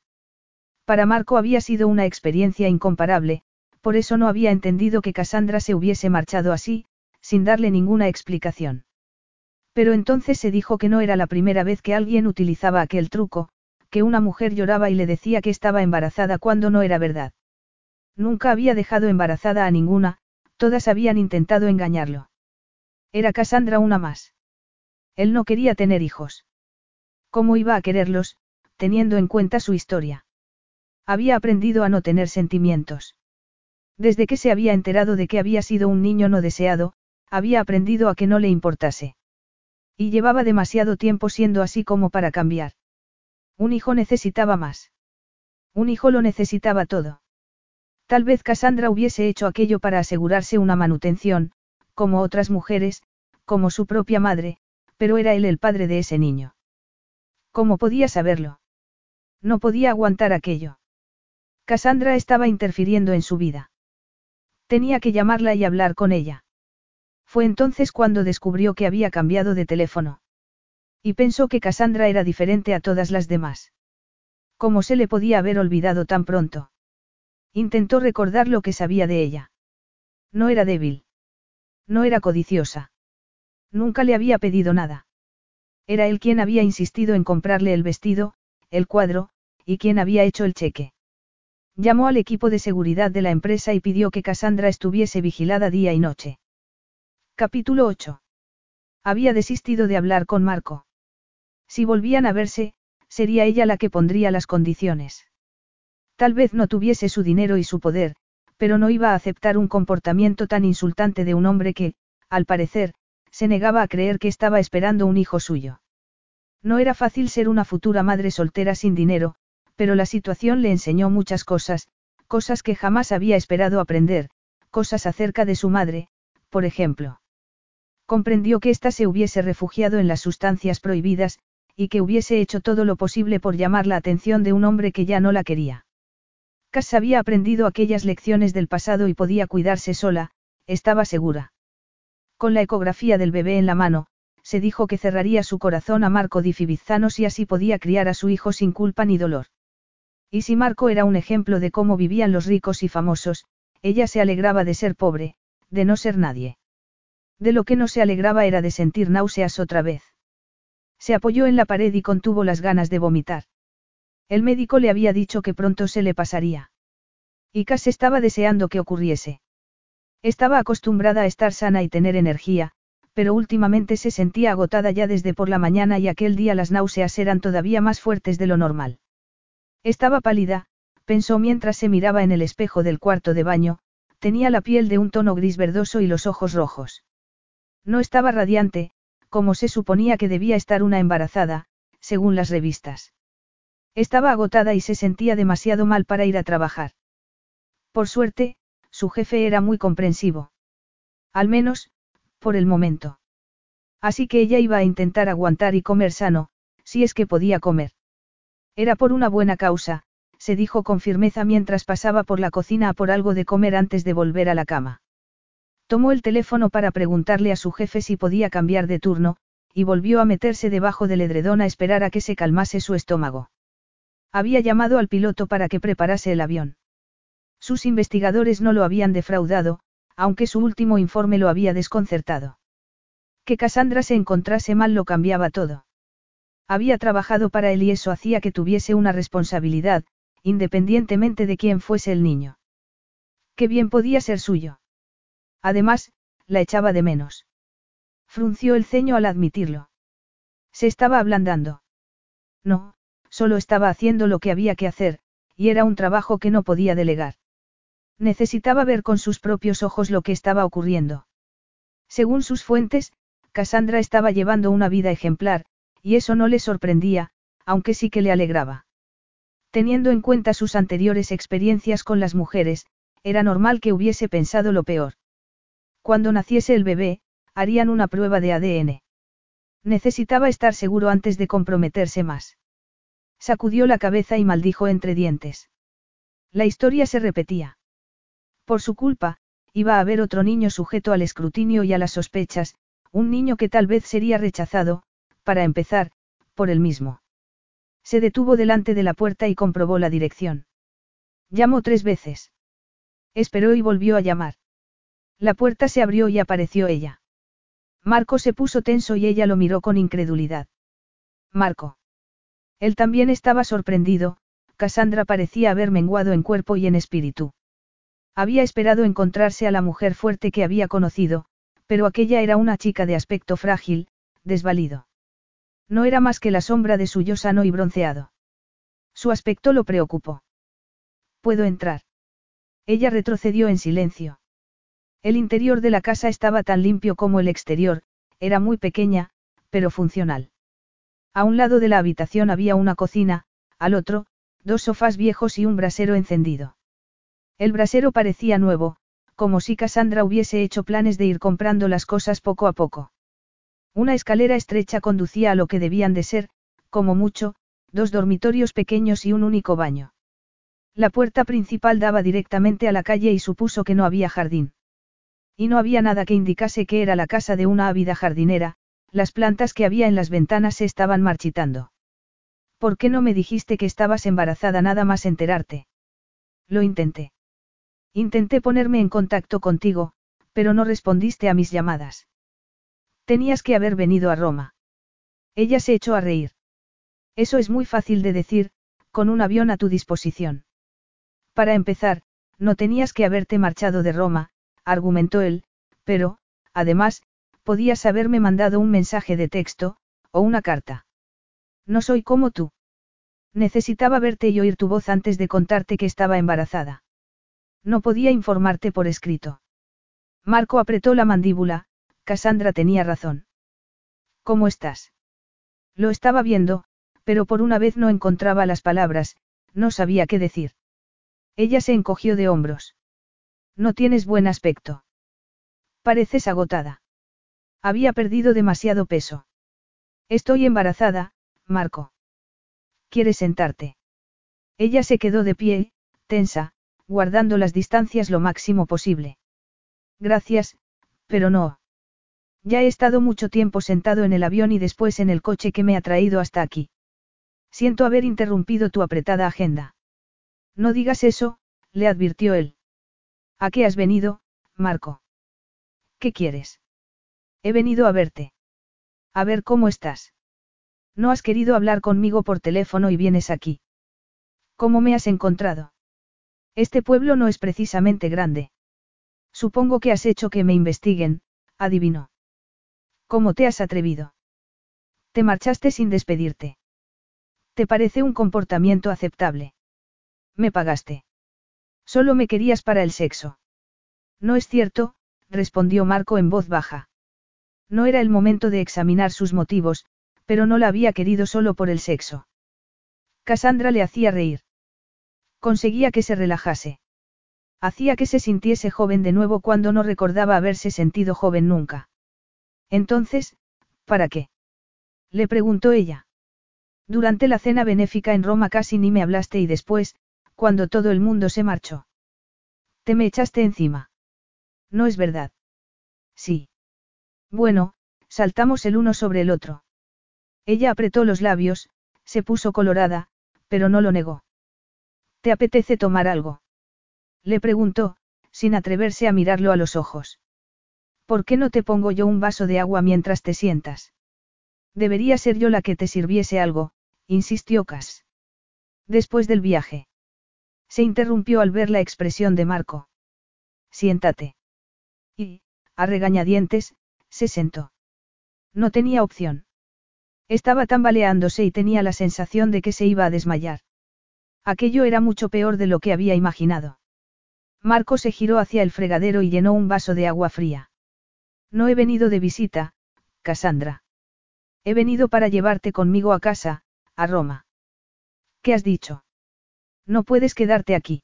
Para Marco había sido una experiencia incomparable, por eso no había entendido que Cassandra se hubiese marchado así, sin darle ninguna explicación. Pero entonces se dijo que no era la primera vez que alguien utilizaba aquel truco, que una mujer lloraba y le decía que estaba embarazada cuando no era verdad. Nunca había dejado embarazada a ninguna, todas habían intentado engañarlo. Era Cassandra una más. Él no quería tener hijos. ¿Cómo iba a quererlos, teniendo en cuenta su historia? Había aprendido a no tener sentimientos. Desde que se había enterado de que había sido un niño no deseado, había aprendido a que no le importase. Y llevaba demasiado tiempo siendo así como para cambiar. Un hijo necesitaba más. Un hijo lo necesitaba todo. Tal vez Cassandra hubiese hecho aquello para asegurarse una manutención, como otras mujeres, como su propia madre, pero era él el padre de ese niño. ¿Cómo podía saberlo? No podía aguantar aquello. Cassandra estaba interfiriendo en su vida. Tenía que llamarla y hablar con ella. Fue entonces cuando descubrió que había cambiado de teléfono. Y pensó que Cassandra era diferente a todas las demás. ¿Cómo se le podía haber olvidado tan pronto? Intentó recordar lo que sabía de ella. No era débil. No era codiciosa. Nunca le había pedido nada. Era él quien había insistido en comprarle el vestido, el cuadro, y quien había hecho el cheque. Llamó al equipo de seguridad de la empresa y pidió que Cassandra estuviese vigilada día y noche. Capítulo 8. Había desistido de hablar con Marco. Si volvían a verse, sería ella la que pondría las condiciones. Tal vez no tuviese su dinero y su poder, pero no iba a aceptar un comportamiento tan insultante de un hombre que, al parecer, se negaba a creer que estaba esperando un hijo suyo. No era fácil ser una futura madre soltera sin dinero, pero la situación le enseñó muchas cosas, cosas que jamás había esperado aprender, cosas acerca de su madre, por ejemplo. Comprendió que ésta se hubiese refugiado en las sustancias prohibidas, y que hubiese hecho todo lo posible por llamar la atención de un hombre que ya no la quería. Cass había aprendido aquellas lecciones del pasado y podía cuidarse sola, estaba segura. Con la ecografía del bebé en la mano, se dijo que cerraría su corazón a Marco Di Fibizanos y así podía criar a su hijo sin culpa ni dolor. Y si Marco era un ejemplo de cómo vivían los ricos y famosos, ella se alegraba de ser pobre, de no ser nadie. De lo que no se alegraba era de sentir náuseas otra vez. Se apoyó en la pared y contuvo las ganas de vomitar. El médico le había dicho que pronto se le pasaría. Y Cass estaba deseando que ocurriese. Estaba acostumbrada a estar sana y tener energía, pero últimamente se sentía agotada ya desde por la mañana y aquel día las náuseas eran todavía más fuertes de lo normal. Estaba pálida, pensó mientras se miraba en el espejo del cuarto de baño, tenía la piel de un tono gris verdoso y los ojos rojos. No estaba radiante, como se suponía que debía estar una embarazada, según las revistas. Estaba agotada y se sentía demasiado mal para ir a trabajar. Por suerte, su jefe era muy comprensivo. Al menos, por el momento. Así que ella iba a intentar aguantar y comer sano, si es que podía comer. Era por una buena causa, se dijo con firmeza mientras pasaba por la cocina a por algo de comer antes de volver a la cama. Tomó el teléfono para preguntarle a su jefe si podía cambiar de turno, y volvió a meterse debajo del edredón a esperar a que se calmase su estómago. Había llamado al piloto para que preparase el avión. Sus investigadores no lo habían defraudado, aunque su último informe lo había desconcertado. Que Cassandra se encontrase mal lo cambiaba todo. Había trabajado para él y eso hacía que tuviese una responsabilidad, independientemente de quién fuese el niño. Qué bien podía ser suyo. Además, la echaba de menos. Frunció el ceño al admitirlo. Se estaba ablandando. No, solo estaba haciendo lo que había que hacer, y era un trabajo que no podía delegar. Necesitaba ver con sus propios ojos lo que estaba ocurriendo. Según sus fuentes, Cassandra estaba llevando una vida ejemplar, y eso no le sorprendía, aunque sí que le alegraba. Teniendo en cuenta sus anteriores experiencias con las mujeres, era normal que hubiese pensado lo peor. Cuando naciese el bebé, harían una prueba de ADN. Necesitaba estar seguro antes de comprometerse más. Sacudió la cabeza y maldijo entre dientes. La historia se repetía. Por su culpa, iba a haber otro niño sujeto al escrutinio y a las sospechas, un niño que tal vez sería rechazado, para empezar, por él mismo. Se detuvo delante de la puerta y comprobó la dirección. Llamó tres veces. Esperó y volvió a llamar. La puerta se abrió y apareció ella. Marco se puso tenso y ella lo miró con incredulidad. Marco. Él también estaba sorprendido, Cassandra parecía haber menguado en cuerpo y en espíritu. Había esperado encontrarse a la mujer fuerte que había conocido, pero aquella era una chica de aspecto frágil, desvalido. No era más que la sombra de su yo sano y bronceado. Su aspecto lo preocupó. ¿Puedo entrar? Ella retrocedió en silencio. El interior de la casa estaba tan limpio como el exterior, era muy pequeña, pero funcional. A un lado de la habitación había una cocina, al otro, dos sofás viejos y un brasero encendido. El brasero parecía nuevo, como si Cassandra hubiese hecho planes de ir comprando las cosas poco a poco. Una escalera estrecha conducía a lo que debían de ser, como mucho, dos dormitorios pequeños y un único baño. La puerta principal daba directamente a la calle y supuso que no había jardín. Y no había nada que indicase que era la casa de una ávida jardinera, las plantas que había en las ventanas se estaban marchitando. ¿Por qué no me dijiste que estabas embarazada nada más enterarte? Lo intenté. Intenté ponerme en contacto contigo, pero no respondiste a mis llamadas. Tenías que haber venido a Roma. Ella se echó a reír. Eso es muy fácil de decir, con un avión a tu disposición. Para empezar, no tenías que haberte marchado de Roma, argumentó él, pero, además, podías haberme mandado un mensaje de texto, o una carta. No soy como tú. Necesitaba verte y oír tu voz antes de contarte que estaba embarazada. No podía informarte por escrito. Marco apretó la mandíbula, Cassandra tenía razón. ¿Cómo estás? Lo estaba viendo, pero por una vez no encontraba las palabras, no sabía qué decir. Ella se encogió de hombros. No tienes buen aspecto. Pareces agotada. Había perdido demasiado peso. Estoy embarazada, Marco. ¿Quieres sentarte? Ella se quedó de pie, tensa, guardando las distancias lo máximo posible. Gracias, pero no. Ya he estado mucho tiempo sentado en el avión y después en el coche que me ha traído hasta aquí. Siento haber interrumpido tu apretada agenda. No digas eso, le advirtió él. ¿A qué has venido, Marco? ¿Qué quieres? He venido a verte. A ver cómo estás. No has querido hablar conmigo por teléfono y vienes aquí. ¿Cómo me has encontrado? Este pueblo no es precisamente grande. Supongo que has hecho que me investiguen, adivinó. ¿Cómo te has atrevido? Te marchaste sin despedirte. ¿Te parece un comportamiento aceptable? Me pagaste. Solo me querías para el sexo. No es cierto, respondió Marco en voz baja. No era el momento de examinar sus motivos, pero no la había querido solo por el sexo. Cassandra le hacía reír. Conseguía que se relajase. Hacía que se sintiese joven de nuevo cuando no recordaba haberse sentido joven nunca. Entonces, ¿para qué? Le preguntó ella. Durante la cena benéfica en Roma casi ni me hablaste y después, cuando todo el mundo se marchó. Te me echaste encima. No es verdad. Sí. Bueno, saltamos el uno sobre el otro. Ella apretó los labios, se puso colorada, pero no lo negó. ¿Te apetece tomar algo? Le preguntó, sin atreverse a mirarlo a los ojos. ¿Por qué no te pongo yo un vaso de agua mientras te sientas? Debería ser yo la que te sirviese algo, insistió Cass. Después del viaje. Se interrumpió al ver la expresión de Marco. Siéntate. Y, a regañadientes, se sentó. No tenía opción. Estaba tambaleándose y tenía la sensación de que se iba a desmayar. Aquello era mucho peor de lo que había imaginado. Marco se giró hacia el fregadero y llenó un vaso de agua fría. No he venido de visita, Cassandra. He venido para llevarte conmigo a casa, a Roma. ¿Qué has dicho? No puedes quedarte aquí.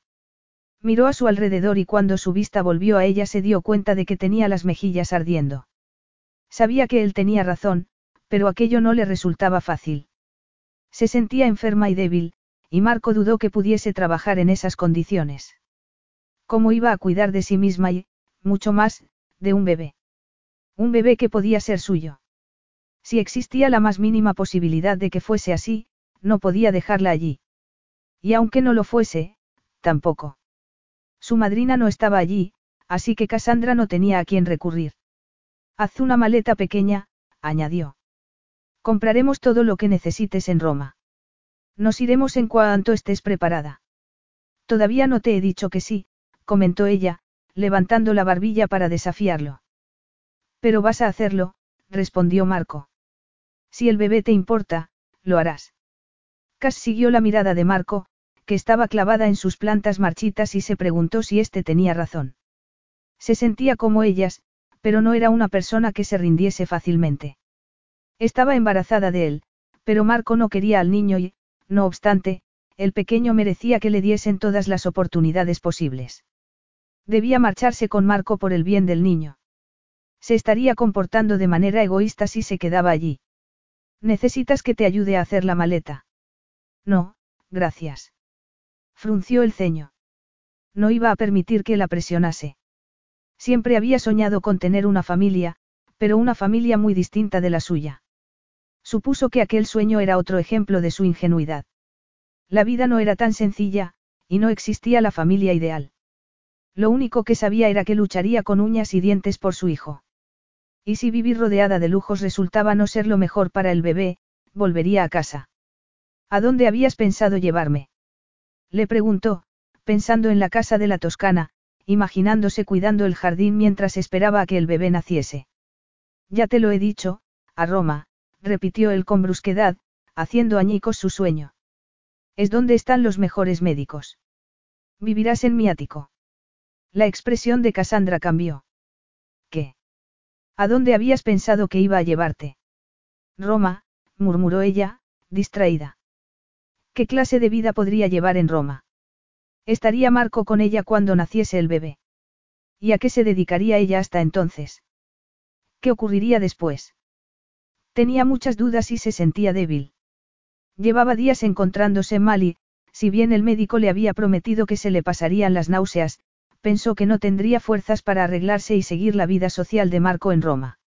Miró a su alrededor y cuando su vista volvió a ella se dio cuenta de que tenía las mejillas ardiendo. Sabía que él tenía razón, pero aquello no le resultaba fácil. Se sentía enferma y débil, y Marco dudó que pudiese trabajar en esas condiciones. ¿Cómo iba a cuidar de sí misma y, mucho más, de un bebé? Un bebé que podía ser suyo. Si existía la más mínima posibilidad de que fuese así, no podía dejarla allí. Y aunque no lo fuese, tampoco. Su madrina no estaba allí, así que Cassandra no tenía a quién recurrir. Haz una maleta pequeña, añadió. Compraremos todo lo que necesites en Roma. Nos iremos en cuanto estés preparada. Todavía no te he dicho que sí, comentó ella, levantando la barbilla para desafiarlo. Pero vas a hacerlo, respondió Marco. Si el bebé te importa, lo harás. Cass siguió la mirada de Marco, que estaba clavada en sus plantas marchitas y se preguntó si éste tenía razón. Se sentía como ellas, pero no era una persona que se rindiese fácilmente. Estaba embarazada de él, pero Marco no quería al niño y, no obstante, el pequeño merecía que le diesen todas las oportunidades posibles. Debía marcharse con Marco por el bien del niño. Se estaría comportando de manera egoísta si se quedaba allí. ¿Necesitas que te ayude a hacer la maleta? No, gracias. Frunció el ceño. No iba a permitir que la presionase. Siempre había soñado con tener una familia, pero una familia muy distinta de la suya. Supuso que aquel sueño era otro ejemplo de su ingenuidad. La vida no era tan sencilla, y no existía la familia ideal. Lo único que sabía era que lucharía con uñas y dientes por su hijo. Y si vivir rodeada de lujos resultaba no ser lo mejor para el bebé, volvería a casa. ¿A dónde habías pensado llevarme? Le preguntó, pensando en la casa de la Toscana, imaginándose cuidando el jardín mientras esperaba a que el bebé naciese. Ya te lo he dicho, a Roma, repitió él con brusquedad, haciendo añicos su sueño. Es donde están los mejores médicos. Vivirás en mi ático. La expresión de Cassandra cambió. ¿Qué? ¿A dónde habías pensado que iba a llevarte? Roma, murmuró ella, distraída. ¿Qué clase de vida podría llevar en Roma? Estaría Marco con ella cuando naciese el bebé. ¿Y a qué se dedicaría ella hasta entonces? ¿Qué ocurriría después? Tenía muchas dudas y se sentía débil. Llevaba días encontrándose mal y, si bien el médico le había prometido que se le pasarían las náuseas, pensó que no tendría fuerzas para arreglarse y seguir la vida social de Marco en Roma.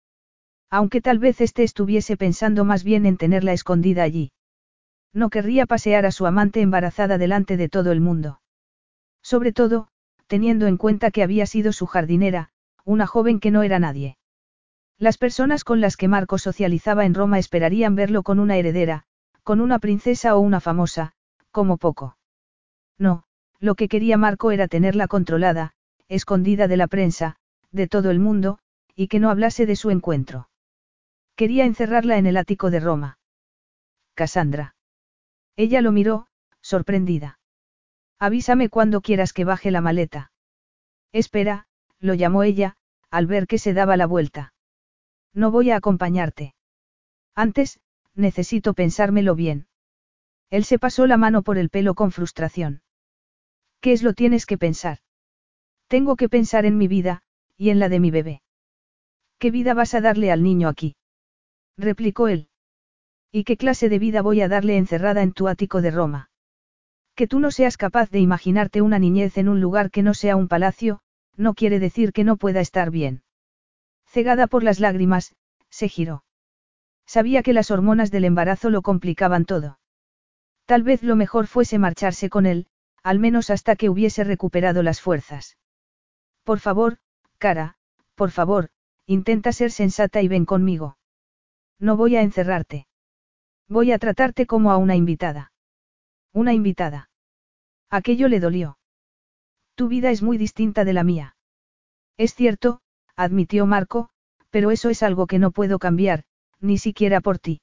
Aunque tal vez éste estuviese pensando más bien en tenerla escondida allí. No querría pasear a su amante embarazada delante de todo el mundo. Sobre todo, teniendo en cuenta que había sido su jardinera, una joven que no era nadie. Las personas con las que Marco socializaba en Roma esperarían verlo con una heredera, con una princesa o una famosa, como poco. No, lo que quería Marco era tenerla controlada, escondida de la prensa, de todo el mundo, y que no hablase de su encuentro. Quería encerrarla en el ático de Roma. Cassandra. Ella lo miró, sorprendida. Avísame cuando quieras que baje la maleta. Espera, lo llamó ella, al ver que se daba la vuelta. No voy a acompañarte. Antes, necesito pensármelo bien. Él se pasó la mano por el pelo con frustración. ¿Qué es lo tienes que pensar? Tengo que pensar en mi vida, y en la de mi bebé. ¿Qué vida vas a darle al niño aquí? replicó él. ¿Y qué clase de vida voy a darle encerrada en tu ático de Roma? Que tú no seas capaz de imaginarte una niñez en un lugar que no sea un palacio, no quiere decir que no pueda estar bien. Cegada por las lágrimas, se giró. Sabía que las hormonas del embarazo lo complicaban todo. Tal vez lo mejor fuese marcharse con él, al menos hasta que hubiese recuperado las fuerzas. Por favor, cara, por favor, intenta ser sensata y ven conmigo. No voy a encerrarte. Voy a tratarte como a una invitada. Una invitada. Aquello le dolió. Tu vida es muy distinta de la mía. Es cierto, admitió Marco, pero eso es algo que no puedo cambiar, ni siquiera por ti.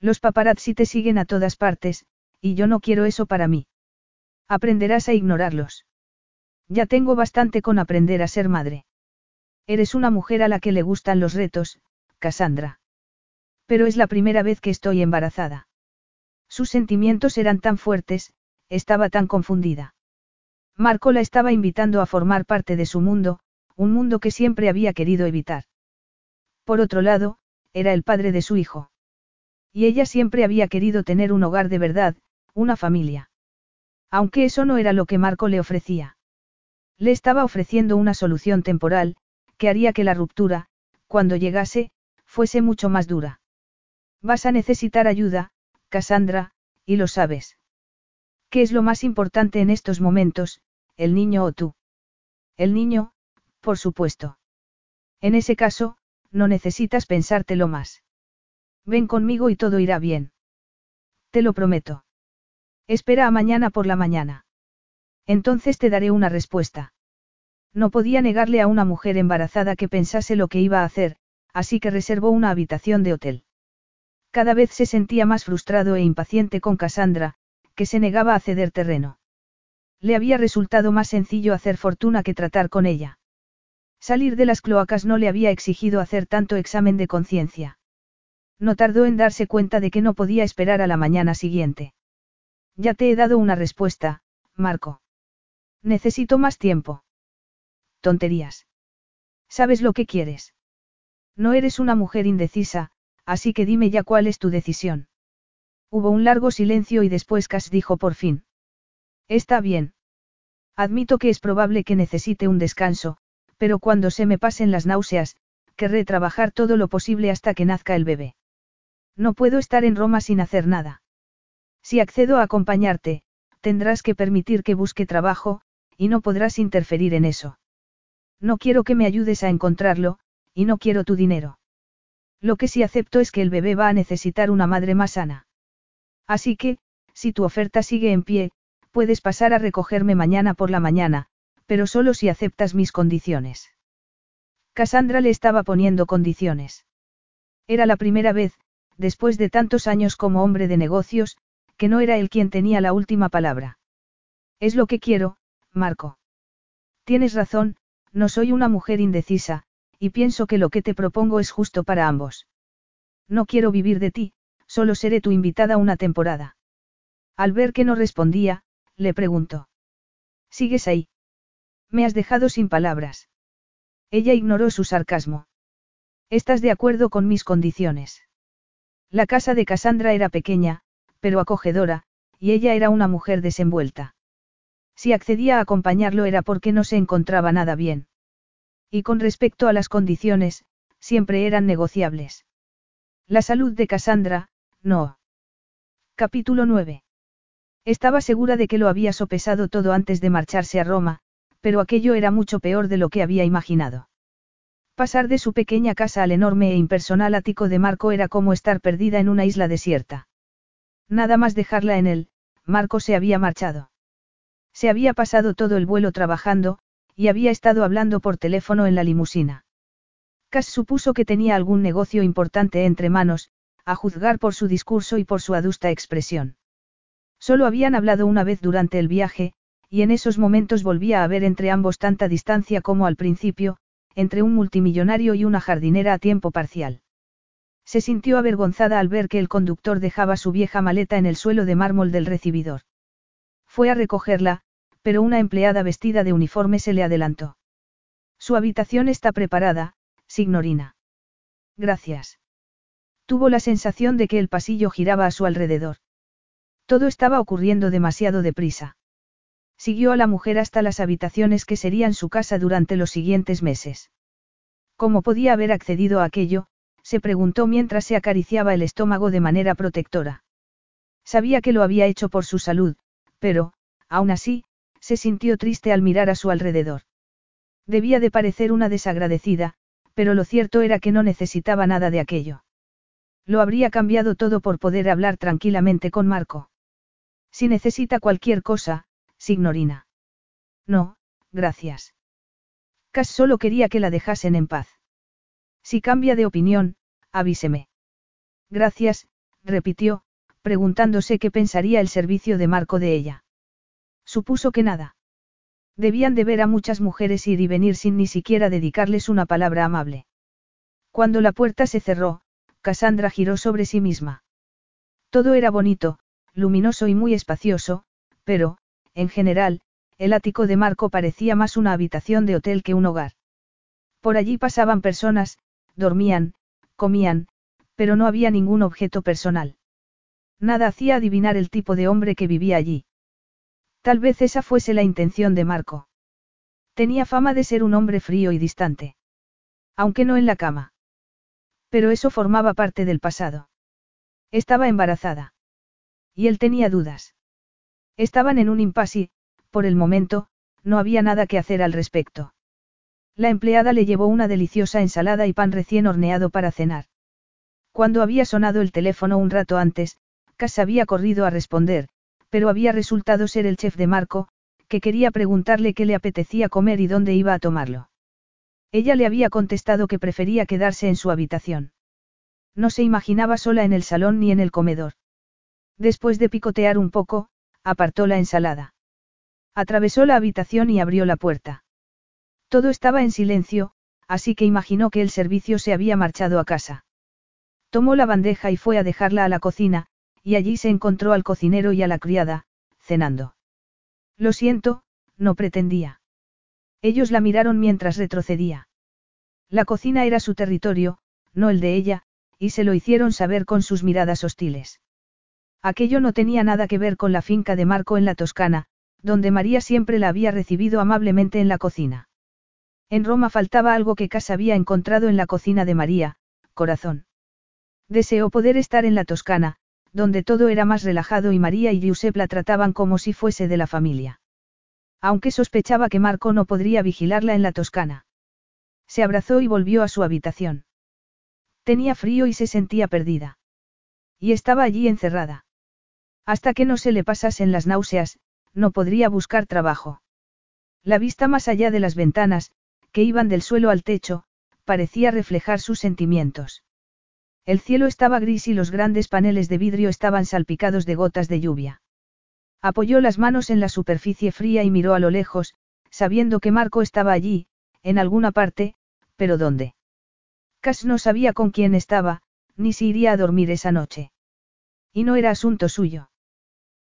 Los paparazzi te siguen a todas partes, y yo no quiero eso para mí. Aprenderás a ignorarlos. Ya tengo bastante con aprender a ser madre. Eres una mujer a la que le gustan los retos, Cassandra. Pero es la primera vez que estoy embarazada. Sus sentimientos eran tan fuertes, estaba tan confundida. Marco la estaba invitando a formar parte de su mundo, un mundo que siempre había querido evitar. Por otro lado, era el padre de su hijo. Y ella siempre había querido tener un hogar de verdad, una familia. Aunque eso no era lo que Marco le ofrecía. Le estaba ofreciendo una solución temporal, que haría que la ruptura, cuando llegase, fuese mucho más dura. Vas a necesitar ayuda, Cassandra, y lo sabes. ¿Qué es lo más importante en estos momentos, el niño o tú? El niño, por supuesto. En ese caso, no necesitas pensártelo más. Ven conmigo y todo irá bien. Te lo prometo. Espera a mañana por la mañana. Entonces te daré una respuesta. No podía negarle a una mujer embarazada que pensase lo que iba a hacer, así que reservó una habitación de hotel. Cada vez se sentía más frustrado e impaciente con Cassandra, que se negaba a ceder terreno. Le había resultado más sencillo hacer fortuna que tratar con ella. Salir de las cloacas no le había exigido hacer tanto examen de conciencia. No tardó en darse cuenta de que no podía esperar a la mañana siguiente. Ya te he dado una respuesta, Marco. Necesito más tiempo. Tonterías. ¿Sabes lo que quieres? No eres una mujer indecisa, así que dime ya cuál es tu decisión. Hubo un largo silencio y después Cass dijo por fin. Está bien. Admito que es probable que necesite un descanso, pero cuando se me pasen las náuseas, querré trabajar todo lo posible hasta que nazca el bebé. No puedo estar en Roma sin hacer nada. Si accedo a acompañarte, tendrás que permitir que busque trabajo, y no podrás interferir en eso. No quiero que me ayudes a encontrarlo, y no quiero tu dinero. Lo que sí acepto es que el bebé va a necesitar una madre más sana. Así que, si tu oferta sigue en pie, puedes pasar a recogerme mañana por la mañana, pero solo si aceptas mis condiciones. Cassandra le estaba poniendo condiciones. Era la primera vez, después de tantos años como hombre de negocios, que no era él quien tenía la última palabra. Es lo que quiero, Marco. Tienes razón, no soy una mujer indecisa, y pienso que lo que te propongo es justo para ambos. No quiero vivir de ti, solo seré tu invitada una temporada. Al ver que no respondía, le preguntó. ¿Sigues ahí? Me has dejado sin palabras. Ella ignoró su sarcasmo. ¿Estás de acuerdo con mis condiciones? La casa de Cassandra era pequeña, pero acogedora, y ella era una mujer desenvuelta. Si accedía a acompañarlo era porque no se encontraba nada bien. Y con respecto a las condiciones, siempre eran negociables. La salud de Cassandra, no. Capítulo 9. Estaba segura de que lo había sopesado todo antes de marcharse a Roma, pero aquello era mucho peor de lo que había imaginado. Pasar de su pequeña casa al enorme e impersonal ático de Marco era como estar perdida en una isla desierta. Nada más dejarla en él, Marco se había marchado. Se había pasado todo el vuelo trabajando, y había estado hablando por teléfono en la limusina. Cass supuso que tenía algún negocio importante entre manos, a juzgar por su discurso y por su adusta expresión. Solo habían hablado una vez durante el viaje, y en esos momentos volvía a haber entre ambos tanta distancia como al principio, entre un multimillonario y una jardinera a tiempo parcial. Se sintió avergonzada al ver que el conductor dejaba su vieja maleta en el suelo de mármol del recibidor. Fue a recogerla, pero una empleada vestida de uniforme se le adelantó. Su habitación está preparada, signorina. Gracias. Tuvo la sensación de que el pasillo giraba a su alrededor. Todo estaba ocurriendo demasiado deprisa. Siguió a la mujer hasta las habitaciones que serían su casa durante los siguientes meses. ¿Cómo podía haber accedido a aquello? se preguntó mientras se acariciaba el estómago de manera protectora. Sabía que lo había hecho por su salud, pero, aún así, se sintió triste al mirar a su alrededor. Debía de parecer una desagradecida, pero lo cierto era que no necesitaba nada de aquello. Lo habría cambiado todo por poder hablar tranquilamente con Marco. Si necesita cualquier cosa, signorina. No, gracias. Cass solo quería que la dejasen en paz. Si cambia de opinión, avíseme. Gracias, repitió, preguntándose qué pensaría el servicio de Marco de ella. Supuso que nada. Debían de ver a muchas mujeres ir y venir sin ni siquiera dedicarles una palabra amable. Cuando la puerta se cerró, Cassandra giró sobre sí misma. Todo era bonito, luminoso y muy espacioso, pero, en general, el ático de Marco parecía más una habitación de hotel que un hogar. Por allí pasaban personas, dormían, comían, pero no había ningún objeto personal. Nada hacía adivinar el tipo de hombre que vivía allí. Tal vez esa fuese la intención de Marco. Tenía fama de ser un hombre frío y distante. Aunque no en la cama. Pero eso formaba parte del pasado. Estaba embarazada. Y él tenía dudas. Estaban en un impasse, por el momento, no había nada que hacer al respecto. La empleada le llevó una deliciosa ensalada y pan recién horneado para cenar. Cuando había sonado el teléfono un rato antes, Cass había corrido a responder, pero había resultado ser el chef de Marco, que quería preguntarle qué le apetecía comer y dónde iba a tomarlo. Ella le había contestado que prefería quedarse en su habitación. No se imaginaba sola en el salón ni en el comedor. Después de picotear un poco, apartó la ensalada. Atravesó la habitación y abrió la puerta. Todo estaba en silencio, así que imaginó que el servicio se había marchado a casa. Tomó la bandeja y fue a dejarla a la cocina, y allí se encontró al cocinero y a la criada, cenando. Lo siento, no pretendía. Ellos la miraron mientras retrocedía. La cocina era su territorio, no el de ella, y se lo hicieron saber con sus miradas hostiles. Aquello no tenía nada que ver con la finca de Marco en la Toscana, donde María siempre la había recibido amablemente en la cocina. En Roma faltaba algo que Cas había encontrado en la cocina de María, corazón. Deseó poder estar en la Toscana, donde todo era más relajado y María y Giuseppe la trataban como si fuese de la familia. Aunque sospechaba que Marco no podría vigilarla en la Toscana. Se abrazó y volvió a su habitación. Tenía frío y se sentía perdida. Y estaba allí encerrada. Hasta que no se le pasasen las náuseas, no podría buscar trabajo. La vista más allá de las ventanas, que iban del suelo al techo, parecía reflejar sus sentimientos. El cielo estaba gris y los grandes paneles de vidrio estaban salpicados de gotas de lluvia. Apoyó las manos en la superficie fría y miró a lo lejos, sabiendo que Marco estaba allí, en alguna parte, pero ¿dónde? Cass no sabía con quién estaba, ni si iría a dormir esa noche. Y no era asunto suyo.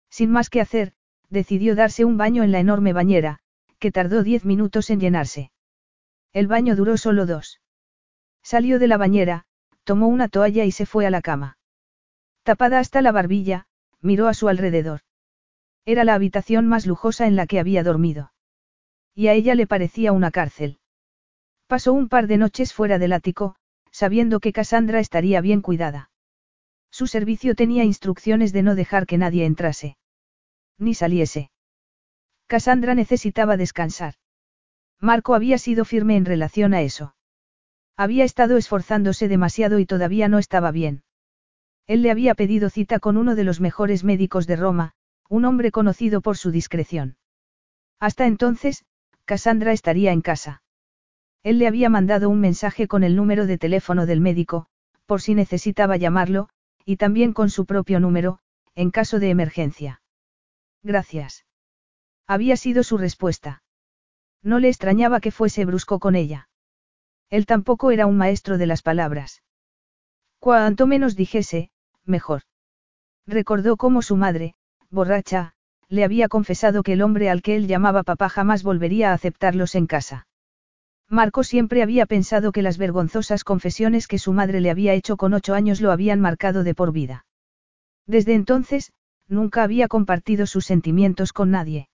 Sin más que hacer, decidió darse un baño en la enorme bañera, que tardó diez minutos en llenarse. El baño duró solo dos. Salió de la bañera, tomó una toalla y se fue a la cama. Tapada hasta la barbilla, miró a su alrededor. Era la habitación más lujosa en la que había dormido. Y a ella le parecía una cárcel. Pasó un par de noches fuera del ático, sabiendo que Cassandra estaría bien cuidada. Su servicio tenía instrucciones de no dejar que nadie entrase. Ni saliese. Cassandra necesitaba descansar. Marco había sido firme en relación a eso. Había estado esforzándose demasiado y todavía no estaba bien. Él le había pedido cita con uno de los mejores médicos de Roma, un hombre conocido por su discreción. Hasta entonces, Cassandra estaría en casa. Él le había mandado un mensaje con el número de teléfono del médico, por si necesitaba llamarlo, y también con su propio número, en caso de emergencia. Gracias. Había sido su respuesta. No le extrañaba que fuese brusco con ella. Él tampoco era un maestro de las palabras. Cuanto menos dijese, mejor. Recordó cómo su madre, borracha, le había confesado que el hombre al que él llamaba papá jamás volvería a aceptarlos en casa. Marco siempre había pensado que las vergonzosas confesiones que su madre le había hecho con ocho años lo habían marcado de por vida. Desde entonces, nunca había compartido sus sentimientos con nadie.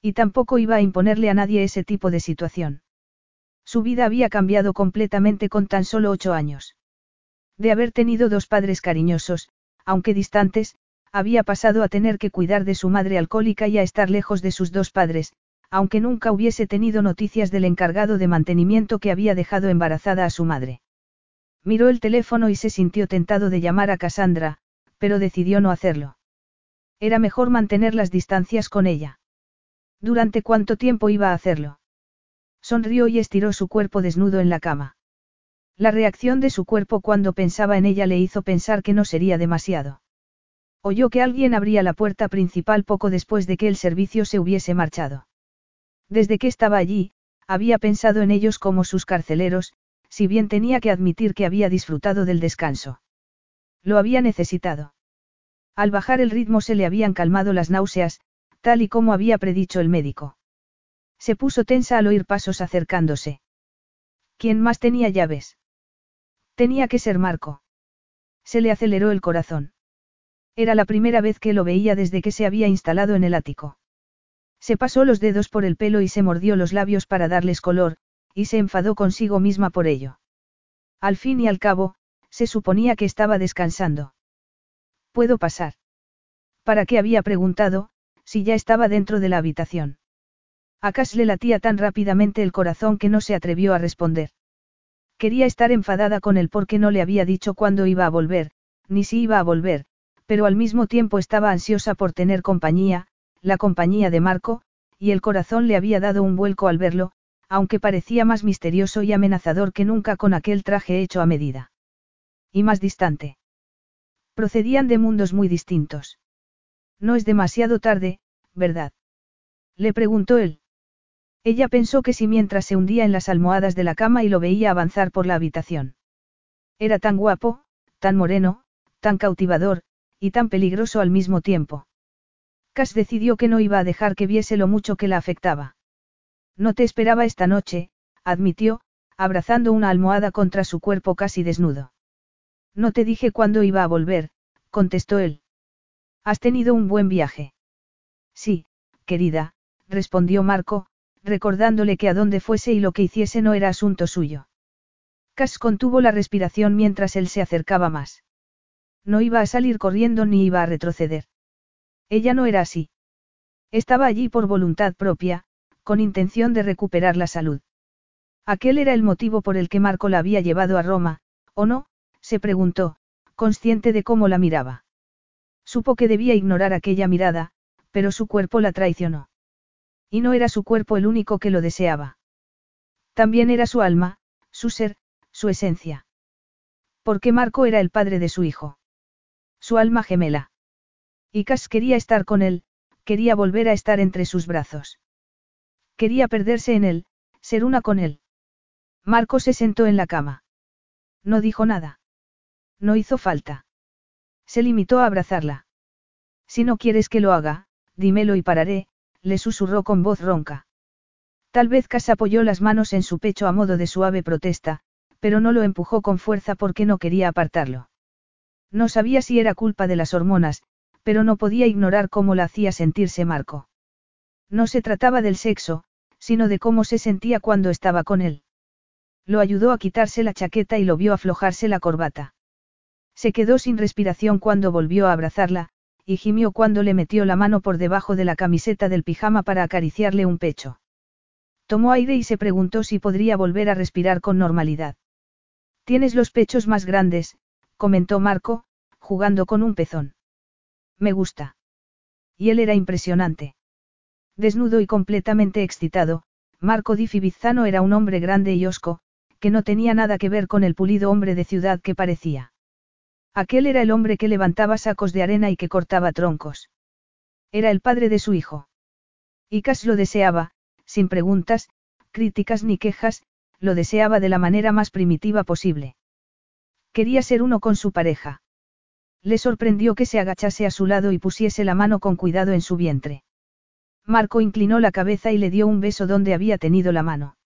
Y tampoco iba a imponerle a nadie ese tipo de situación. Su vida había cambiado completamente con tan solo ocho años. De haber tenido dos padres cariñosos, aunque distantes, había pasado a tener que cuidar de su madre alcohólica y a estar lejos de sus dos padres, aunque nunca hubiese tenido noticias del encargado de mantenimiento que había dejado embarazada a su madre. Miró el teléfono y se sintió tentado de llamar a Cassandra, pero decidió no hacerlo. Era mejor mantener las distancias con ella. ¿Durante cuánto tiempo iba a hacerlo? Sonrió y estiró su cuerpo desnudo en la cama. La reacción de su cuerpo cuando pensaba en ella le hizo pensar que no sería demasiado. Oyó que alguien abría la puerta principal poco después de que el servicio se hubiese marchado. Desde que estaba allí, había pensado en ellos como sus carceleros, si bien tenía que admitir que había disfrutado del descanso. Lo había necesitado. Al bajar el ritmo se le habían calmado las náuseas, tal y como había predicho el médico. Se puso tensa al oír pasos acercándose. ¿Quién más tenía llaves? Tenía que ser Marco. Se le aceleró el corazón. Era la primera vez que lo veía desde que se había instalado en el ático. Se pasó los dedos por el pelo y se mordió los labios para darles color, y se enfadó consigo misma por ello. Al fin y al cabo, se suponía que estaba descansando. ¿Puedo pasar? ¿Para qué había preguntado, si ya estaba dentro de la habitación? A le latía tan rápidamente el corazón que no se atrevió a responder. Quería estar enfadada con él porque no le había dicho cuándo iba a volver, ni si iba a volver, pero al mismo tiempo estaba ansiosa por tener compañía, la compañía de Marco, y el corazón le había dado un vuelco al verlo, aunque parecía más misterioso y amenazador que nunca con aquel traje hecho a medida. Y más distante. Procedían de mundos muy distintos. No es demasiado tarde, ¿verdad? Le preguntó él. Ella pensó que si mientras se hundía en las almohadas de la cama y lo veía avanzar por la habitación. Era tan guapo, tan moreno, tan cautivador, y tan peligroso al mismo tiempo. Cass decidió que no iba a dejar que viese lo mucho que la afectaba. No te esperaba esta noche, admitió, abrazando una almohada contra su cuerpo casi desnudo. No te dije cuándo iba a volver, contestó él. Has tenido un buen viaje. Sí, querida, respondió Marco, recordándole que a donde fuese y lo que hiciese no era asunto suyo. Cass contuvo la respiración mientras él se acercaba más. No iba a salir corriendo ni iba a retroceder. Ella no era así. Estaba allí por voluntad propia, con intención de recuperar la salud. Aquel era el motivo por el que Marco la había llevado a Roma, ¿o no? se preguntó, consciente de cómo la miraba. Supo que debía ignorar aquella mirada, pero su cuerpo la traicionó. Y no era su cuerpo el único que lo deseaba. También era su alma, su ser, su esencia. Porque Marco era el padre de su hijo. Su alma gemela. Y Cass quería estar con él, quería volver a estar entre sus brazos. Quería perderse en él, ser una con él. Marco se sentó en la cama. No dijo nada. No hizo falta. Se limitó a abrazarla. Si no quieres que lo haga, dímelo y pararé, le susurró con voz ronca. Tal vez Cass apoyó las manos en su pecho a modo de suave protesta, pero no lo empujó con fuerza porque no quería apartarlo. No sabía si era culpa de las hormonas, pero no podía ignorar cómo la hacía sentirse Marco. No se trataba del sexo, sino de cómo se sentía cuando estaba con él. Lo ayudó a quitarse la chaqueta y lo vio aflojarse la corbata. Se quedó sin respiración cuando volvió a abrazarla, y gimió cuando le metió la mano por debajo de la camiseta del pijama para acariciarle un pecho. Tomó aire y se preguntó si podría volver a respirar con normalidad. Tienes los pechos más grandes, comentó Marco, jugando con un pezón. Me gusta. Y él era impresionante. Desnudo y completamente excitado, Marco Di Fibizzano era un hombre grande y hosco, que no tenía nada que ver con el pulido hombre de ciudad que parecía. Aquel era el hombre que levantaba sacos de arena y que cortaba troncos. Era el padre de su hijo. Y Cas lo deseaba, sin preguntas, críticas ni quejas, lo deseaba de la manera más primitiva posible. Quería ser uno con su pareja. Le sorprendió que se agachase a su lado y pusiese la mano con cuidado en su vientre. Marco inclinó la cabeza y le dio un beso donde había tenido la mano.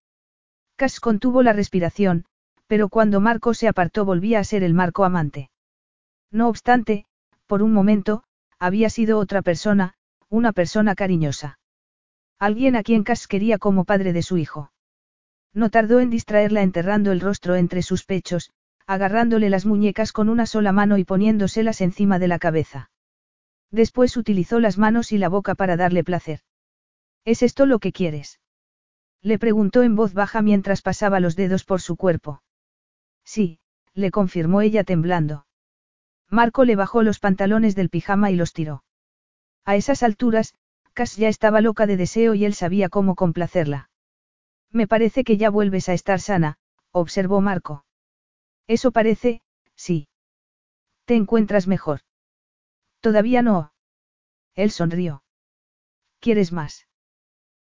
Cass contuvo la respiración, pero cuando Marco se apartó volvía a ser el Marco amante. No obstante, por un momento, había sido otra persona, una persona cariñosa. Alguien a quien Cass quería como padre de su hijo. No tardó en distraerla enterrando el rostro entre sus pechos, agarrándole las muñecas con una sola mano y poniéndoselas encima de la cabeza. Después utilizó las manos y la boca para darle placer. ¿Es esto lo que quieres? Le preguntó en voz baja mientras pasaba los dedos por su cuerpo. Sí, le confirmó ella temblando. Marco le bajó los pantalones del pijama y los tiró. A esas alturas, Cass ya estaba loca de deseo y él sabía cómo complacerla. Me parece que ya vuelves a estar sana, observó Marco. Eso parece, sí. ¿Te encuentras mejor? Todavía no. Él sonrió. ¿Quieres más?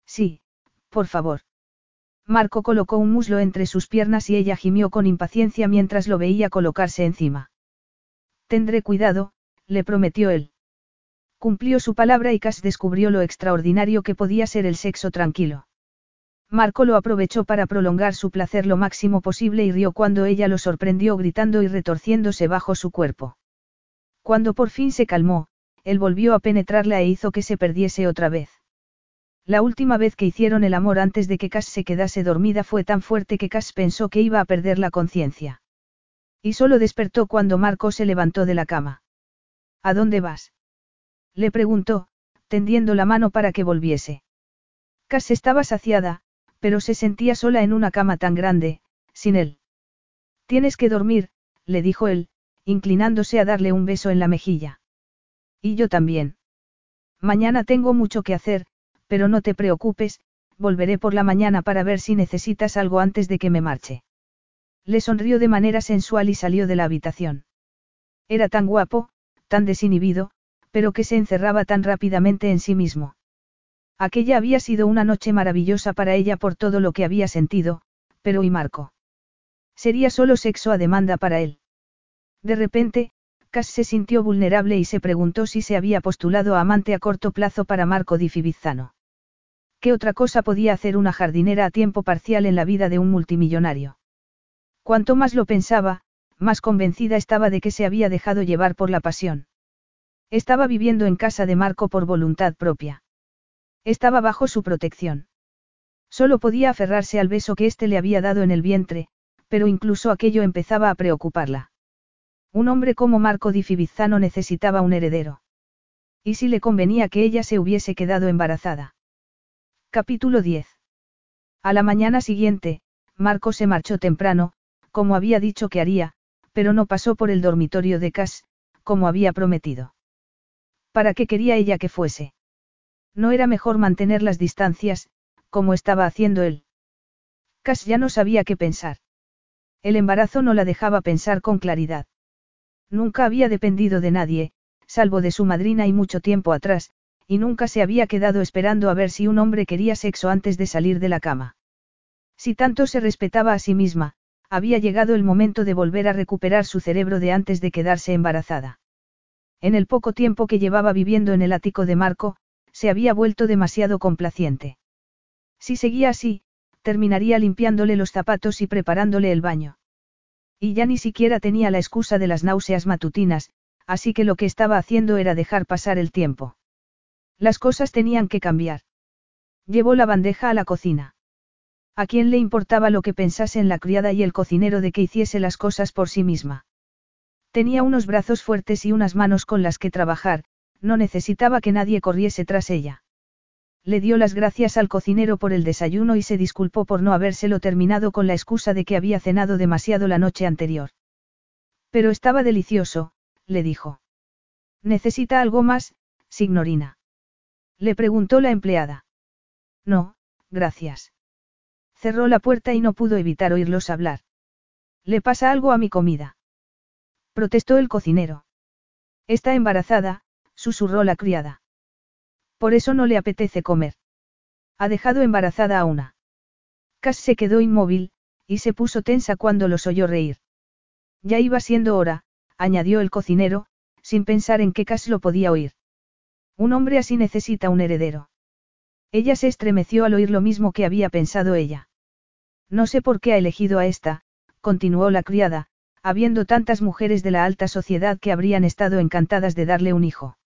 Sí, por favor. Marco colocó un muslo entre sus piernas y ella gimió con impaciencia mientras lo veía colocarse encima. Tendré cuidado, le prometió él. Cumplió su palabra y Cass descubrió lo extraordinario que podía ser el sexo tranquilo. Marco lo aprovechó para prolongar su placer lo máximo posible y rió cuando ella lo sorprendió gritando y retorciéndose bajo su cuerpo. Cuando por fin se calmó, él volvió a penetrarla e hizo que se perdiese otra vez. La última vez que hicieron el amor antes de que Cass se quedase dormida fue tan fuerte que Cass pensó que iba a perder la conciencia. Y solo despertó cuando Marco se levantó de la cama. ¿A dónde vas? Le preguntó, tendiendo la mano para que volviese. Cass estaba saciada, pero se sentía sola en una cama tan grande, sin él. Tienes que dormir, le dijo él, inclinándose a darle un beso en la mejilla. Y yo también. Mañana tengo mucho que hacer, pero no te preocupes, volveré por la mañana para ver si necesitas algo antes de que me marche. Le sonrió de manera sensual y salió de la habitación. Era tan guapo, tan desinhibido, pero que se encerraba tan rápidamente en sí mismo. Aquella había sido una noche maravillosa para ella por todo lo que había sentido, pero ¿y Marco? Sería solo sexo a demanda para él. De repente, Cass se sintió vulnerable y se preguntó si se había postulado a amante a corto plazo para Marco Di Fibizzano. ¿Qué otra cosa podía hacer una jardinera a tiempo parcial en la vida de un multimillonario? Cuanto más lo pensaba, más convencida estaba de que se había dejado llevar por la pasión. Estaba viviendo en casa de Marco por voluntad propia. Estaba bajo su protección. Solo podía aferrarse al beso que éste le había dado en el vientre, pero incluso aquello empezaba a preocuparla. Un hombre como Marco di Fibizzano necesitaba un heredero. ¿Y si le convenía que ella se hubiese quedado embarazada? Capítulo 10. A la mañana siguiente, Marco se marchó temprano, como había dicho que haría, pero no pasó por el dormitorio de Cass, como había prometido. ¿Para qué quería ella que fuese? No era mejor mantener las distancias, como estaba haciendo él. Cass ya no sabía qué pensar. El embarazo no la dejaba pensar con claridad. Nunca había dependido de nadie, salvo de su madrina y mucho tiempo atrás, y nunca se había quedado esperando a ver si un hombre quería sexo antes de salir de la cama. Si tanto se respetaba a sí misma, había llegado el momento de volver a recuperar su cerebro de antes de quedarse embarazada. En el poco tiempo que llevaba viviendo en el ático de Marco, se había vuelto demasiado complaciente. Si seguía así, terminaría limpiándole los zapatos y preparándole el baño. Y ya ni siquiera tenía la excusa de las náuseas matutinas, así que lo que estaba haciendo era dejar pasar el tiempo. Las cosas tenían que cambiar. Llevó la bandeja a la cocina. ¿A quién le importaba lo que pensasen la criada y el cocinero de que hiciese las cosas por sí misma? Tenía unos brazos fuertes y unas manos con las que trabajar, no necesitaba que nadie corriese tras ella. Le dio las gracias al cocinero por el desayuno y se disculpó por no habérselo terminado con la excusa de que había cenado demasiado la noche anterior. Pero estaba delicioso, le dijo. ¿Necesita algo más, signorina? Le preguntó la empleada. No, gracias. Cerró la puerta y no pudo evitar oírlos hablar. ¿Le pasa algo a mi comida? Protestó el cocinero. Está embarazada, susurró la criada. Por eso no le apetece comer. Ha dejado embarazada a una. Cass se quedó inmóvil, y se puso tensa cuando los oyó reír. Ya iba siendo hora, añadió el cocinero, sin pensar en que Cass lo podía oír. Un hombre así necesita un heredero. Ella se estremeció al oír lo mismo que había pensado ella. No sé por qué ha elegido a esta, continuó la criada, habiendo tantas mujeres de la alta sociedad que habrían estado encantadas de darle un hijo.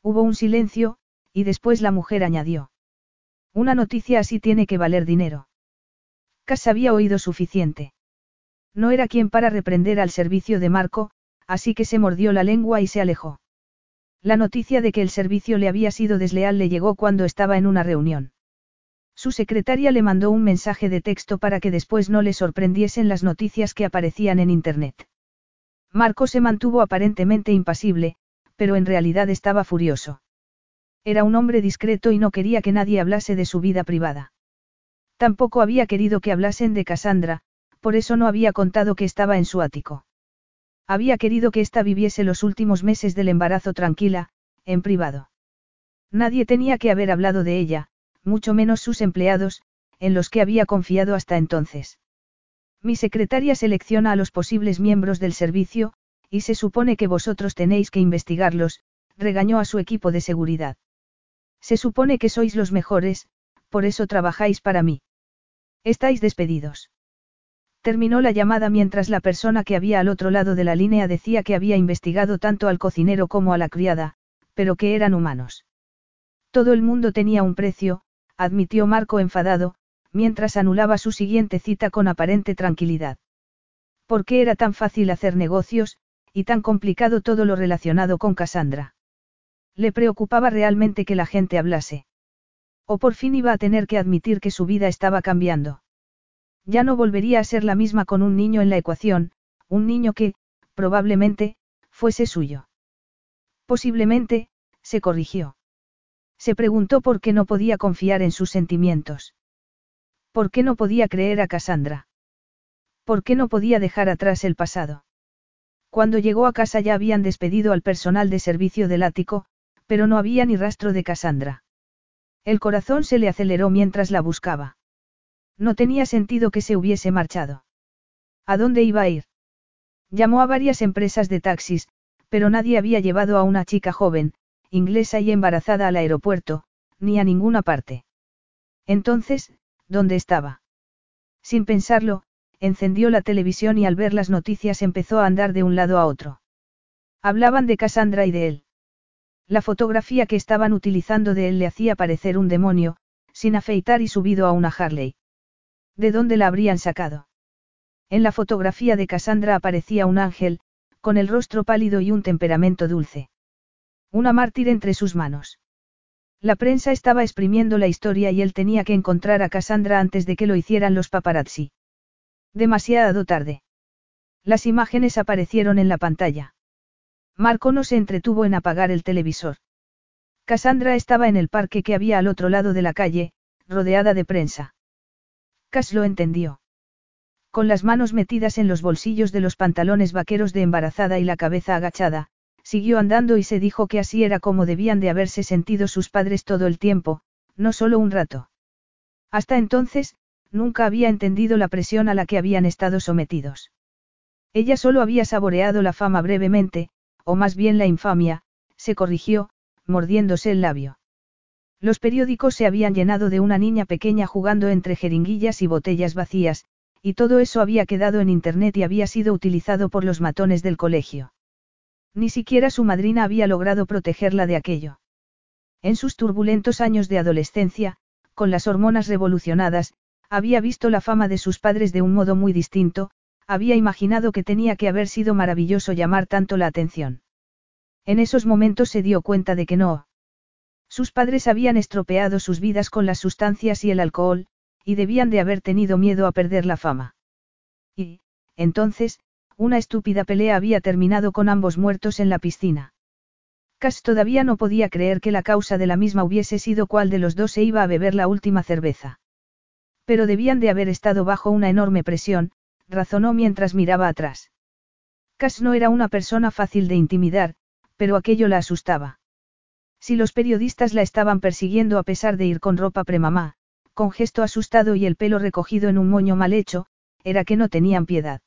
Hubo un silencio, y después la mujer añadió. Una noticia así tiene que valer dinero. Cass había oído suficiente. No era quien para reprender al servicio de Marco, así que se mordió la lengua y se alejó. La noticia de que el servicio le había sido desleal le llegó cuando estaba en una reunión. Su secretaria le mandó un mensaje de texto para que después no le sorprendiesen las noticias que aparecían en Internet. Marco se mantuvo aparentemente impasible, pero en realidad estaba furioso. Era un hombre discreto y no quería que nadie hablase de su vida privada. Tampoco había querido que hablasen de Cassandra, por eso no había contado que estaba en su ático. Había querido que ésta viviese los últimos meses del embarazo tranquila, en privado. Nadie tenía que haber hablado de ella, mucho menos sus empleados, en los que había confiado hasta entonces. Mi secretaria selecciona a los posibles miembros del servicio, y se supone que vosotros tenéis que investigarlos, regañó a su equipo de seguridad. Se supone que sois los mejores, por eso trabajáis para mí. Estáis despedidos. Terminó la llamada mientras la persona que había al otro lado de la línea decía que había investigado tanto al cocinero como a la criada, pero que eran humanos. Todo el mundo tenía un precio, admitió Marco enfadado, mientras anulaba su siguiente cita con aparente tranquilidad. ¿Por qué era tan fácil hacer negocios, y tan complicado todo lo relacionado con Cassandra? Le preocupaba realmente que la gente hablase. O por fin iba a tener que admitir que su vida estaba cambiando. Ya no volvería a ser la misma con un niño en la ecuación, un niño que, probablemente, fuese suyo. Posiblemente, se corrigió. Se preguntó por qué no podía confiar en sus sentimientos. ¿Por qué no podía creer a Cassandra? ¿Por qué no podía dejar atrás el pasado? Cuando llegó a casa ya habían despedido al personal de servicio del ático, pero no había ni rastro de Cassandra. El corazón se le aceleró mientras la buscaba. No tenía sentido que se hubiese marchado. ¿A dónde iba a ir? Llamó a varias empresas de taxis, pero nadie había llevado a una chica joven, inglesa y embarazada al aeropuerto, ni a ninguna parte. Entonces, ¿dónde estaba? Sin pensarlo, encendió la televisión y al ver las noticias empezó a andar de un lado a otro. Hablaban de Cassandra y de él. La fotografía que estaban utilizando de él le hacía parecer un demonio, sin afeitar y subido a una Harley. ¿De dónde la habrían sacado? En la fotografía de Cassandra aparecía un ángel, con el rostro pálido y un temperamento dulce. Una mártir entre sus manos. La prensa estaba exprimiendo la historia y él tenía que encontrar a Cassandra antes de que lo hicieran los paparazzi. Demasiado tarde. Las imágenes aparecieron en la pantalla. Marco no se entretuvo en apagar el televisor. Cassandra estaba en el parque que había al otro lado de la calle, rodeada de prensa. Cass lo entendió. Con las manos metidas en los bolsillos de los pantalones vaqueros de embarazada y la cabeza agachada, siguió andando y se dijo que así era como debían de haberse sentido sus padres todo el tiempo, no solo un rato. Hasta entonces, nunca había entendido la presión a la que habían estado sometidos. Ella solo había saboreado la fama brevemente, o más bien la infamia, se corrigió, mordiéndose el labio. Los periódicos se habían llenado de una niña pequeña jugando entre jeringuillas y botellas vacías, y todo eso había quedado en Internet y había sido utilizado por los matones del colegio. Ni siquiera su madrina había logrado protegerla de aquello. En sus turbulentos años de adolescencia, con las hormonas revolucionadas, había visto la fama de sus padres de un modo muy distinto, había imaginado que tenía que haber sido maravilloso llamar tanto la atención. En esos momentos se dio cuenta de que no, sus padres habían estropeado sus vidas con las sustancias y el alcohol, y debían de haber tenido miedo a perder la fama. Y, entonces, una estúpida pelea había terminado con ambos muertos en la piscina. Cass todavía no podía creer que la causa de la misma hubiese sido cuál de los dos se iba a beber la última cerveza. Pero debían de haber estado bajo una enorme presión, razonó mientras miraba atrás. Cass no era una persona fácil de intimidar, pero aquello la asustaba. Si los periodistas la estaban persiguiendo a pesar de ir con ropa premamá, con gesto asustado y el pelo recogido en un moño mal hecho, era que no tenían piedad.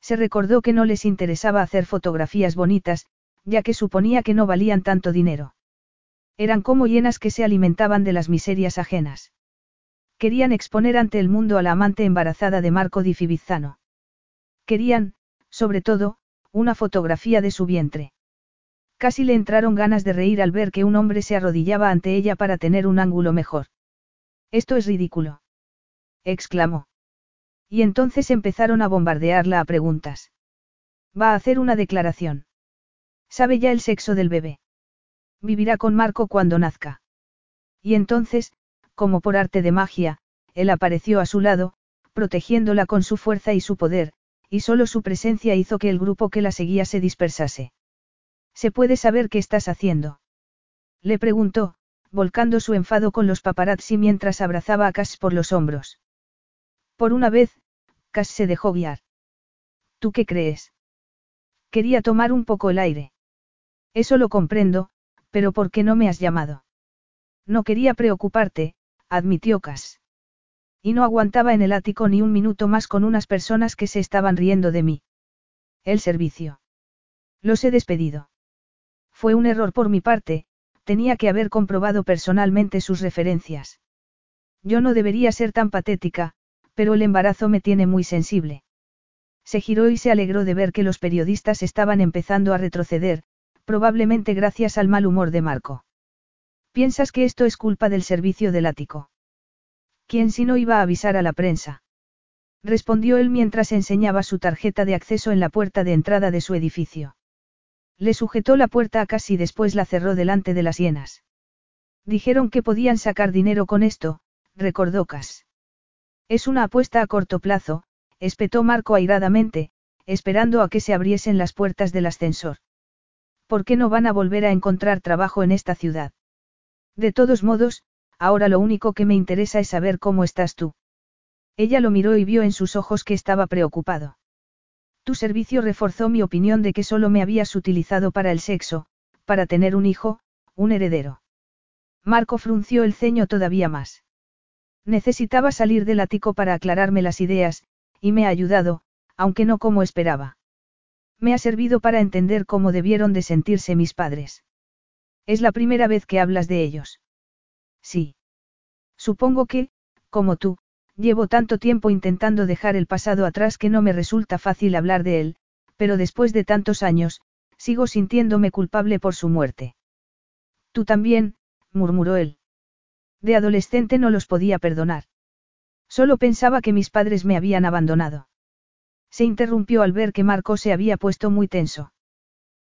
Se recordó que no les interesaba hacer fotografías bonitas, ya que suponía que no valían tanto dinero. Eran como hienas que se alimentaban de las miserias ajenas. Querían exponer ante el mundo a la amante embarazada de Marco di Fibizzano. Querían, sobre todo, una fotografía de su vientre. Casi le entraron ganas de reír al ver que un hombre se arrodillaba ante ella para tener un ángulo mejor. Esto es ridículo. exclamó. Y entonces empezaron a bombardearla a preguntas. Va a hacer una declaración. ¿Sabe ya el sexo del bebé? Vivirá con Marco cuando nazca. Y entonces, como por arte de magia, él apareció a su lado, protegiéndola con su fuerza y su poder, y solo su presencia hizo que el grupo que la seguía se dispersase. ¿Se puede saber qué estás haciendo? Le preguntó, volcando su enfado con los paparazzi mientras abrazaba a Cass por los hombros. Por una vez, Cass se dejó guiar. ¿Tú qué crees? Quería tomar un poco el aire. Eso lo comprendo, pero ¿por qué no me has llamado? No quería preocuparte, admitió Cass. Y no aguantaba en el ático ni un minuto más con unas personas que se estaban riendo de mí. El servicio. Los he despedido. Fue un error por mi parte, tenía que haber comprobado personalmente sus referencias. Yo no debería ser tan patética, pero el embarazo me tiene muy sensible. Se giró y se alegró de ver que los periodistas estaban empezando a retroceder, probablemente gracias al mal humor de Marco. ¿Piensas que esto es culpa del servicio del ático? ¿Quién si no iba a avisar a la prensa? Respondió él mientras enseñaba su tarjeta de acceso en la puerta de entrada de su edificio. Le sujetó la puerta a casi y después la cerró delante de las hienas. Dijeron que podían sacar dinero con esto, recordó Cas. Es una apuesta a corto plazo, espetó Marco airadamente, esperando a que se abriesen las puertas del ascensor. ¿Por qué no van a volver a encontrar trabajo en esta ciudad? De todos modos, ahora lo único que me interesa es saber cómo estás tú. Ella lo miró y vio en sus ojos que estaba preocupado. Tu servicio reforzó mi opinión de que solo me habías utilizado para el sexo, para tener un hijo, un heredero. Marco frunció el ceño todavía más. Necesitaba salir del ático para aclararme las ideas, y me ha ayudado, aunque no como esperaba. Me ha servido para entender cómo debieron de sentirse mis padres. Es la primera vez que hablas de ellos. Sí. Supongo que, como tú, llevo tanto tiempo intentando dejar el pasado atrás que no me resulta fácil hablar de él, pero después de tantos años, sigo sintiéndome culpable por su muerte. Tú también, murmuró él. De adolescente no los podía perdonar. Solo pensaba que mis padres me habían abandonado. Se interrumpió al ver que Marco se había puesto muy tenso.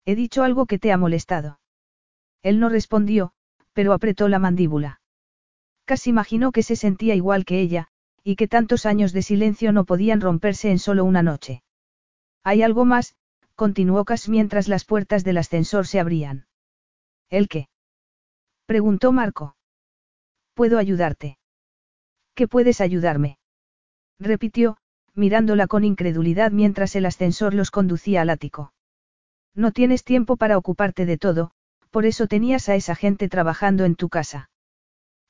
He dicho algo que te ha molestado. Él no respondió, pero apretó la mandíbula. Casi imaginó que se sentía igual que ella, y que tantos años de silencio no podían romperse en solo una noche. Hay algo más, continuó Cas mientras las puertas del ascensor se abrían. ¿El qué? preguntó Marco. ¿Puedo ayudarte? ¿Qué puedes ayudarme? repitió, mirándola con incredulidad mientras el ascensor los conducía al ático. No tienes tiempo para ocuparte de todo, por eso tenías a esa gente trabajando en tu casa.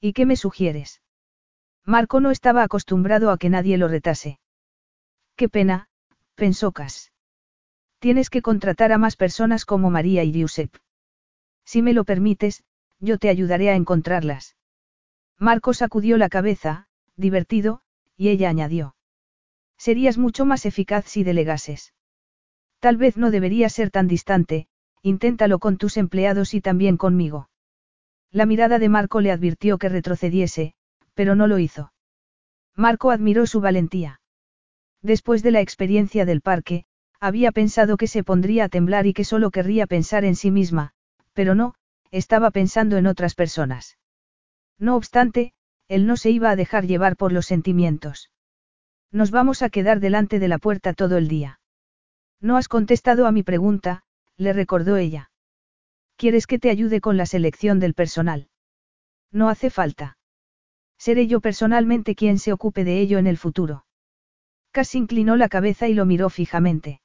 ¿Y qué me sugieres? Marco no estaba acostumbrado a que nadie lo retase. Qué pena, pensó Cas. Tienes que contratar a más personas como María y Giuseppe. Si me lo permites, yo te ayudaré a encontrarlas. Marco sacudió la cabeza, divertido, y ella añadió. Serías mucho más eficaz si delegases. Tal vez no deberías ser tan distante, inténtalo con tus empleados y también conmigo. La mirada de Marco le advirtió que retrocediese, pero no lo hizo. Marco admiró su valentía. Después de la experiencia del parque, había pensado que se pondría a temblar y que solo querría pensar en sí misma, pero no, estaba pensando en otras personas. No obstante, él no se iba a dejar llevar por los sentimientos. Nos vamos a quedar delante de la puerta todo el día. No has contestado a mi pregunta, le recordó ella. ¿Quieres que te ayude con la selección del personal? No hace falta. Seré yo personalmente quien se ocupe de ello en el futuro. Casi inclinó la cabeza y lo miró fijamente.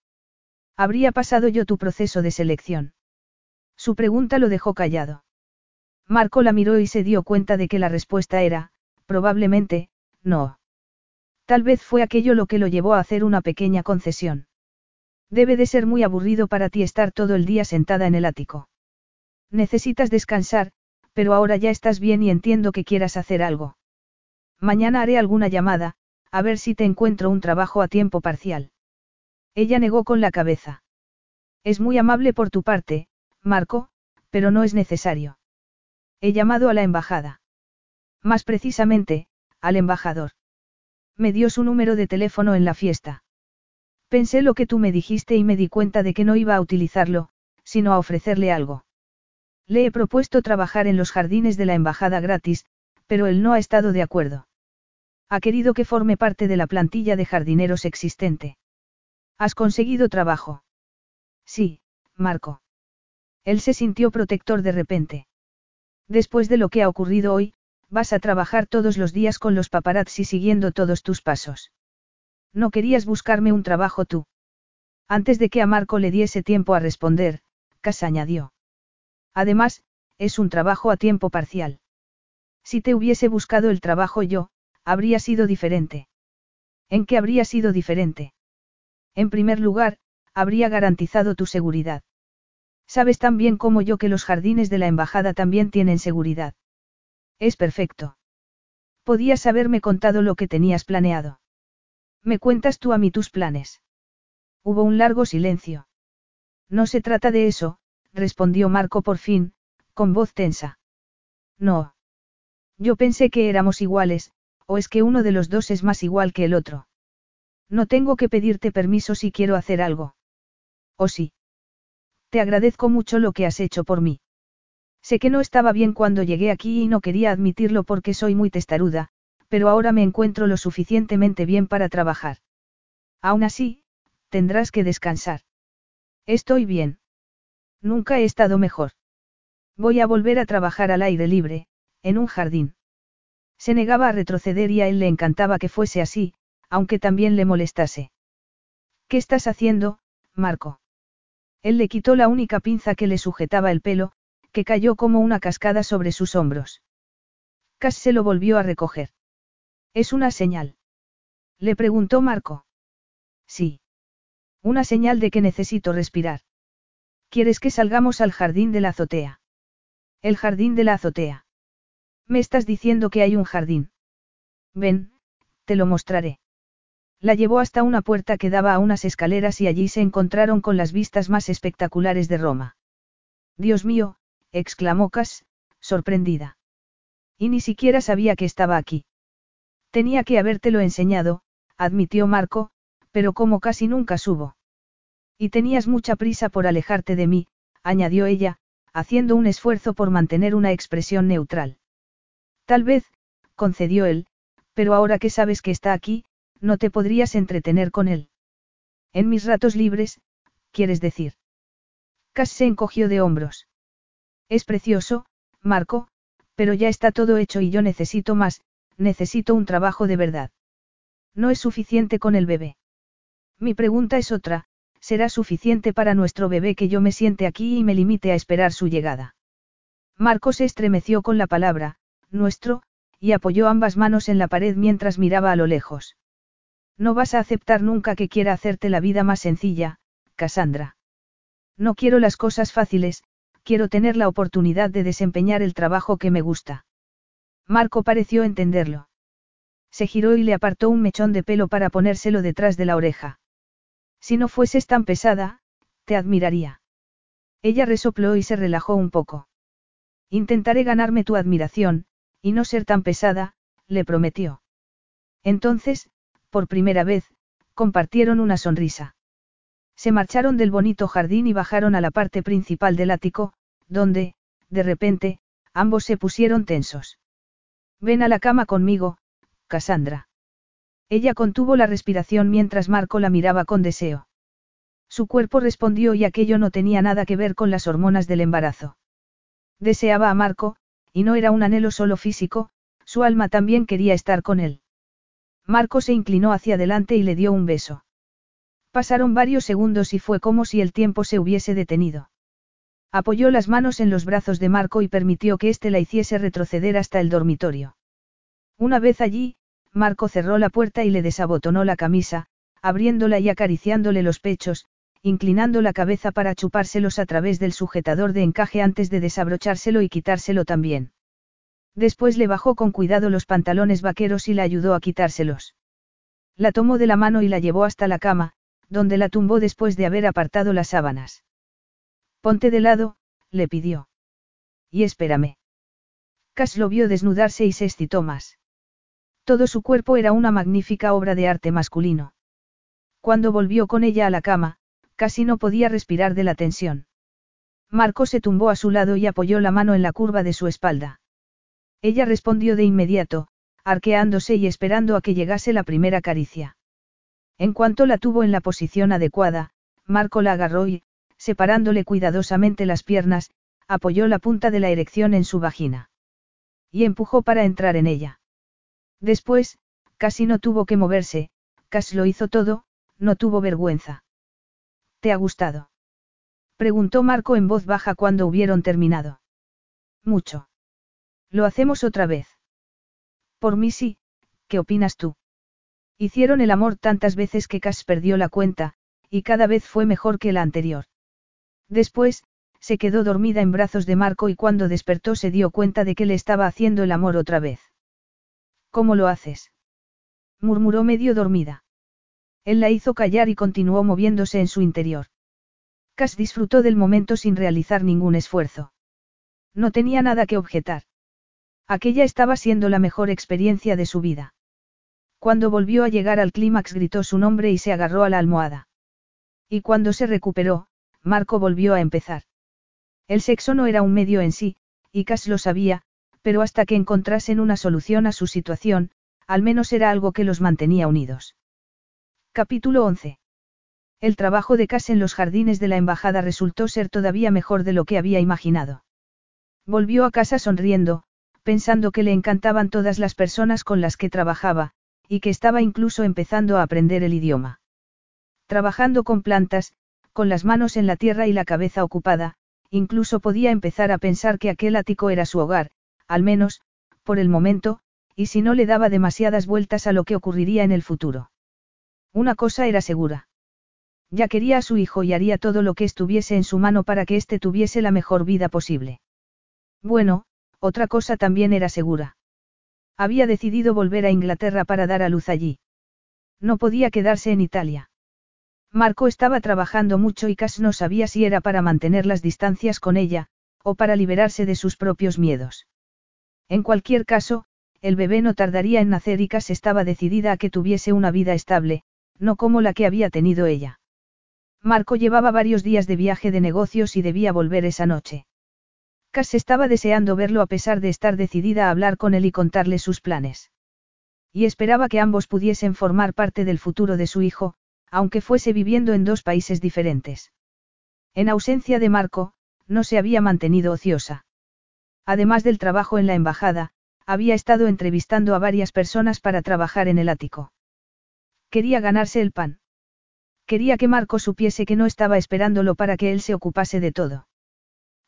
Habría pasado yo tu proceso de selección. Su pregunta lo dejó callado. Marco la miró y se dio cuenta de que la respuesta era, probablemente, no. Tal vez fue aquello lo que lo llevó a hacer una pequeña concesión. Debe de ser muy aburrido para ti estar todo el día sentada en el ático. Necesitas descansar, pero ahora ya estás bien y entiendo que quieras hacer algo. Mañana haré alguna llamada, a ver si te encuentro un trabajo a tiempo parcial. Ella negó con la cabeza. Es muy amable por tu parte, Marco, pero no es necesario. He llamado a la embajada. Más precisamente, al embajador. Me dio su número de teléfono en la fiesta. Pensé lo que tú me dijiste y me di cuenta de que no iba a utilizarlo, sino a ofrecerle algo. Le he propuesto trabajar en los jardines de la embajada gratis, pero él no ha estado de acuerdo. Ha querido que forme parte de la plantilla de jardineros existente. ¿Has conseguido trabajo? Sí, Marco. Él se sintió protector de repente. Después de lo que ha ocurrido hoy, vas a trabajar todos los días con los paparazzi siguiendo todos tus pasos. No querías buscarme un trabajo tú. Antes de que a Marco le diese tiempo a responder, Cas añadió. Además, es un trabajo a tiempo parcial. Si te hubiese buscado el trabajo yo, habría sido diferente. ¿En qué habría sido diferente? En primer lugar, habría garantizado tu seguridad. Sabes tan bien como yo que los jardines de la embajada también tienen seguridad. Es perfecto. Podías haberme contado lo que tenías planeado. ¿Me cuentas tú a mí tus planes? Hubo un largo silencio. No se trata de eso, respondió Marco por fin, con voz tensa. No. Yo pensé que éramos iguales, o es que uno de los dos es más igual que el otro. No tengo que pedirte permiso si quiero hacer algo. ¿O sí? Te agradezco mucho lo que has hecho por mí. Sé que no estaba bien cuando llegué aquí y no quería admitirlo porque soy muy testaruda, pero ahora me encuentro lo suficientemente bien para trabajar. Aún así, tendrás que descansar. Estoy bien. Nunca he estado mejor. Voy a volver a trabajar al aire libre, en un jardín. Se negaba a retroceder y a él le encantaba que fuese así, aunque también le molestase. ¿Qué estás haciendo, Marco? Él le quitó la única pinza que le sujetaba el pelo, que cayó como una cascada sobre sus hombros. Cass se lo volvió a recoger. ¿Es una señal? Le preguntó Marco. Sí. Una señal de que necesito respirar. ¿Quieres que salgamos al jardín de la azotea? El jardín de la azotea. Me estás diciendo que hay un jardín. Ven, te lo mostraré. La llevó hasta una puerta que daba a unas escaleras y allí se encontraron con las vistas más espectaculares de Roma. Dios mío, exclamó Cass, sorprendida. Y ni siquiera sabía que estaba aquí. Tenía que habértelo enseñado, admitió Marco, pero como casi nunca subo. Y tenías mucha prisa por alejarte de mí, añadió ella, haciendo un esfuerzo por mantener una expresión neutral. Tal vez, concedió él, pero ahora que sabes que está aquí, no te podrías entretener con él. En mis ratos libres, quieres decir. Cass se encogió de hombros. Es precioso, Marco, pero ya está todo hecho y yo necesito más, necesito un trabajo de verdad. No es suficiente con el bebé. Mi pregunta es otra, ¿será suficiente para nuestro bebé que yo me siente aquí y me limite a esperar su llegada? Marco se estremeció con la palabra, nuestro, y apoyó ambas manos en la pared mientras miraba a lo lejos. No vas a aceptar nunca que quiera hacerte la vida más sencilla, Cassandra. No quiero las cosas fáciles, quiero tener la oportunidad de desempeñar el trabajo que me gusta. Marco pareció entenderlo. Se giró y le apartó un mechón de pelo para ponérselo detrás de la oreja. Si no fueses tan pesada, te admiraría. Ella resopló y se relajó un poco. Intentaré ganarme tu admiración, y no ser tan pesada, le prometió. Entonces, por primera vez, compartieron una sonrisa. Se marcharon del bonito jardín y bajaron a la parte principal del ático, donde, de repente, ambos se pusieron tensos. Ven a la cama conmigo, Cassandra. Ella contuvo la respiración mientras Marco la miraba con deseo. Su cuerpo respondió y aquello no tenía nada que ver con las hormonas del embarazo. Deseaba a Marco, y no era un anhelo solo físico, su alma también quería estar con él. Marco se inclinó hacia adelante y le dio un beso. Pasaron varios segundos y fue como si el tiempo se hubiese detenido. Apoyó las manos en los brazos de Marco y permitió que éste la hiciese retroceder hasta el dormitorio. Una vez allí, Marco cerró la puerta y le desabotonó la camisa, abriéndola y acariciándole los pechos, inclinando la cabeza para chupárselos a través del sujetador de encaje antes de desabrochárselo y quitárselo también. Después le bajó con cuidado los pantalones vaqueros y la ayudó a quitárselos. La tomó de la mano y la llevó hasta la cama, donde la tumbó después de haber apartado las sábanas. Ponte de lado, le pidió. Y espérame. Cass lo vio desnudarse y se excitó más. Todo su cuerpo era una magnífica obra de arte masculino. Cuando volvió con ella a la cama, casi no podía respirar de la tensión. Marco se tumbó a su lado y apoyó la mano en la curva de su espalda. Ella respondió de inmediato, arqueándose y esperando a que llegase la primera caricia. En cuanto la tuvo en la posición adecuada, Marco la agarró y, separándole cuidadosamente las piernas, apoyó la punta de la erección en su vagina. Y empujó para entrar en ella. Después, casi no tuvo que moverse, casi lo hizo todo, no tuvo vergüenza. ¿Te ha gustado? Preguntó Marco en voz baja cuando hubieron terminado. Mucho. ¿Lo hacemos otra vez? Por mí sí, ¿qué opinas tú? Hicieron el amor tantas veces que Cass perdió la cuenta, y cada vez fue mejor que la anterior. Después, se quedó dormida en brazos de Marco y cuando despertó se dio cuenta de que le estaba haciendo el amor otra vez. ¿Cómo lo haces? murmuró medio dormida. Él la hizo callar y continuó moviéndose en su interior. Cass disfrutó del momento sin realizar ningún esfuerzo. No tenía nada que objetar. Aquella estaba siendo la mejor experiencia de su vida. Cuando volvió a llegar al clímax gritó su nombre y se agarró a la almohada. Y cuando se recuperó, Marco volvió a empezar. El sexo no era un medio en sí, y Cass lo sabía, pero hasta que encontrasen una solución a su situación, al menos era algo que los mantenía unidos. Capítulo 11. El trabajo de Cass en los jardines de la embajada resultó ser todavía mejor de lo que había imaginado. Volvió a casa sonriendo, pensando que le encantaban todas las personas con las que trabajaba, y que estaba incluso empezando a aprender el idioma. Trabajando con plantas, con las manos en la tierra y la cabeza ocupada, incluso podía empezar a pensar que aquel ático era su hogar, al menos, por el momento, y si no le daba demasiadas vueltas a lo que ocurriría en el futuro. Una cosa era segura. Ya quería a su hijo y haría todo lo que estuviese en su mano para que éste tuviese la mejor vida posible. Bueno, otra cosa también era segura. Había decidido volver a Inglaterra para dar a luz allí. No podía quedarse en Italia. Marco estaba trabajando mucho y Cass no sabía si era para mantener las distancias con ella, o para liberarse de sus propios miedos. En cualquier caso, el bebé no tardaría en nacer y Cass estaba decidida a que tuviese una vida estable, no como la que había tenido ella. Marco llevaba varios días de viaje de negocios y debía volver esa noche. Cass estaba deseando verlo a pesar de estar decidida a hablar con él y contarle sus planes. Y esperaba que ambos pudiesen formar parte del futuro de su hijo, aunque fuese viviendo en dos países diferentes. En ausencia de Marco, no se había mantenido ociosa. Además del trabajo en la embajada, había estado entrevistando a varias personas para trabajar en el ático. Quería ganarse el pan. Quería que Marco supiese que no estaba esperándolo para que él se ocupase de todo.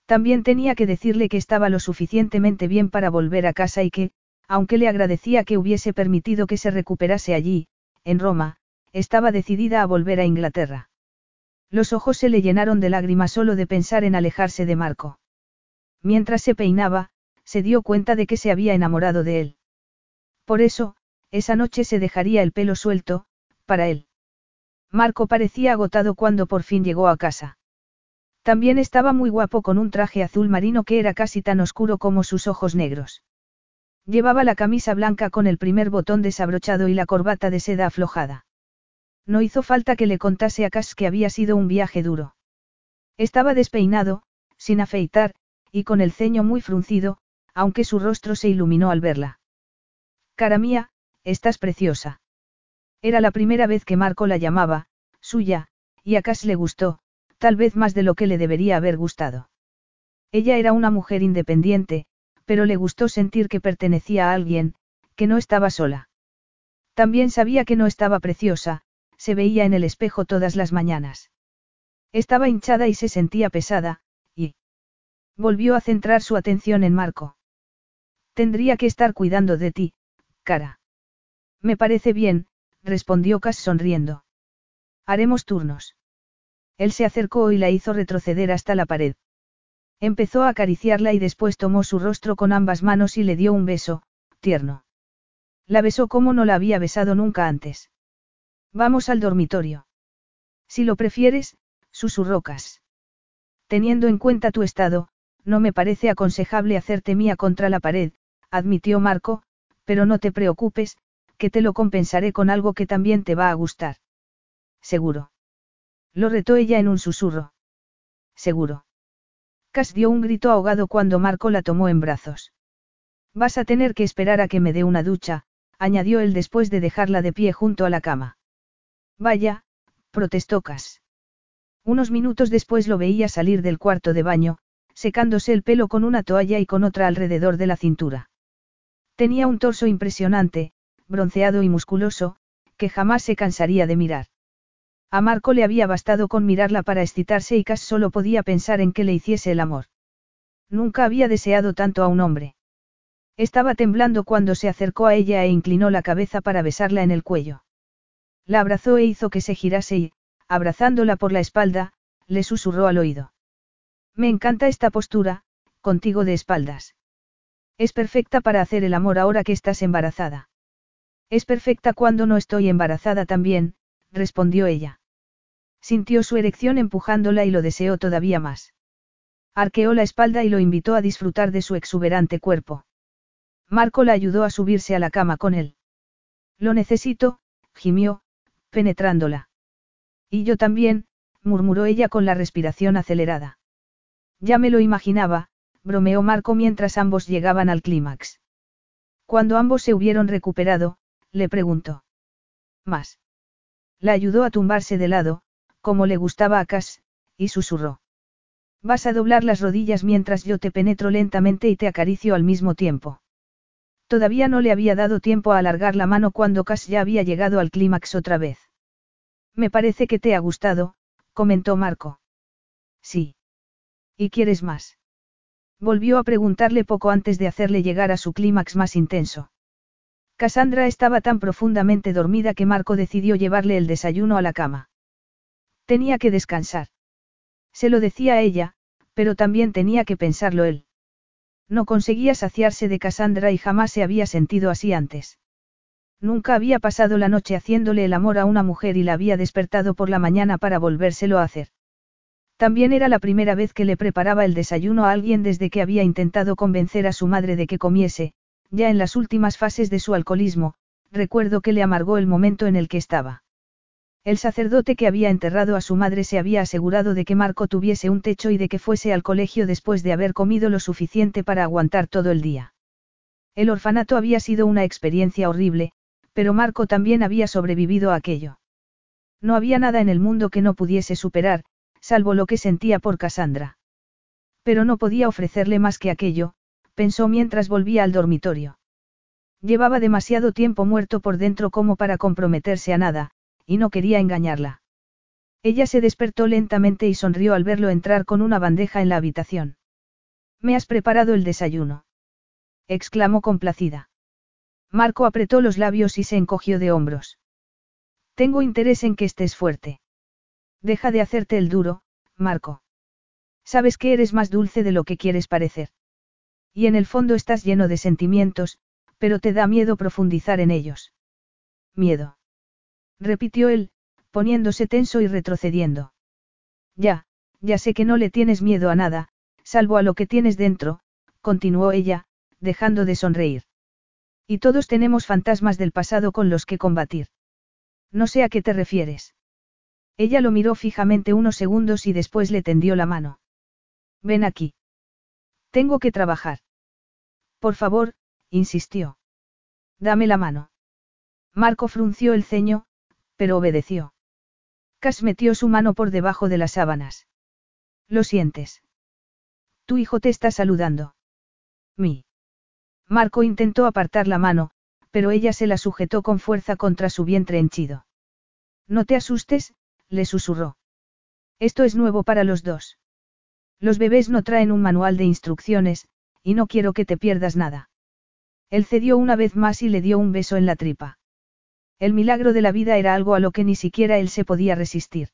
También tenía que decirle que estaba lo suficientemente bien para volver a casa y que, aunque le agradecía que hubiese permitido que se recuperase allí, en Roma, estaba decidida a volver a Inglaterra. Los ojos se le llenaron de lágrimas solo de pensar en alejarse de Marco. Mientras se peinaba, se dio cuenta de que se había enamorado de él. Por eso, esa noche se dejaría el pelo suelto, para él. Marco parecía agotado cuando por fin llegó a casa. También estaba muy guapo con un traje azul marino que era casi tan oscuro como sus ojos negros. Llevaba la camisa blanca con el primer botón desabrochado y la corbata de seda aflojada. No hizo falta que le contase a Cass que había sido un viaje duro. Estaba despeinado, sin afeitar, y con el ceño muy fruncido, aunque su rostro se iluminó al verla. Cara mía, estás preciosa. Era la primera vez que Marco la llamaba, suya, y a Cass le gustó, tal vez más de lo que le debería haber gustado. Ella era una mujer independiente, pero le gustó sentir que pertenecía a alguien, que no estaba sola. También sabía que no estaba preciosa, se veía en el espejo todas las mañanas. Estaba hinchada y se sentía pesada, y... Volvió a centrar su atención en Marco. Tendría que estar cuidando de ti, cara. Me parece bien, respondió Cass sonriendo. Haremos turnos. Él se acercó y la hizo retroceder hasta la pared. Empezó a acariciarla y después tomó su rostro con ambas manos y le dio un beso, tierno. La besó como no la había besado nunca antes. Vamos al dormitorio. Si lo prefieres, susurró Cass. Teniendo en cuenta tu estado, no me parece aconsejable hacerte mía contra la pared, admitió Marco, pero no te preocupes, que te lo compensaré con algo que también te va a gustar. Seguro. Lo retó ella en un susurro. Seguro. Cass dio un grito ahogado cuando Marco la tomó en brazos. Vas a tener que esperar a que me dé una ducha, añadió él después de dejarla de pie junto a la cama. Vaya, protestó Cass. Unos minutos después lo veía salir del cuarto de baño, secándose el pelo con una toalla y con otra alrededor de la cintura. Tenía un torso impresionante, bronceado y musculoso, que jamás se cansaría de mirar. A Marco le había bastado con mirarla para excitarse y Cass solo podía pensar en que le hiciese el amor. Nunca había deseado tanto a un hombre. Estaba temblando cuando se acercó a ella e inclinó la cabeza para besarla en el cuello. La abrazó e hizo que se girase y, abrazándola por la espalda, le susurró al oído. Me encanta esta postura, contigo de espaldas. Es perfecta para hacer el amor ahora que estás embarazada. Es perfecta cuando no estoy embarazada también, respondió ella. Sintió su erección empujándola y lo deseó todavía más. Arqueó la espalda y lo invitó a disfrutar de su exuberante cuerpo. Marco la ayudó a subirse a la cama con él. Lo necesito, gimió, penetrándola. Y yo también, murmuró ella con la respiración acelerada. Ya me lo imaginaba, bromeó Marco mientras ambos llegaban al clímax. Cuando ambos se hubieron recuperado, le preguntó. ¿Más? La ayudó a tumbarse de lado, como le gustaba a Cass, y susurró. Vas a doblar las rodillas mientras yo te penetro lentamente y te acaricio al mismo tiempo. Todavía no le había dado tiempo a alargar la mano cuando Cass ya había llegado al clímax otra vez. Me parece que te ha gustado, comentó Marco. Sí. ¿Y quieres más? Volvió a preguntarle poco antes de hacerle llegar a su clímax más intenso. Cassandra estaba tan profundamente dormida que Marco decidió llevarle el desayuno a la cama. Tenía que descansar. Se lo decía a ella, pero también tenía que pensarlo él. No conseguía saciarse de Cassandra y jamás se había sentido así antes. Nunca había pasado la noche haciéndole el amor a una mujer y la había despertado por la mañana para volvérselo a hacer. También era la primera vez que le preparaba el desayuno a alguien desde que había intentado convencer a su madre de que comiese, ya en las últimas fases de su alcoholismo, recuerdo que le amargó el momento en el que estaba. El sacerdote que había enterrado a su madre se había asegurado de que Marco tuviese un techo y de que fuese al colegio después de haber comido lo suficiente para aguantar todo el día. El orfanato había sido una experiencia horrible, pero Marco también había sobrevivido a aquello. No había nada en el mundo que no pudiese superar, salvo lo que sentía por Cassandra. Pero no podía ofrecerle más que aquello, pensó mientras volvía al dormitorio. Llevaba demasiado tiempo muerto por dentro como para comprometerse a nada, y no quería engañarla. Ella se despertó lentamente y sonrió al verlo entrar con una bandeja en la habitación. ¿Me has preparado el desayuno? exclamó complacida. Marco apretó los labios y se encogió de hombros. Tengo interés en que estés fuerte. Deja de hacerte el duro, Marco. Sabes que eres más dulce de lo que quieres parecer. Y en el fondo estás lleno de sentimientos, pero te da miedo profundizar en ellos. Miedo. Repitió él, poniéndose tenso y retrocediendo. Ya, ya sé que no le tienes miedo a nada, salvo a lo que tienes dentro, continuó ella, dejando de sonreír. Y todos tenemos fantasmas del pasado con los que combatir. No sé a qué te refieres. Ella lo miró fijamente unos segundos y después le tendió la mano. Ven aquí. Tengo que trabajar. Por favor, insistió. Dame la mano. Marco frunció el ceño, pero obedeció. Cas metió su mano por debajo de las sábanas. ¿Lo sientes? Tu hijo te está saludando. Mi. Marco intentó apartar la mano, pero ella se la sujetó con fuerza contra su vientre henchido. No te asustes, le susurró. Esto es nuevo para los dos. Los bebés no traen un manual de instrucciones, y no quiero que te pierdas nada. Él cedió una vez más y le dio un beso en la tripa. El milagro de la vida era algo a lo que ni siquiera él se podía resistir.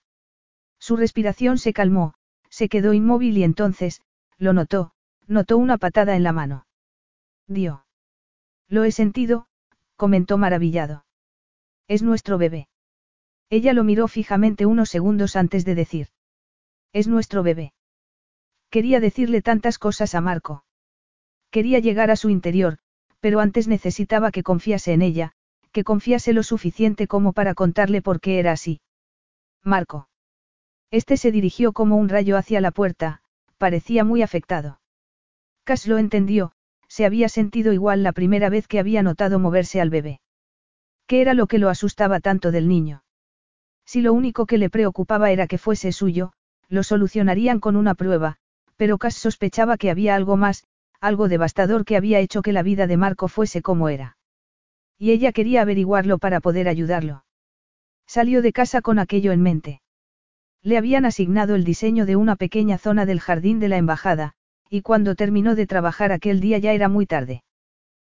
Su respiración se calmó, se quedó inmóvil y entonces, lo notó, notó una patada en la mano. Dio. Lo he sentido, comentó maravillado. Es nuestro bebé. Ella lo miró fijamente unos segundos antes de decir. Es nuestro bebé. Quería decirle tantas cosas a Marco. Quería llegar a su interior, pero antes necesitaba que confiase en ella, que confiase lo suficiente como para contarle por qué era así. Marco. Este se dirigió como un rayo hacia la puerta, parecía muy afectado. Cass lo entendió, se había sentido igual la primera vez que había notado moverse al bebé. ¿Qué era lo que lo asustaba tanto del niño? Si lo único que le preocupaba era que fuese suyo, lo solucionarían con una prueba, pero Cass sospechaba que había algo más, algo devastador que había hecho que la vida de Marco fuese como era. Y ella quería averiguarlo para poder ayudarlo. Salió de casa con aquello en mente. Le habían asignado el diseño de una pequeña zona del jardín de la embajada, y cuando terminó de trabajar aquel día ya era muy tarde.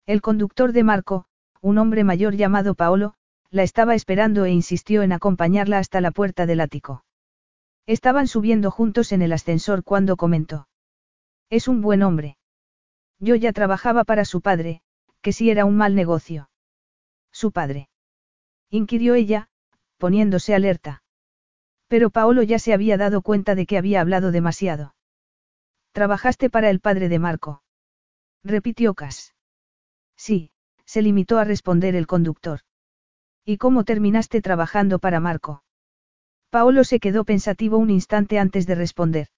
El conductor de Marco, un hombre mayor llamado Paolo, la estaba esperando e insistió en acompañarla hasta la puerta del ático. Estaban subiendo juntos en el ascensor cuando comentó. Es un buen hombre. Yo ya trabajaba para su padre, que sí era un mal negocio. Su padre. Inquirió ella, poniéndose alerta. Pero Paolo ya se había dado cuenta de que había hablado demasiado. Trabajaste para el padre de Marco. Repitió Cas. Sí, se limitó a responder el conductor. ¿Y cómo terminaste trabajando para Marco? Paolo se quedó pensativo un instante antes de responder.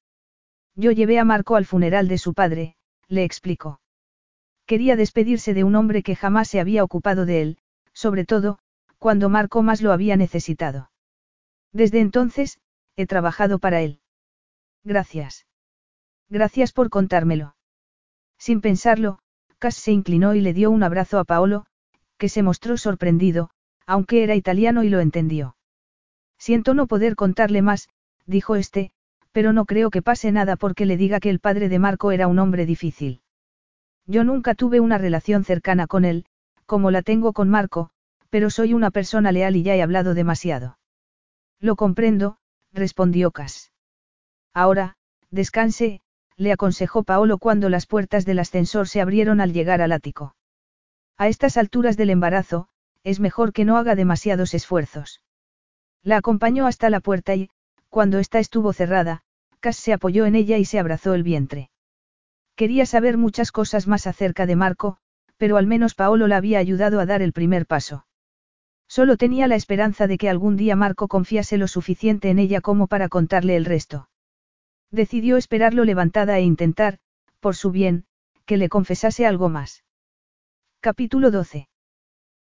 Yo llevé a Marco al funeral de su padre, le explicó. Quería despedirse de un hombre que jamás se había ocupado de él, sobre todo, cuando Marco más lo había necesitado. Desde entonces, he trabajado para él. Gracias. Gracias por contármelo. Sin pensarlo, Cass se inclinó y le dio un abrazo a Paolo, que se mostró sorprendido, aunque era italiano y lo entendió. Siento no poder contarle más, dijo este, pero no creo que pase nada porque le diga que el padre de Marco era un hombre difícil. Yo nunca tuve una relación cercana con él, como la tengo con Marco, pero soy una persona leal y ya he hablado demasiado. Lo comprendo, respondió Cas. Ahora, descanse, le aconsejó Paolo cuando las puertas del ascensor se abrieron al llegar al ático. A estas alturas del embarazo, es mejor que no haga demasiados esfuerzos. La acompañó hasta la puerta y, cuando ésta estuvo cerrada, Cass se apoyó en ella y se abrazó el vientre. Quería saber muchas cosas más acerca de Marco, pero al menos Paolo la había ayudado a dar el primer paso. Solo tenía la esperanza de que algún día Marco confiase lo suficiente en ella como para contarle el resto. Decidió esperarlo levantada e intentar, por su bien, que le confesase algo más. Capítulo 12.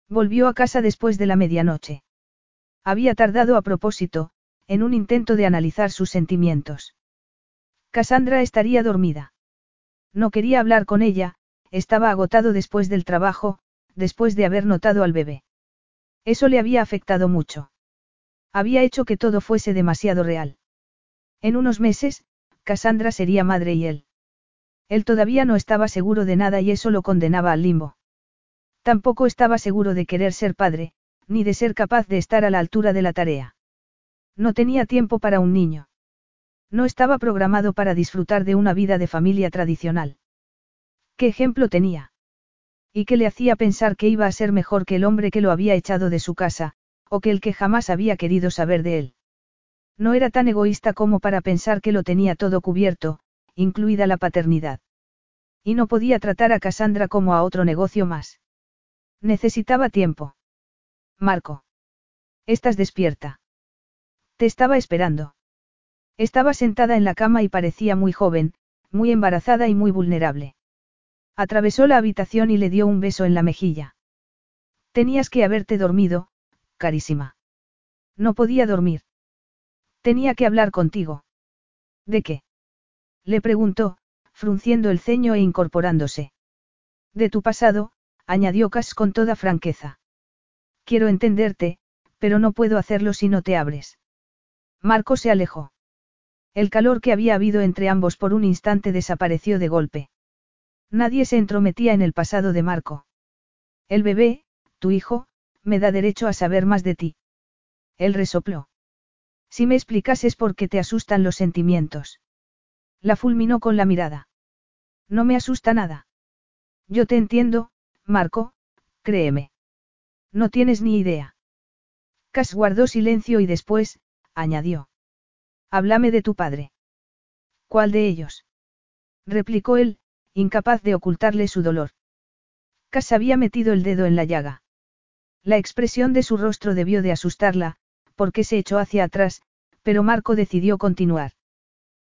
Volvió a casa después de la medianoche. Había tardado a propósito, en un intento de analizar sus sentimientos. Cassandra estaría dormida. No quería hablar con ella, estaba agotado después del trabajo, después de haber notado al bebé. Eso le había afectado mucho. Había hecho que todo fuese demasiado real. En unos meses, Cassandra sería madre y él. Él todavía no estaba seguro de nada y eso lo condenaba al limbo. Tampoco estaba seguro de querer ser padre, ni de ser capaz de estar a la altura de la tarea. No tenía tiempo para un niño. No estaba programado para disfrutar de una vida de familia tradicional. ¿Qué ejemplo tenía? ¿Y qué le hacía pensar que iba a ser mejor que el hombre que lo había echado de su casa, o que el que jamás había querido saber de él? No era tan egoísta como para pensar que lo tenía todo cubierto, incluida la paternidad. Y no podía tratar a Cassandra como a otro negocio más. Necesitaba tiempo. Marco. Estás despierta. Te estaba esperando. Estaba sentada en la cama y parecía muy joven, muy embarazada y muy vulnerable. Atravesó la habitación y le dio un beso en la mejilla. Tenías que haberte dormido, carísima. No podía dormir. Tenía que hablar contigo. ¿De qué? Le preguntó, frunciendo el ceño e incorporándose. De tu pasado, añadió Cass con toda franqueza. Quiero entenderte, pero no puedo hacerlo si no te abres. Marco se alejó. El calor que había habido entre ambos por un instante desapareció de golpe. Nadie se entrometía en el pasado de Marco. El bebé, tu hijo, me da derecho a saber más de ti. Él resopló. Si me explicases por qué te asustan los sentimientos. La fulminó con la mirada. No me asusta nada. Yo te entiendo, Marco, créeme. No tienes ni idea. Cas guardó silencio y después, añadió. Háblame de tu padre. ¿Cuál de ellos? replicó él, incapaz de ocultarle su dolor. Cas había metido el dedo en la llaga. La expresión de su rostro debió de asustarla, porque se echó hacia atrás, pero Marco decidió continuar.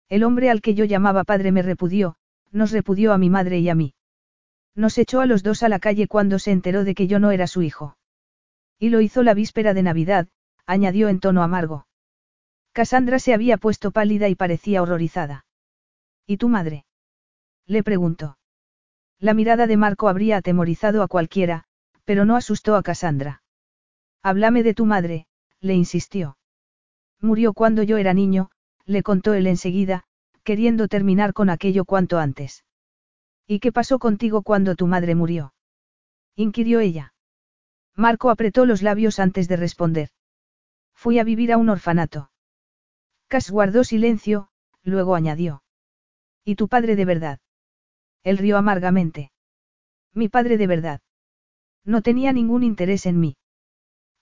El hombre al que yo llamaba padre me repudió, nos repudió a mi madre y a mí. Nos echó a los dos a la calle cuando se enteró de que yo no era su hijo. Y lo hizo la víspera de Navidad, añadió en tono amargo. Cassandra se había puesto pálida y parecía horrorizada. ¿Y tu madre? Le preguntó. La mirada de Marco habría atemorizado a cualquiera, pero no asustó a Cassandra. Háblame de tu madre, le insistió. Murió cuando yo era niño, le contó él enseguida, queriendo terminar con aquello cuanto antes. ¿Y qué pasó contigo cuando tu madre murió? inquirió ella. Marco apretó los labios antes de responder. Fui a vivir a un orfanato. Cass guardó silencio, luego añadió. ¿Y tu padre de verdad? Él rió amargamente. Mi padre de verdad. No tenía ningún interés en mí.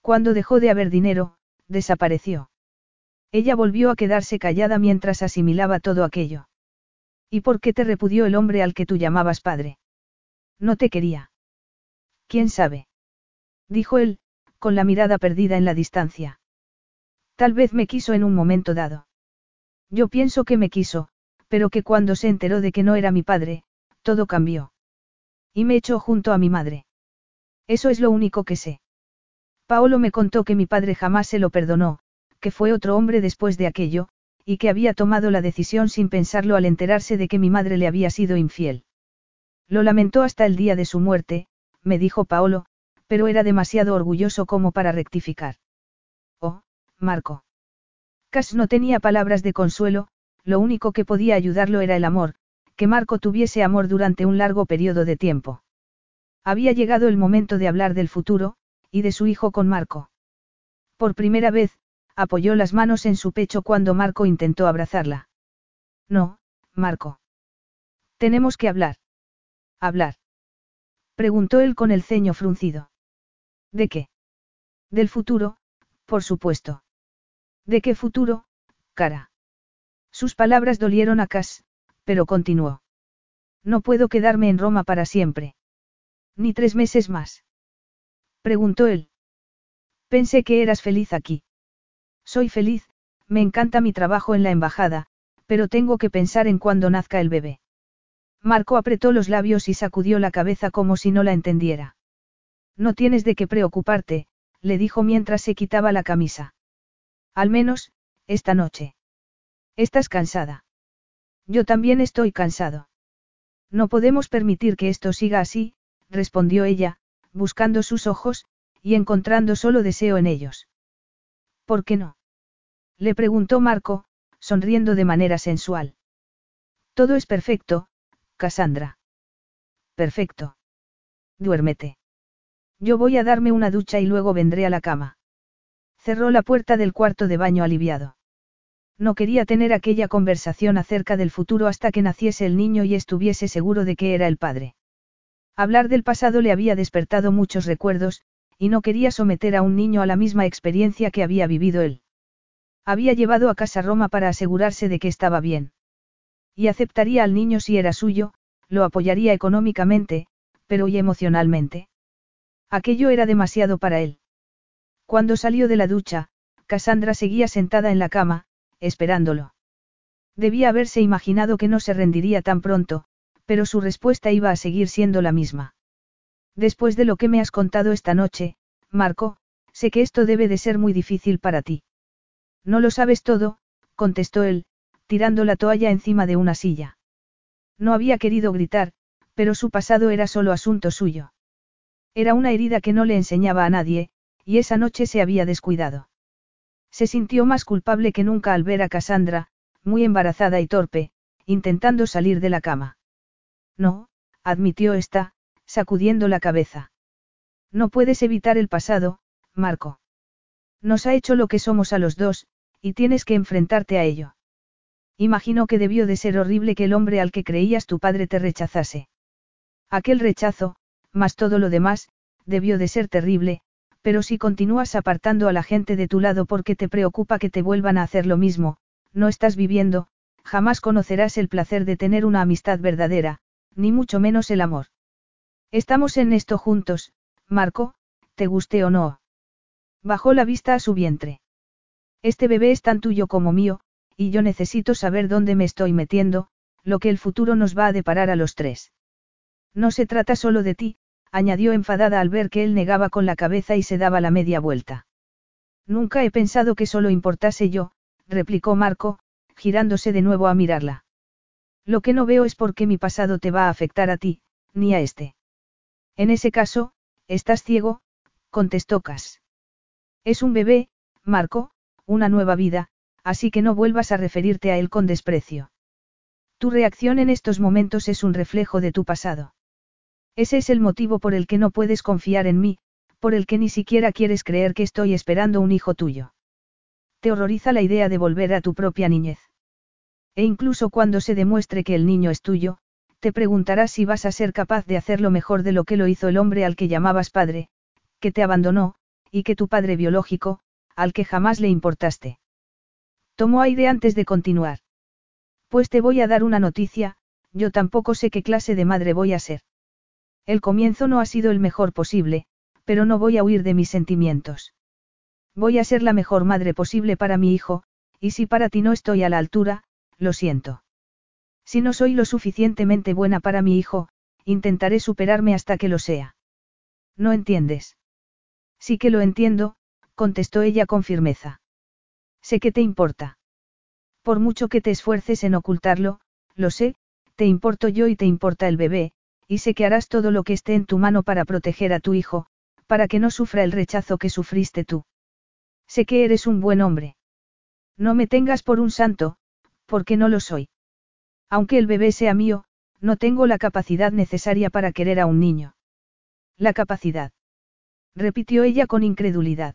Cuando dejó de haber dinero, desapareció. Ella volvió a quedarse callada mientras asimilaba todo aquello. ¿Y por qué te repudió el hombre al que tú llamabas padre? No te quería. ¿Quién sabe? Dijo él, con la mirada perdida en la distancia. Tal vez me quiso en un momento dado. Yo pienso que me quiso, pero que cuando se enteró de que no era mi padre, todo cambió. Y me echó junto a mi madre. Eso es lo único que sé. Paolo me contó que mi padre jamás se lo perdonó, que fue otro hombre después de aquello, y que había tomado la decisión sin pensarlo al enterarse de que mi madre le había sido infiel. Lo lamentó hasta el día de su muerte, me dijo Paolo, pero era demasiado orgulloso como para rectificar. Oh, Marco. Cass no tenía palabras de consuelo, lo único que podía ayudarlo era el amor, que Marco tuviese amor durante un largo periodo de tiempo. Había llegado el momento de hablar del futuro, y de su hijo con Marco. Por primera vez, apoyó las manos en su pecho cuando Marco intentó abrazarla. No, Marco. Tenemos que hablar. Hablar. Preguntó él con el ceño fruncido. ¿De qué? Del futuro, por supuesto. ¿De qué futuro, cara? Sus palabras dolieron a Cass, pero continuó. No puedo quedarme en Roma para siempre. Ni tres meses más. Preguntó él. Pensé que eras feliz aquí. Soy feliz, me encanta mi trabajo en la embajada, pero tengo que pensar en cuando nazca el bebé. Marco apretó los labios y sacudió la cabeza como si no la entendiera. No tienes de qué preocuparte, le dijo mientras se quitaba la camisa. Al menos, esta noche. Estás cansada. Yo también estoy cansado. No podemos permitir que esto siga así, respondió ella, buscando sus ojos, y encontrando solo deseo en ellos. ¿Por qué no? Le preguntó Marco, sonriendo de manera sensual. Todo es perfecto, Cassandra. Perfecto. Duérmete. Yo voy a darme una ducha y luego vendré a la cama. Cerró la puerta del cuarto de baño aliviado. No quería tener aquella conversación acerca del futuro hasta que naciese el niño y estuviese seguro de que era el padre. Hablar del pasado le había despertado muchos recuerdos, y no quería someter a un niño a la misma experiencia que había vivido él. Había llevado a casa Roma para asegurarse de que estaba bien. Y aceptaría al niño si era suyo, lo apoyaría económicamente, pero y emocionalmente. Aquello era demasiado para él. Cuando salió de la ducha, Cassandra seguía sentada en la cama, esperándolo. Debía haberse imaginado que no se rendiría tan pronto, pero su respuesta iba a seguir siendo la misma. Después de lo que me has contado esta noche, Marco, sé que esto debe de ser muy difícil para ti. No lo sabes todo, contestó él, tirando la toalla encima de una silla. No había querido gritar, pero su pasado era solo asunto suyo. Era una herida que no le enseñaba a nadie, y esa noche se había descuidado. Se sintió más culpable que nunca al ver a Cassandra, muy embarazada y torpe, intentando salir de la cama. No, admitió esta, sacudiendo la cabeza. No puedes evitar el pasado, Marco. Nos ha hecho lo que somos a los dos, y tienes que enfrentarte a ello. Imagino que debió de ser horrible que el hombre al que creías tu padre te rechazase. Aquel rechazo, más todo lo demás, debió de ser terrible, pero si continúas apartando a la gente de tu lado porque te preocupa que te vuelvan a hacer lo mismo, no estás viviendo, jamás conocerás el placer de tener una amistad verdadera, ni mucho menos el amor. Estamos en esto juntos, Marco, te guste o no. Bajó la vista a su vientre. Este bebé es tan tuyo como mío, y yo necesito saber dónde me estoy metiendo, lo que el futuro nos va a deparar a los tres. No se trata solo de ti, añadió enfadada al ver que él negaba con la cabeza y se daba la media vuelta. Nunca he pensado que solo importase yo, replicó Marco, girándose de nuevo a mirarla. Lo que no veo es por qué mi pasado te va a afectar a ti, ni a este. En ese caso, estás ciego, contestó Cas. Es un bebé, Marco, una nueva vida, así que no vuelvas a referirte a él con desprecio. Tu reacción en estos momentos es un reflejo de tu pasado. Ese es el motivo por el que no puedes confiar en mí, por el que ni siquiera quieres creer que estoy esperando un hijo tuyo. Te horroriza la idea de volver a tu propia niñez. E incluso cuando se demuestre que el niño es tuyo, te preguntarás si vas a ser capaz de hacerlo mejor de lo que lo hizo el hombre al que llamabas padre, que te abandonó, y que tu padre biológico, al que jamás le importaste. Tomó aire antes de continuar. Pues te voy a dar una noticia, yo tampoco sé qué clase de madre voy a ser. El comienzo no ha sido el mejor posible, pero no voy a huir de mis sentimientos. Voy a ser la mejor madre posible para mi hijo, y si para ti no estoy a la altura, lo siento. Si no soy lo suficientemente buena para mi hijo, intentaré superarme hasta que lo sea. ¿No entiendes? Sí que lo entiendo, contestó ella con firmeza. Sé que te importa. Por mucho que te esfuerces en ocultarlo, lo sé, te importo yo y te importa el bebé, y sé que harás todo lo que esté en tu mano para proteger a tu hijo, para que no sufra el rechazo que sufriste tú. Sé que eres un buen hombre. No me tengas por un santo, porque no lo soy. Aunque el bebé sea mío, no tengo la capacidad necesaria para querer a un niño. La capacidad. Repitió ella con incredulidad.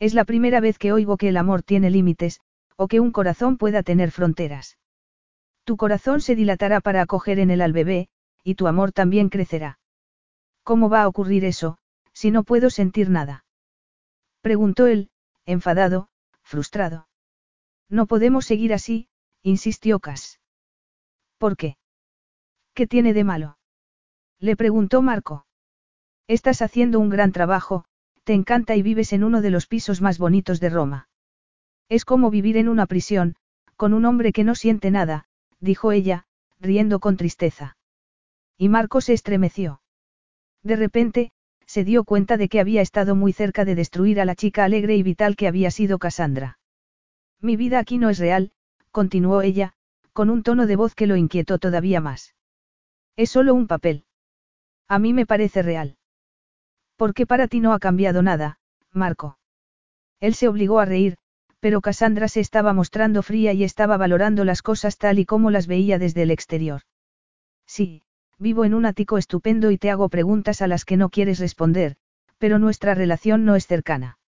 Es la primera vez que oigo que el amor tiene límites, o que un corazón pueda tener fronteras. Tu corazón se dilatará para acoger en él al bebé, y tu amor también crecerá. ¿Cómo va a ocurrir eso, si no puedo sentir nada? Preguntó él, enfadado, frustrado. No podemos seguir así, insistió Cass. ¿Por qué? ¿Qué tiene de malo? Le preguntó Marco. Estás haciendo un gran trabajo, te encanta y vives en uno de los pisos más bonitos de Roma. Es como vivir en una prisión, con un hombre que no siente nada, dijo ella, riendo con tristeza. Y Marco se estremeció. De repente, se dio cuenta de que había estado muy cerca de destruir a la chica alegre y vital que había sido Cassandra. Mi vida aquí no es real, continuó ella, con un tono de voz que lo inquietó todavía más. Es solo un papel. A mí me parece real. ¿Por qué para ti no ha cambiado nada, Marco? Él se obligó a reír, pero Cassandra se estaba mostrando fría y estaba valorando las cosas tal y como las veía desde el exterior. Sí, vivo en un ático estupendo y te hago preguntas a las que no quieres responder, pero nuestra relación no es cercana.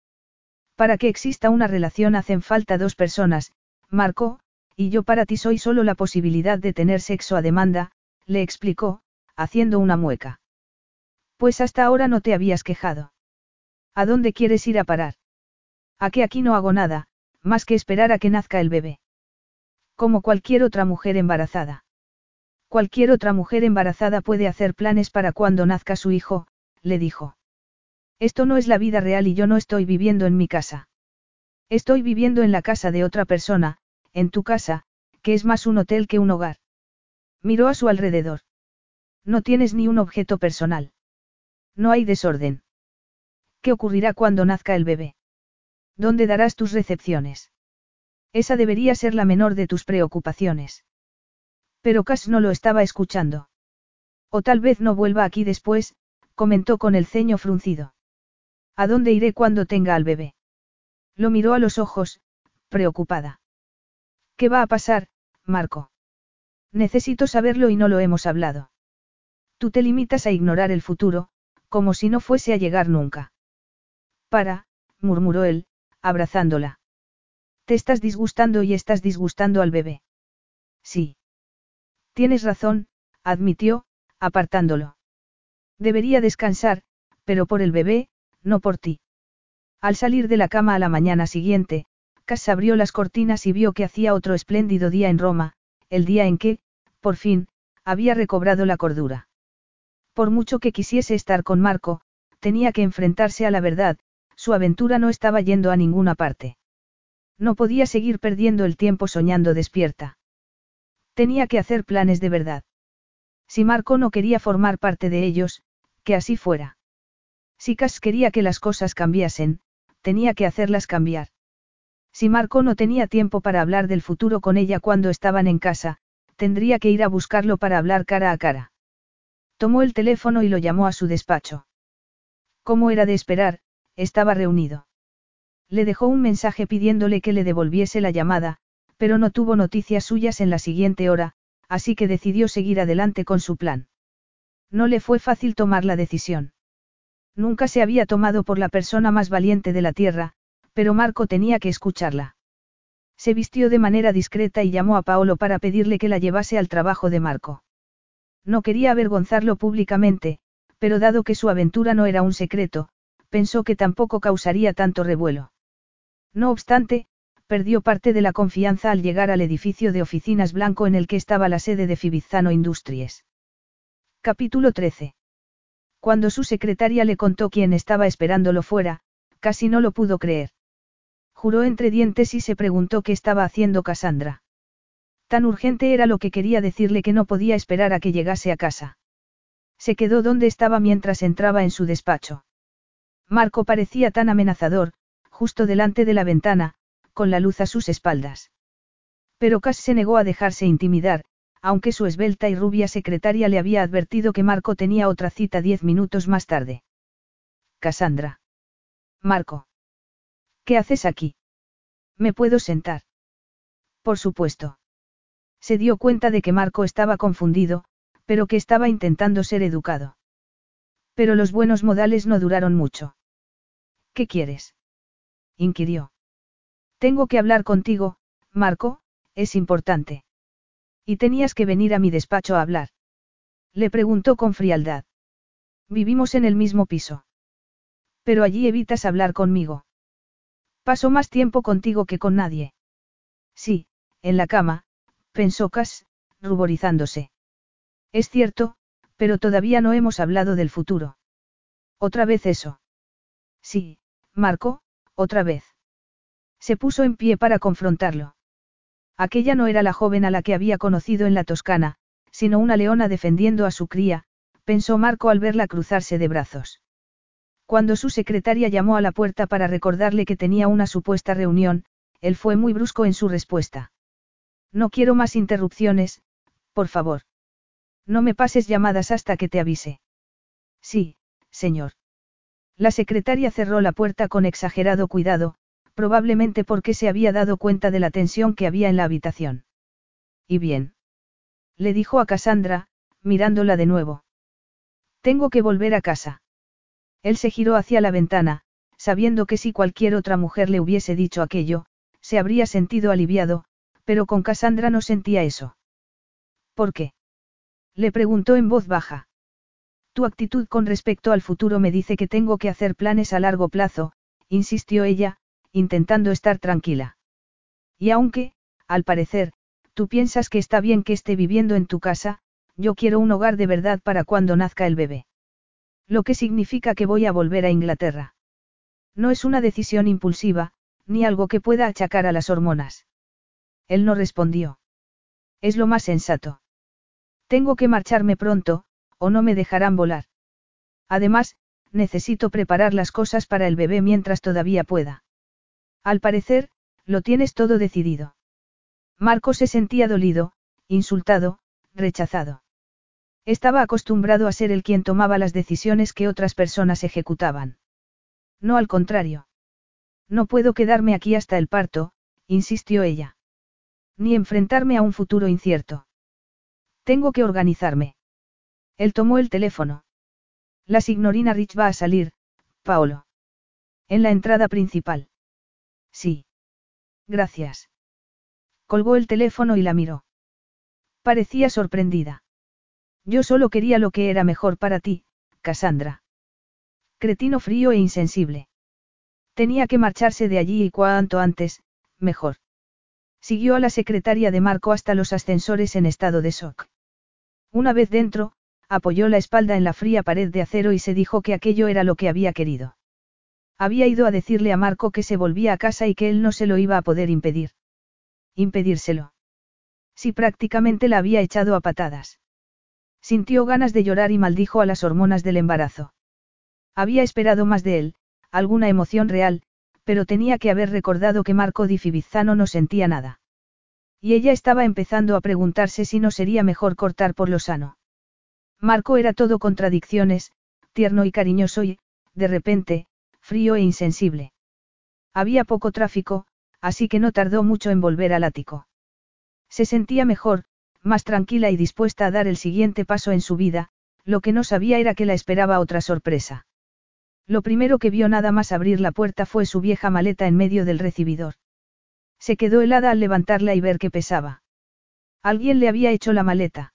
Para que exista una relación hacen falta dos personas, Marco, y yo para ti soy solo la posibilidad de tener sexo a demanda, le explicó, haciendo una mueca. Pues hasta ahora no te habías quejado. ¿A dónde quieres ir a parar? A que aquí no hago nada, más que esperar a que nazca el bebé. Como cualquier otra mujer embarazada. Cualquier otra mujer embarazada puede hacer planes para cuando nazca su hijo, le dijo. Esto no es la vida real y yo no estoy viviendo en mi casa. Estoy viviendo en la casa de otra persona, en tu casa, que es más un hotel que un hogar. Miró a su alrededor. No tienes ni un objeto personal. No hay desorden. ¿Qué ocurrirá cuando nazca el bebé? ¿Dónde darás tus recepciones? Esa debería ser la menor de tus preocupaciones. Pero Cass no lo estaba escuchando. O tal vez no vuelva aquí después, comentó con el ceño fruncido. ¿A dónde iré cuando tenga al bebé? Lo miró a los ojos, preocupada. ¿Qué va a pasar, Marco? Necesito saberlo y no lo hemos hablado. Tú te limitas a ignorar el futuro, como si no fuese a llegar nunca. Para, murmuró él, abrazándola. Te estás disgustando y estás disgustando al bebé. Sí. Tienes razón, admitió, apartándolo. Debería descansar, pero por el bebé, no por ti. Al salir de la cama a la mañana siguiente, Cass abrió las cortinas y vio que hacía otro espléndido día en Roma, el día en que, por fin, había recobrado la cordura. Por mucho que quisiese estar con Marco, tenía que enfrentarse a la verdad, su aventura no estaba yendo a ninguna parte. No podía seguir perdiendo el tiempo soñando despierta. Tenía que hacer planes de verdad. Si Marco no quería formar parte de ellos, que así fuera. Si Cass quería que las cosas cambiasen, tenía que hacerlas cambiar. Si Marco no tenía tiempo para hablar del futuro con ella cuando estaban en casa, tendría que ir a buscarlo para hablar cara a cara. Tomó el teléfono y lo llamó a su despacho. Como era de esperar, estaba reunido. Le dejó un mensaje pidiéndole que le devolviese la llamada, pero no tuvo noticias suyas en la siguiente hora, así que decidió seguir adelante con su plan. No le fue fácil tomar la decisión. Nunca se había tomado por la persona más valiente de la Tierra, pero Marco tenía que escucharla. Se vistió de manera discreta y llamó a Paolo para pedirle que la llevase al trabajo de Marco. No quería avergonzarlo públicamente, pero dado que su aventura no era un secreto, pensó que tampoco causaría tanto revuelo. No obstante, perdió parte de la confianza al llegar al edificio de oficinas blanco en el que estaba la sede de Fibizzano Industries. Capítulo 13. Cuando su secretaria le contó quién estaba esperándolo fuera, casi no lo pudo creer. Juró entre dientes y se preguntó qué estaba haciendo Cassandra. Tan urgente era lo que quería decirle que no podía esperar a que llegase a casa. Se quedó donde estaba mientras entraba en su despacho. Marco parecía tan amenazador, justo delante de la ventana, con la luz a sus espaldas. Pero Cass se negó a dejarse intimidar, aunque su esbelta y rubia secretaria le había advertido que Marco tenía otra cita diez minutos más tarde. Cassandra. Marco. ¿Qué haces aquí? ¿Me puedo sentar? Por supuesto. Se dio cuenta de que Marco estaba confundido, pero que estaba intentando ser educado. Pero los buenos modales no duraron mucho. ¿Qué quieres? inquirió. Tengo que hablar contigo, Marco, es importante. ¿Y tenías que venir a mi despacho a hablar? Le preguntó con frialdad. Vivimos en el mismo piso. Pero allí evitas hablar conmigo. Paso más tiempo contigo que con nadie. Sí, en la cama, pensó Cass, ruborizándose. Es cierto, pero todavía no hemos hablado del futuro. ¿Otra vez eso? Sí, Marco, otra vez. Se puso en pie para confrontarlo. Aquella no era la joven a la que había conocido en la Toscana, sino una leona defendiendo a su cría, pensó Marco al verla cruzarse de brazos. Cuando su secretaria llamó a la puerta para recordarle que tenía una supuesta reunión, él fue muy brusco en su respuesta. No quiero más interrupciones, por favor. No me pases llamadas hasta que te avise. Sí, señor. La secretaria cerró la puerta con exagerado cuidado, probablemente porque se había dado cuenta de la tensión que había en la habitación. ¿Y bien? Le dijo a Cassandra, mirándola de nuevo. Tengo que volver a casa. Él se giró hacia la ventana, sabiendo que si cualquier otra mujer le hubiese dicho aquello, se habría sentido aliviado, pero con Cassandra no sentía eso. ¿Por qué? Le preguntó en voz baja. Tu actitud con respecto al futuro me dice que tengo que hacer planes a largo plazo, insistió ella, intentando estar tranquila. Y aunque, al parecer, tú piensas que está bien que esté viviendo en tu casa, yo quiero un hogar de verdad para cuando nazca el bebé. Lo que significa que voy a volver a Inglaterra. No es una decisión impulsiva, ni algo que pueda achacar a las hormonas. Él no respondió. Es lo más sensato. Tengo que marcharme pronto, o no me dejarán volar. Además, necesito preparar las cosas para el bebé mientras todavía pueda. Al parecer, lo tienes todo decidido. Marco se sentía dolido, insultado, rechazado. Estaba acostumbrado a ser el quien tomaba las decisiones que otras personas ejecutaban. No al contrario. No puedo quedarme aquí hasta el parto, insistió ella. Ni enfrentarme a un futuro incierto. Tengo que organizarme. Él tomó el teléfono. La signorina Rich va a salir, Paolo. En la entrada principal. Sí. Gracias. Colgó el teléfono y la miró. Parecía sorprendida. Yo solo quería lo que era mejor para ti, Cassandra. Cretino frío e insensible. Tenía que marcharse de allí y cuanto antes, mejor. Siguió a la secretaria de Marco hasta los ascensores en estado de shock. Una vez dentro, apoyó la espalda en la fría pared de acero y se dijo que aquello era lo que había querido. Había ido a decirle a Marco que se volvía a casa y que él no se lo iba a poder impedir. Impedírselo. Si prácticamente la había echado a patadas. Sintió ganas de llorar y maldijo a las hormonas del embarazo. Había esperado más de él, alguna emoción real, pero tenía que haber recordado que Marco di Fibizzano no sentía nada. Y ella estaba empezando a preguntarse si no sería mejor cortar por lo sano. Marco era todo contradicciones, tierno y cariñoso y, de repente, frío e insensible. Había poco tráfico, así que no tardó mucho en volver al ático. Se sentía mejor, más tranquila y dispuesta a dar el siguiente paso en su vida, lo que no sabía era que la esperaba otra sorpresa. Lo primero que vio nada más abrir la puerta fue su vieja maleta en medio del recibidor. Se quedó helada al levantarla y ver que pesaba. Alguien le había hecho la maleta.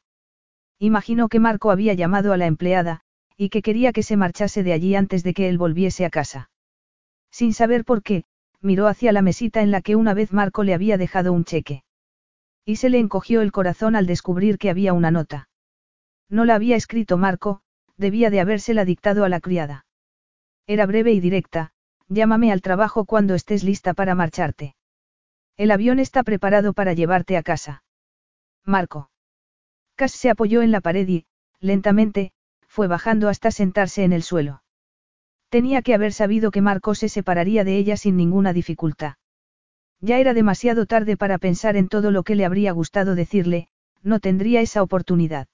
Imaginó que Marco había llamado a la empleada, y que quería que se marchase de allí antes de que él volviese a casa. Sin saber por qué, miró hacia la mesita en la que una vez Marco le había dejado un cheque. Y se le encogió el corazón al descubrir que había una nota. No la había escrito Marco, debía de habérsela dictado a la criada. Era breve y directa, llámame al trabajo cuando estés lista para marcharte. El avión está preparado para llevarte a casa. Marco. Cass se apoyó en la pared y, lentamente, fue bajando hasta sentarse en el suelo. Tenía que haber sabido que Marco se separaría de ella sin ninguna dificultad. Ya era demasiado tarde para pensar en todo lo que le habría gustado decirle, no tendría esa oportunidad.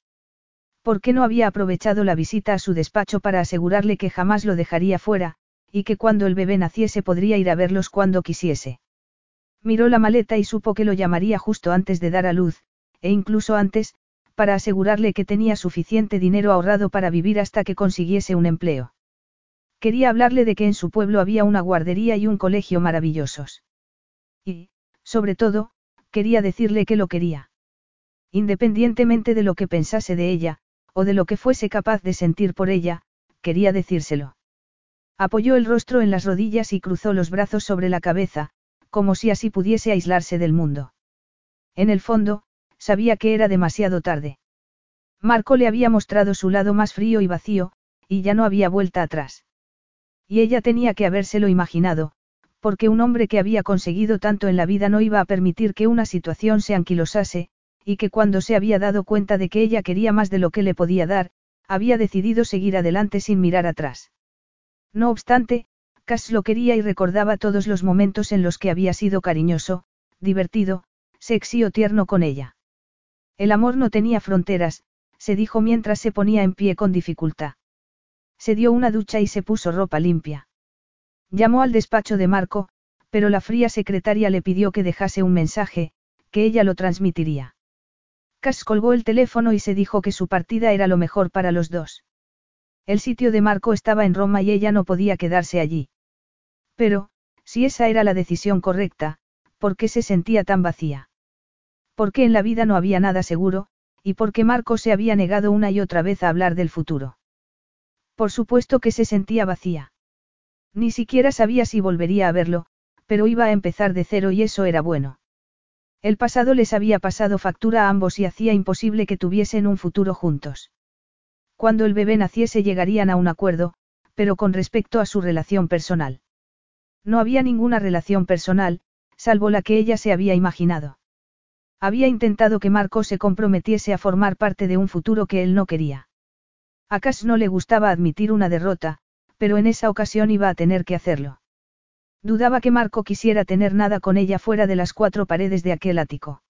¿Por qué no había aprovechado la visita a su despacho para asegurarle que jamás lo dejaría fuera, y que cuando el bebé naciese podría ir a verlos cuando quisiese? Miró la maleta y supo que lo llamaría justo antes de dar a luz, e incluso antes, para asegurarle que tenía suficiente dinero ahorrado para vivir hasta que consiguiese un empleo. Quería hablarle de que en su pueblo había una guardería y un colegio maravillosos. Y, sobre todo, quería decirle que lo quería. Independientemente de lo que pensase de ella, o de lo que fuese capaz de sentir por ella, quería decírselo. Apoyó el rostro en las rodillas y cruzó los brazos sobre la cabeza, como si así pudiese aislarse del mundo. En el fondo, sabía que era demasiado tarde. Marco le había mostrado su lado más frío y vacío, y ya no había vuelta atrás. Y ella tenía que habérselo imaginado, porque un hombre que había conseguido tanto en la vida no iba a permitir que una situación se anquilosase, y que cuando se había dado cuenta de que ella quería más de lo que le podía dar, había decidido seguir adelante sin mirar atrás. No obstante, Cass lo quería y recordaba todos los momentos en los que había sido cariñoso, divertido, sexy o tierno con ella. El amor no tenía fronteras, se dijo mientras se ponía en pie con dificultad. Se dio una ducha y se puso ropa limpia. Llamó al despacho de Marco, pero la fría secretaria le pidió que dejase un mensaje, que ella lo transmitiría. Cass colgó el teléfono y se dijo que su partida era lo mejor para los dos. El sitio de Marco estaba en Roma y ella no podía quedarse allí. Pero, si esa era la decisión correcta, ¿por qué se sentía tan vacía? Porque en la vida no había nada seguro, y porque Marco se había negado una y otra vez a hablar del futuro. Por supuesto que se sentía vacía. Ni siquiera sabía si volvería a verlo, pero iba a empezar de cero y eso era bueno. El pasado les había pasado factura a ambos y hacía imposible que tuviesen un futuro juntos. Cuando el bebé naciese llegarían a un acuerdo, pero con respecto a su relación personal. No había ninguna relación personal, salvo la que ella se había imaginado. Había intentado que Marco se comprometiese a formar parte de un futuro que él no quería. A Cass no le gustaba admitir una derrota, pero en esa ocasión iba a tener que hacerlo. Dudaba que Marco quisiera tener nada con ella fuera de las cuatro paredes de aquel ático.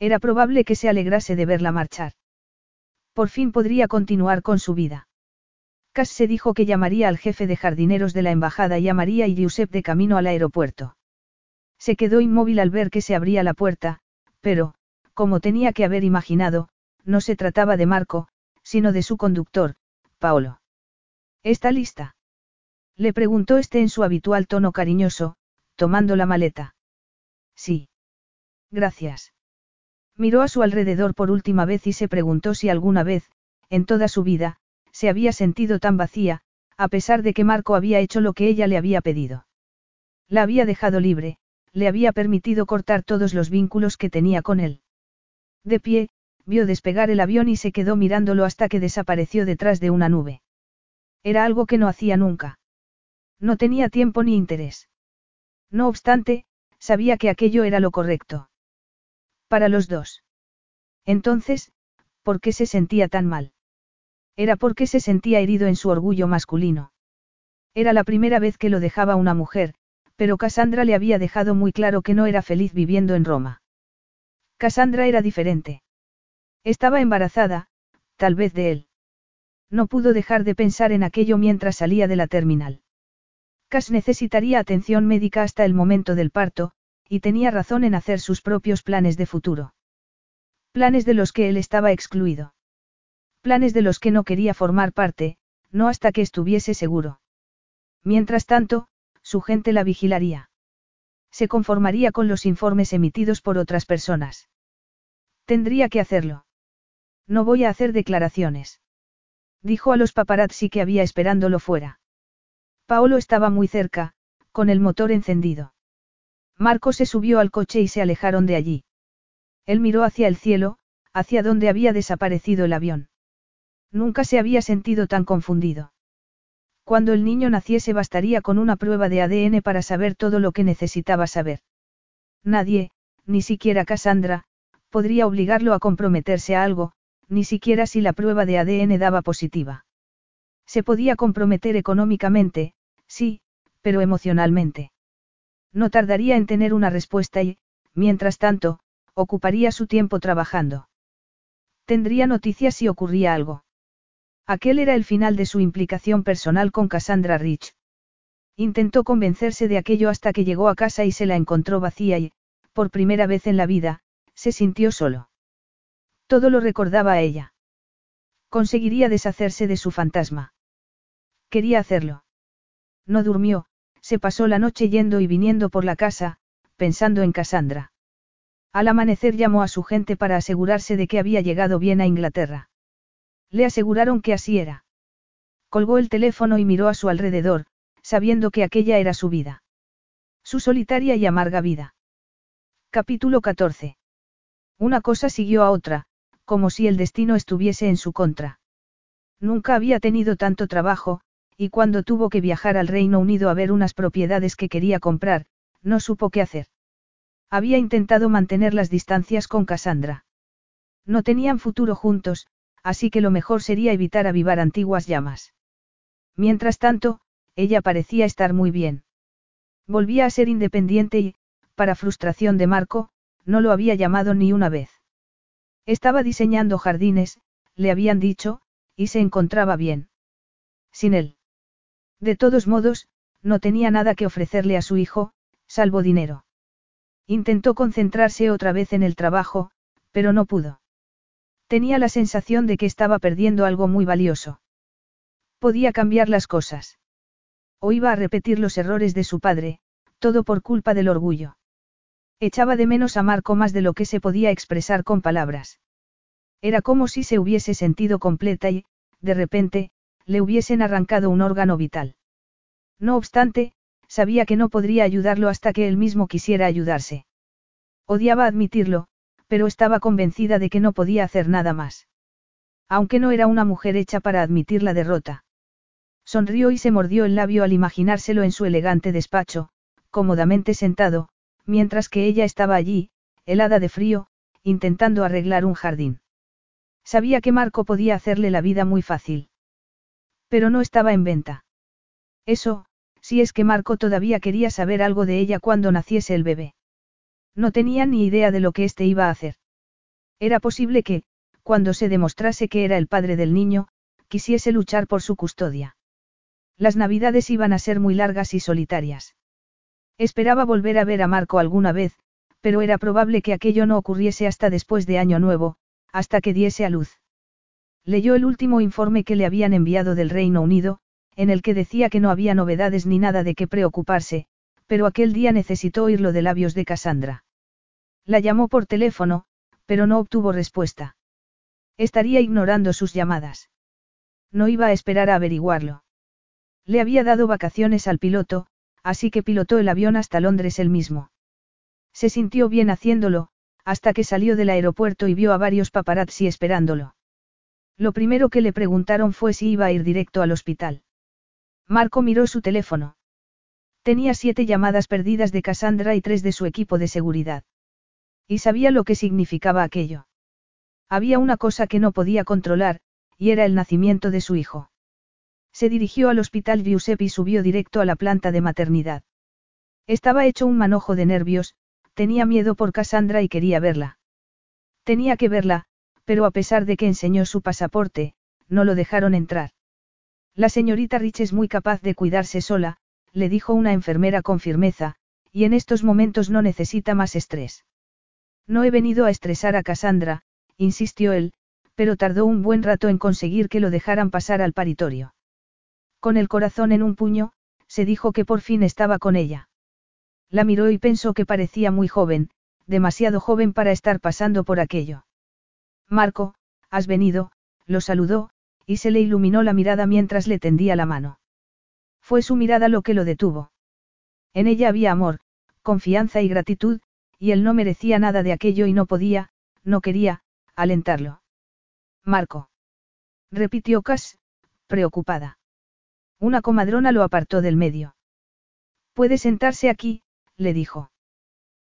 Era probable que se alegrase de verla marchar. Por fin podría continuar con su vida. Cass se dijo que llamaría al jefe de jardineros de la embajada y a María y Giuseppe de camino al aeropuerto. Se quedó inmóvil al ver que se abría la puerta, pero, como tenía que haber imaginado, no se trataba de Marco, sino de su conductor, Paolo. ¿Está lista? Le preguntó este en su habitual tono cariñoso, tomando la maleta. Sí. Gracias. Miró a su alrededor por última vez y se preguntó si alguna vez, en toda su vida, se había sentido tan vacía, a pesar de que Marco había hecho lo que ella le había pedido. La había dejado libre, le había permitido cortar todos los vínculos que tenía con él. De pie, vio despegar el avión y se quedó mirándolo hasta que desapareció detrás de una nube. Era algo que no hacía nunca. No tenía tiempo ni interés. No obstante, sabía que aquello era lo correcto. Para los dos. Entonces, ¿por qué se sentía tan mal? Era porque se sentía herido en su orgullo masculino. Era la primera vez que lo dejaba una mujer, pero Cassandra le había dejado muy claro que no era feliz viviendo en Roma. Cassandra era diferente. Estaba embarazada, tal vez de él. No pudo dejar de pensar en aquello mientras salía de la terminal. Cass necesitaría atención médica hasta el momento del parto, y tenía razón en hacer sus propios planes de futuro. Planes de los que él estaba excluido. Planes de los que no quería formar parte, no hasta que estuviese seguro. Mientras tanto, su gente la vigilaría. Se conformaría con los informes emitidos por otras personas. Tendría que hacerlo. No voy a hacer declaraciones. Dijo a los paparazzi que había esperándolo fuera. Paolo estaba muy cerca, con el motor encendido. Marco se subió al coche y se alejaron de allí. Él miró hacia el cielo, hacia donde había desaparecido el avión. Nunca se había sentido tan confundido. Cuando el niño naciese bastaría con una prueba de ADN para saber todo lo que necesitaba saber. Nadie, ni siquiera Cassandra, podría obligarlo a comprometerse a algo, ni siquiera si la prueba de ADN daba positiva. Se podía comprometer económicamente, sí, pero emocionalmente. No tardaría en tener una respuesta y, mientras tanto, ocuparía su tiempo trabajando. Tendría noticias si ocurría algo. Aquel era el final de su implicación personal con Cassandra Rich. Intentó convencerse de aquello hasta que llegó a casa y se la encontró vacía y, por primera vez en la vida, se sintió solo. Todo lo recordaba a ella. Conseguiría deshacerse de su fantasma. Quería hacerlo. No durmió, se pasó la noche yendo y viniendo por la casa, pensando en Cassandra. Al amanecer llamó a su gente para asegurarse de que había llegado bien a Inglaterra. Le aseguraron que así era. Colgó el teléfono y miró a su alrededor, sabiendo que aquella era su vida. Su solitaria y amarga vida. Capítulo 14. Una cosa siguió a otra, como si el destino estuviese en su contra. Nunca había tenido tanto trabajo, y cuando tuvo que viajar al Reino Unido a ver unas propiedades que quería comprar, no supo qué hacer. Había intentado mantener las distancias con Cassandra. No tenían futuro juntos, así que lo mejor sería evitar avivar antiguas llamas. Mientras tanto, ella parecía estar muy bien. Volvía a ser independiente y, para frustración de Marco, no lo había llamado ni una vez. Estaba diseñando jardines, le habían dicho, y se encontraba bien. Sin él. De todos modos, no tenía nada que ofrecerle a su hijo, salvo dinero. Intentó concentrarse otra vez en el trabajo, pero no pudo. Tenía la sensación de que estaba perdiendo algo muy valioso. Podía cambiar las cosas. O iba a repetir los errores de su padre, todo por culpa del orgullo. Echaba de menos a Marco más de lo que se podía expresar con palabras. Era como si se hubiese sentido completa y, de repente, le hubiesen arrancado un órgano vital. No obstante, sabía que no podría ayudarlo hasta que él mismo quisiera ayudarse. Odiaba admitirlo, pero estaba convencida de que no podía hacer nada más. Aunque no era una mujer hecha para admitir la derrota. Sonrió y se mordió el labio al imaginárselo en su elegante despacho, cómodamente sentado, mientras que ella estaba allí, helada de frío, intentando arreglar un jardín. Sabía que Marco podía hacerle la vida muy fácil. Pero no estaba en venta. Eso, si es que Marco todavía quería saber algo de ella cuando naciese el bebé. No tenía ni idea de lo que éste iba a hacer. Era posible que, cuando se demostrase que era el padre del niño, quisiese luchar por su custodia. Las navidades iban a ser muy largas y solitarias. Esperaba volver a ver a Marco alguna vez, pero era probable que aquello no ocurriese hasta después de Año Nuevo, hasta que diese a luz. Leyó el último informe que le habían enviado del Reino Unido, en el que decía que no había novedades ni nada de qué preocuparse, pero aquel día necesitó oírlo de labios de Cassandra. La llamó por teléfono, pero no obtuvo respuesta. Estaría ignorando sus llamadas. No iba a esperar a averiguarlo. Le había dado vacaciones al piloto, así que pilotó el avión hasta Londres él mismo. Se sintió bien haciéndolo, hasta que salió del aeropuerto y vio a varios paparazzi esperándolo. Lo primero que le preguntaron fue si iba a ir directo al hospital. Marco miró su teléfono. Tenía siete llamadas perdidas de Cassandra y tres de su equipo de seguridad. Y sabía lo que significaba aquello. Había una cosa que no podía controlar, y era el nacimiento de su hijo. Se dirigió al hospital Giuseppe y subió directo a la planta de maternidad. Estaba hecho un manojo de nervios, tenía miedo por Cassandra y quería verla. Tenía que verla, pero a pesar de que enseñó su pasaporte, no lo dejaron entrar. La señorita Rich es muy capaz de cuidarse sola, le dijo una enfermera con firmeza, y en estos momentos no necesita más estrés. No he venido a estresar a Cassandra, insistió él, pero tardó un buen rato en conseguir que lo dejaran pasar al paritorio. Con el corazón en un puño, se dijo que por fin estaba con ella. La miró y pensó que parecía muy joven, demasiado joven para estar pasando por aquello. Marco, has venido, lo saludó, y se le iluminó la mirada mientras le tendía la mano. Fue su mirada lo que lo detuvo. En ella había amor, confianza y gratitud, y él no merecía nada de aquello y no podía, no quería, alentarlo. Marco. Repitió Cass, preocupada. Una comadrona lo apartó del medio. Puede sentarse aquí, le dijo.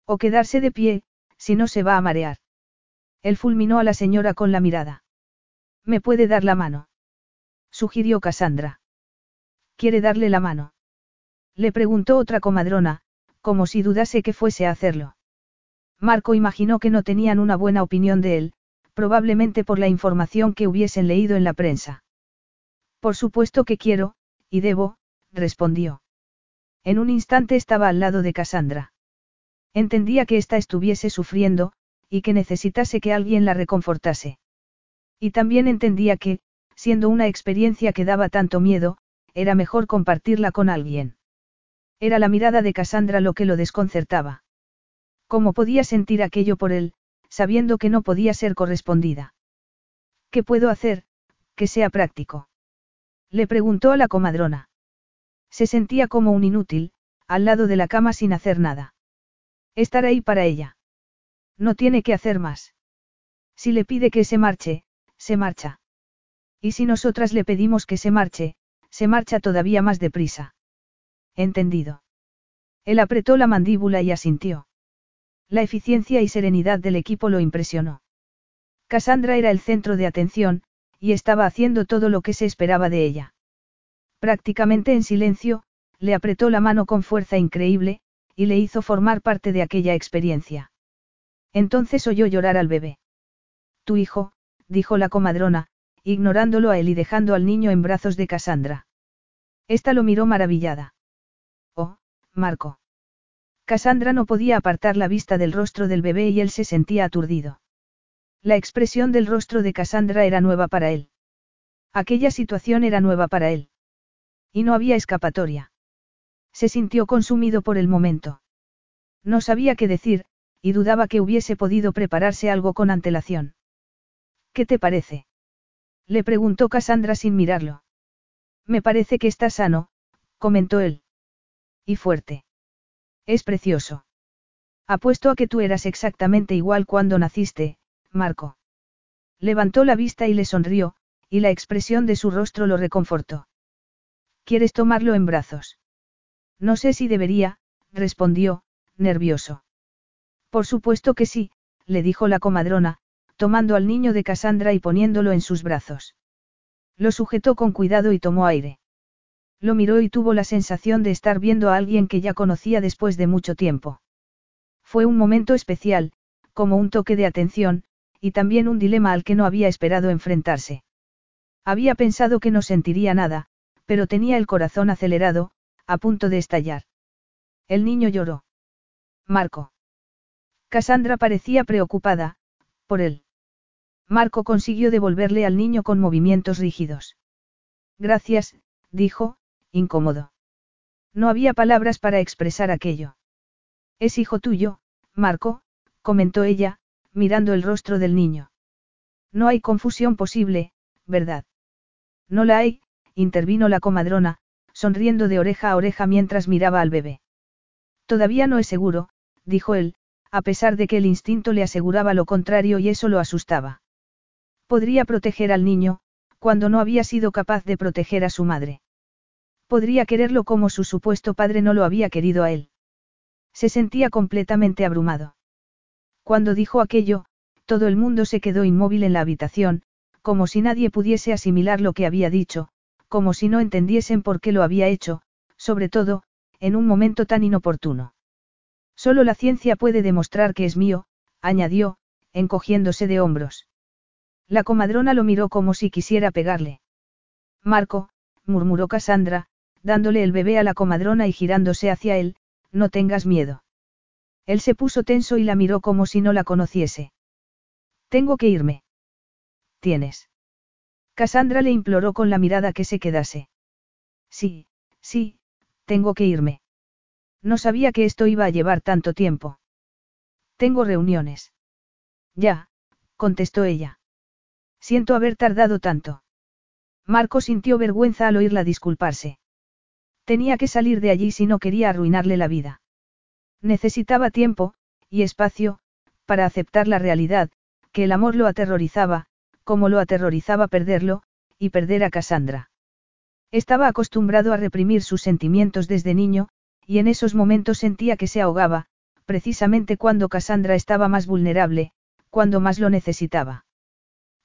O quedarse de pie, si no se va a marear. Él fulminó a la señora con la mirada. ¿Me puede dar la mano? sugirió Cassandra. ¿Quiere darle la mano? Le preguntó otra comadrona, como si dudase que fuese a hacerlo. Marco imaginó que no tenían una buena opinión de él, probablemente por la información que hubiesen leído en la prensa. Por supuesto que quiero, y debo, respondió. En un instante estaba al lado de Cassandra. Entendía que ésta estuviese sufriendo, y que necesitase que alguien la reconfortase. Y también entendía que, siendo una experiencia que daba tanto miedo, era mejor compartirla con alguien. Era la mirada de Cassandra lo que lo desconcertaba. ¿Cómo podía sentir aquello por él, sabiendo que no podía ser correspondida? ¿Qué puedo hacer, que sea práctico? Le preguntó a la comadrona. Se sentía como un inútil, al lado de la cama sin hacer nada. Estar ahí para ella. No tiene que hacer más. Si le pide que se marche, se marcha. Y si nosotras le pedimos que se marche, se marcha todavía más deprisa. Entendido. Él apretó la mandíbula y asintió. La eficiencia y serenidad del equipo lo impresionó. Cassandra era el centro de atención, y estaba haciendo todo lo que se esperaba de ella. Prácticamente en silencio, le apretó la mano con fuerza increíble, y le hizo formar parte de aquella experiencia. Entonces oyó llorar al bebé. Tu hijo, dijo la comadrona, ignorándolo a él y dejando al niño en brazos de Cassandra. Esta lo miró maravillada. Oh, Marco. Cassandra no podía apartar la vista del rostro del bebé y él se sentía aturdido. La expresión del rostro de Cassandra era nueva para él. Aquella situación era nueva para él. Y no había escapatoria. Se sintió consumido por el momento. No sabía qué decir, y dudaba que hubiese podido prepararse algo con antelación. ¿Qué te parece? Le preguntó Cassandra sin mirarlo. Me parece que está sano, comentó él. Y fuerte. Es precioso. Apuesto a que tú eras exactamente igual cuando naciste, Marco. Levantó la vista y le sonrió, y la expresión de su rostro lo reconfortó. ¿Quieres tomarlo en brazos? No sé si debería, respondió, nervioso. Por supuesto que sí, le dijo la comadrona, tomando al niño de Cassandra y poniéndolo en sus brazos. Lo sujetó con cuidado y tomó aire. Lo miró y tuvo la sensación de estar viendo a alguien que ya conocía después de mucho tiempo. Fue un momento especial, como un toque de atención, y también un dilema al que no había esperado enfrentarse. Había pensado que no sentiría nada, pero tenía el corazón acelerado, a punto de estallar. El niño lloró. Marco. Cassandra parecía preocupada, por él. Marco consiguió devolverle al niño con movimientos rígidos. Gracias, dijo, incómodo. No había palabras para expresar aquello. Es hijo tuyo, Marco, comentó ella, mirando el rostro del niño. No hay confusión posible, ¿verdad? No la hay, intervino la comadrona, sonriendo de oreja a oreja mientras miraba al bebé. Todavía no es seguro, dijo él, a pesar de que el instinto le aseguraba lo contrario y eso lo asustaba. Podría proteger al niño, cuando no había sido capaz de proteger a su madre. Podría quererlo como su supuesto padre no lo había querido a él. Se sentía completamente abrumado. Cuando dijo aquello, todo el mundo se quedó inmóvil en la habitación, como si nadie pudiese asimilar lo que había dicho, como si no entendiesen por qué lo había hecho, sobre todo, en un momento tan inoportuno. Solo la ciencia puede demostrar que es mío, añadió, encogiéndose de hombros. La comadrona lo miró como si quisiera pegarle. Marco, murmuró Cassandra, dándole el bebé a la comadrona y girándose hacia él, no tengas miedo. Él se puso tenso y la miró como si no la conociese. Tengo que irme. Tienes. Cassandra le imploró con la mirada que se quedase. Sí, sí, tengo que irme. No sabía que esto iba a llevar tanto tiempo. Tengo reuniones. Ya, contestó ella. Siento haber tardado tanto. Marco sintió vergüenza al oírla disculparse. Tenía que salir de allí si no quería arruinarle la vida. Necesitaba tiempo, y espacio, para aceptar la realidad, que el amor lo aterrorizaba, como lo aterrorizaba perderlo, y perder a Cassandra. Estaba acostumbrado a reprimir sus sentimientos desde niño, y en esos momentos sentía que se ahogaba, precisamente cuando Cassandra estaba más vulnerable, cuando más lo necesitaba.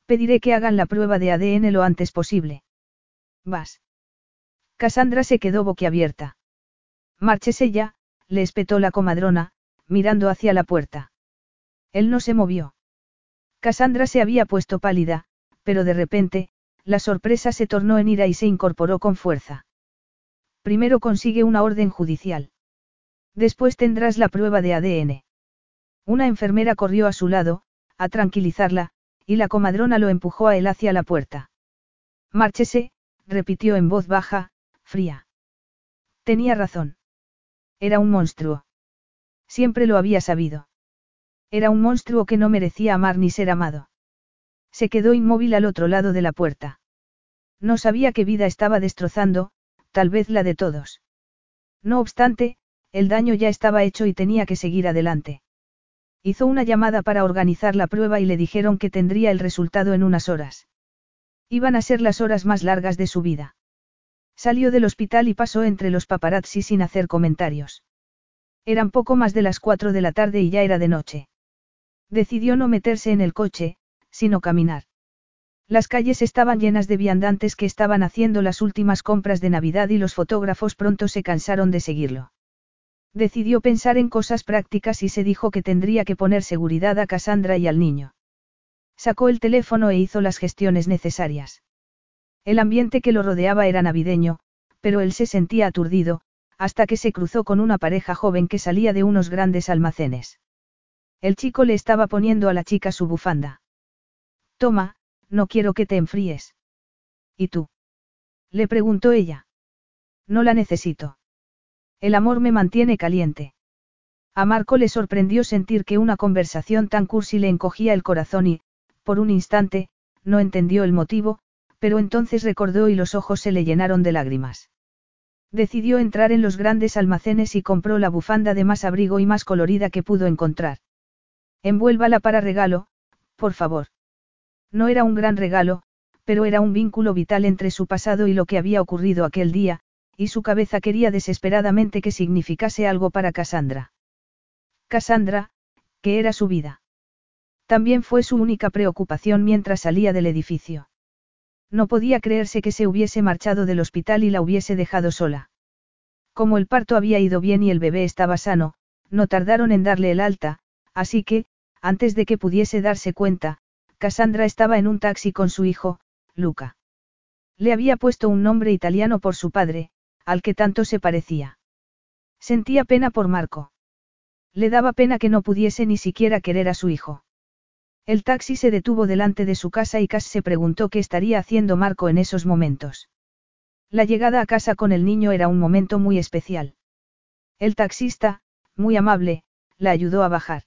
Pediré que hagan la prueba de ADN lo antes posible. Vas. Cassandra se quedó boquiabierta. Márchese ya, le espetó la comadrona, mirando hacia la puerta. Él no se movió. Cassandra se había puesto pálida, pero de repente, la sorpresa se tornó en ira y se incorporó con fuerza. Primero consigue una orden judicial. Después tendrás la prueba de ADN. Una enfermera corrió a su lado, a tranquilizarla, y la comadrona lo empujó a él hacia la puerta. Márchese, repitió en voz baja, fría. Tenía razón. Era un monstruo. Siempre lo había sabido. Era un monstruo que no merecía amar ni ser amado. Se quedó inmóvil al otro lado de la puerta. No sabía qué vida estaba destrozando, tal vez la de todos. No obstante, el daño ya estaba hecho y tenía que seguir adelante. Hizo una llamada para organizar la prueba y le dijeron que tendría el resultado en unas horas. Iban a ser las horas más largas de su vida. Salió del hospital y pasó entre los paparazzi sin hacer comentarios. Eran poco más de las cuatro de la tarde y ya era de noche. Decidió no meterse en el coche, sino caminar. Las calles estaban llenas de viandantes que estaban haciendo las últimas compras de Navidad y los fotógrafos pronto se cansaron de seguirlo. Decidió pensar en cosas prácticas y se dijo que tendría que poner seguridad a Cassandra y al niño. Sacó el teléfono e hizo las gestiones necesarias. El ambiente que lo rodeaba era navideño, pero él se sentía aturdido, hasta que se cruzó con una pareja joven que salía de unos grandes almacenes. El chico le estaba poniendo a la chica su bufanda. Toma, no quiero que te enfríes. ¿Y tú? Le preguntó ella. No la necesito. El amor me mantiene caliente. A Marco le sorprendió sentir que una conversación tan cursi le encogía el corazón y, por un instante, no entendió el motivo, pero entonces recordó y los ojos se le llenaron de lágrimas. Decidió entrar en los grandes almacenes y compró la bufanda de más abrigo y más colorida que pudo encontrar. Envuélvala para regalo, por favor. No era un gran regalo, pero era un vínculo vital entre su pasado y lo que había ocurrido aquel día, y su cabeza quería desesperadamente que significase algo para Cassandra. Cassandra, que era su vida. También fue su única preocupación mientras salía del edificio. No podía creerse que se hubiese marchado del hospital y la hubiese dejado sola. Como el parto había ido bien y el bebé estaba sano, no tardaron en darle el alta, así que, antes de que pudiese darse cuenta, Cassandra estaba en un taxi con su hijo, Luca. Le había puesto un nombre italiano por su padre, al que tanto se parecía. Sentía pena por Marco. Le daba pena que no pudiese ni siquiera querer a su hijo. El taxi se detuvo delante de su casa y Cass se preguntó qué estaría haciendo Marco en esos momentos. La llegada a casa con el niño era un momento muy especial. El taxista, muy amable, la ayudó a bajar.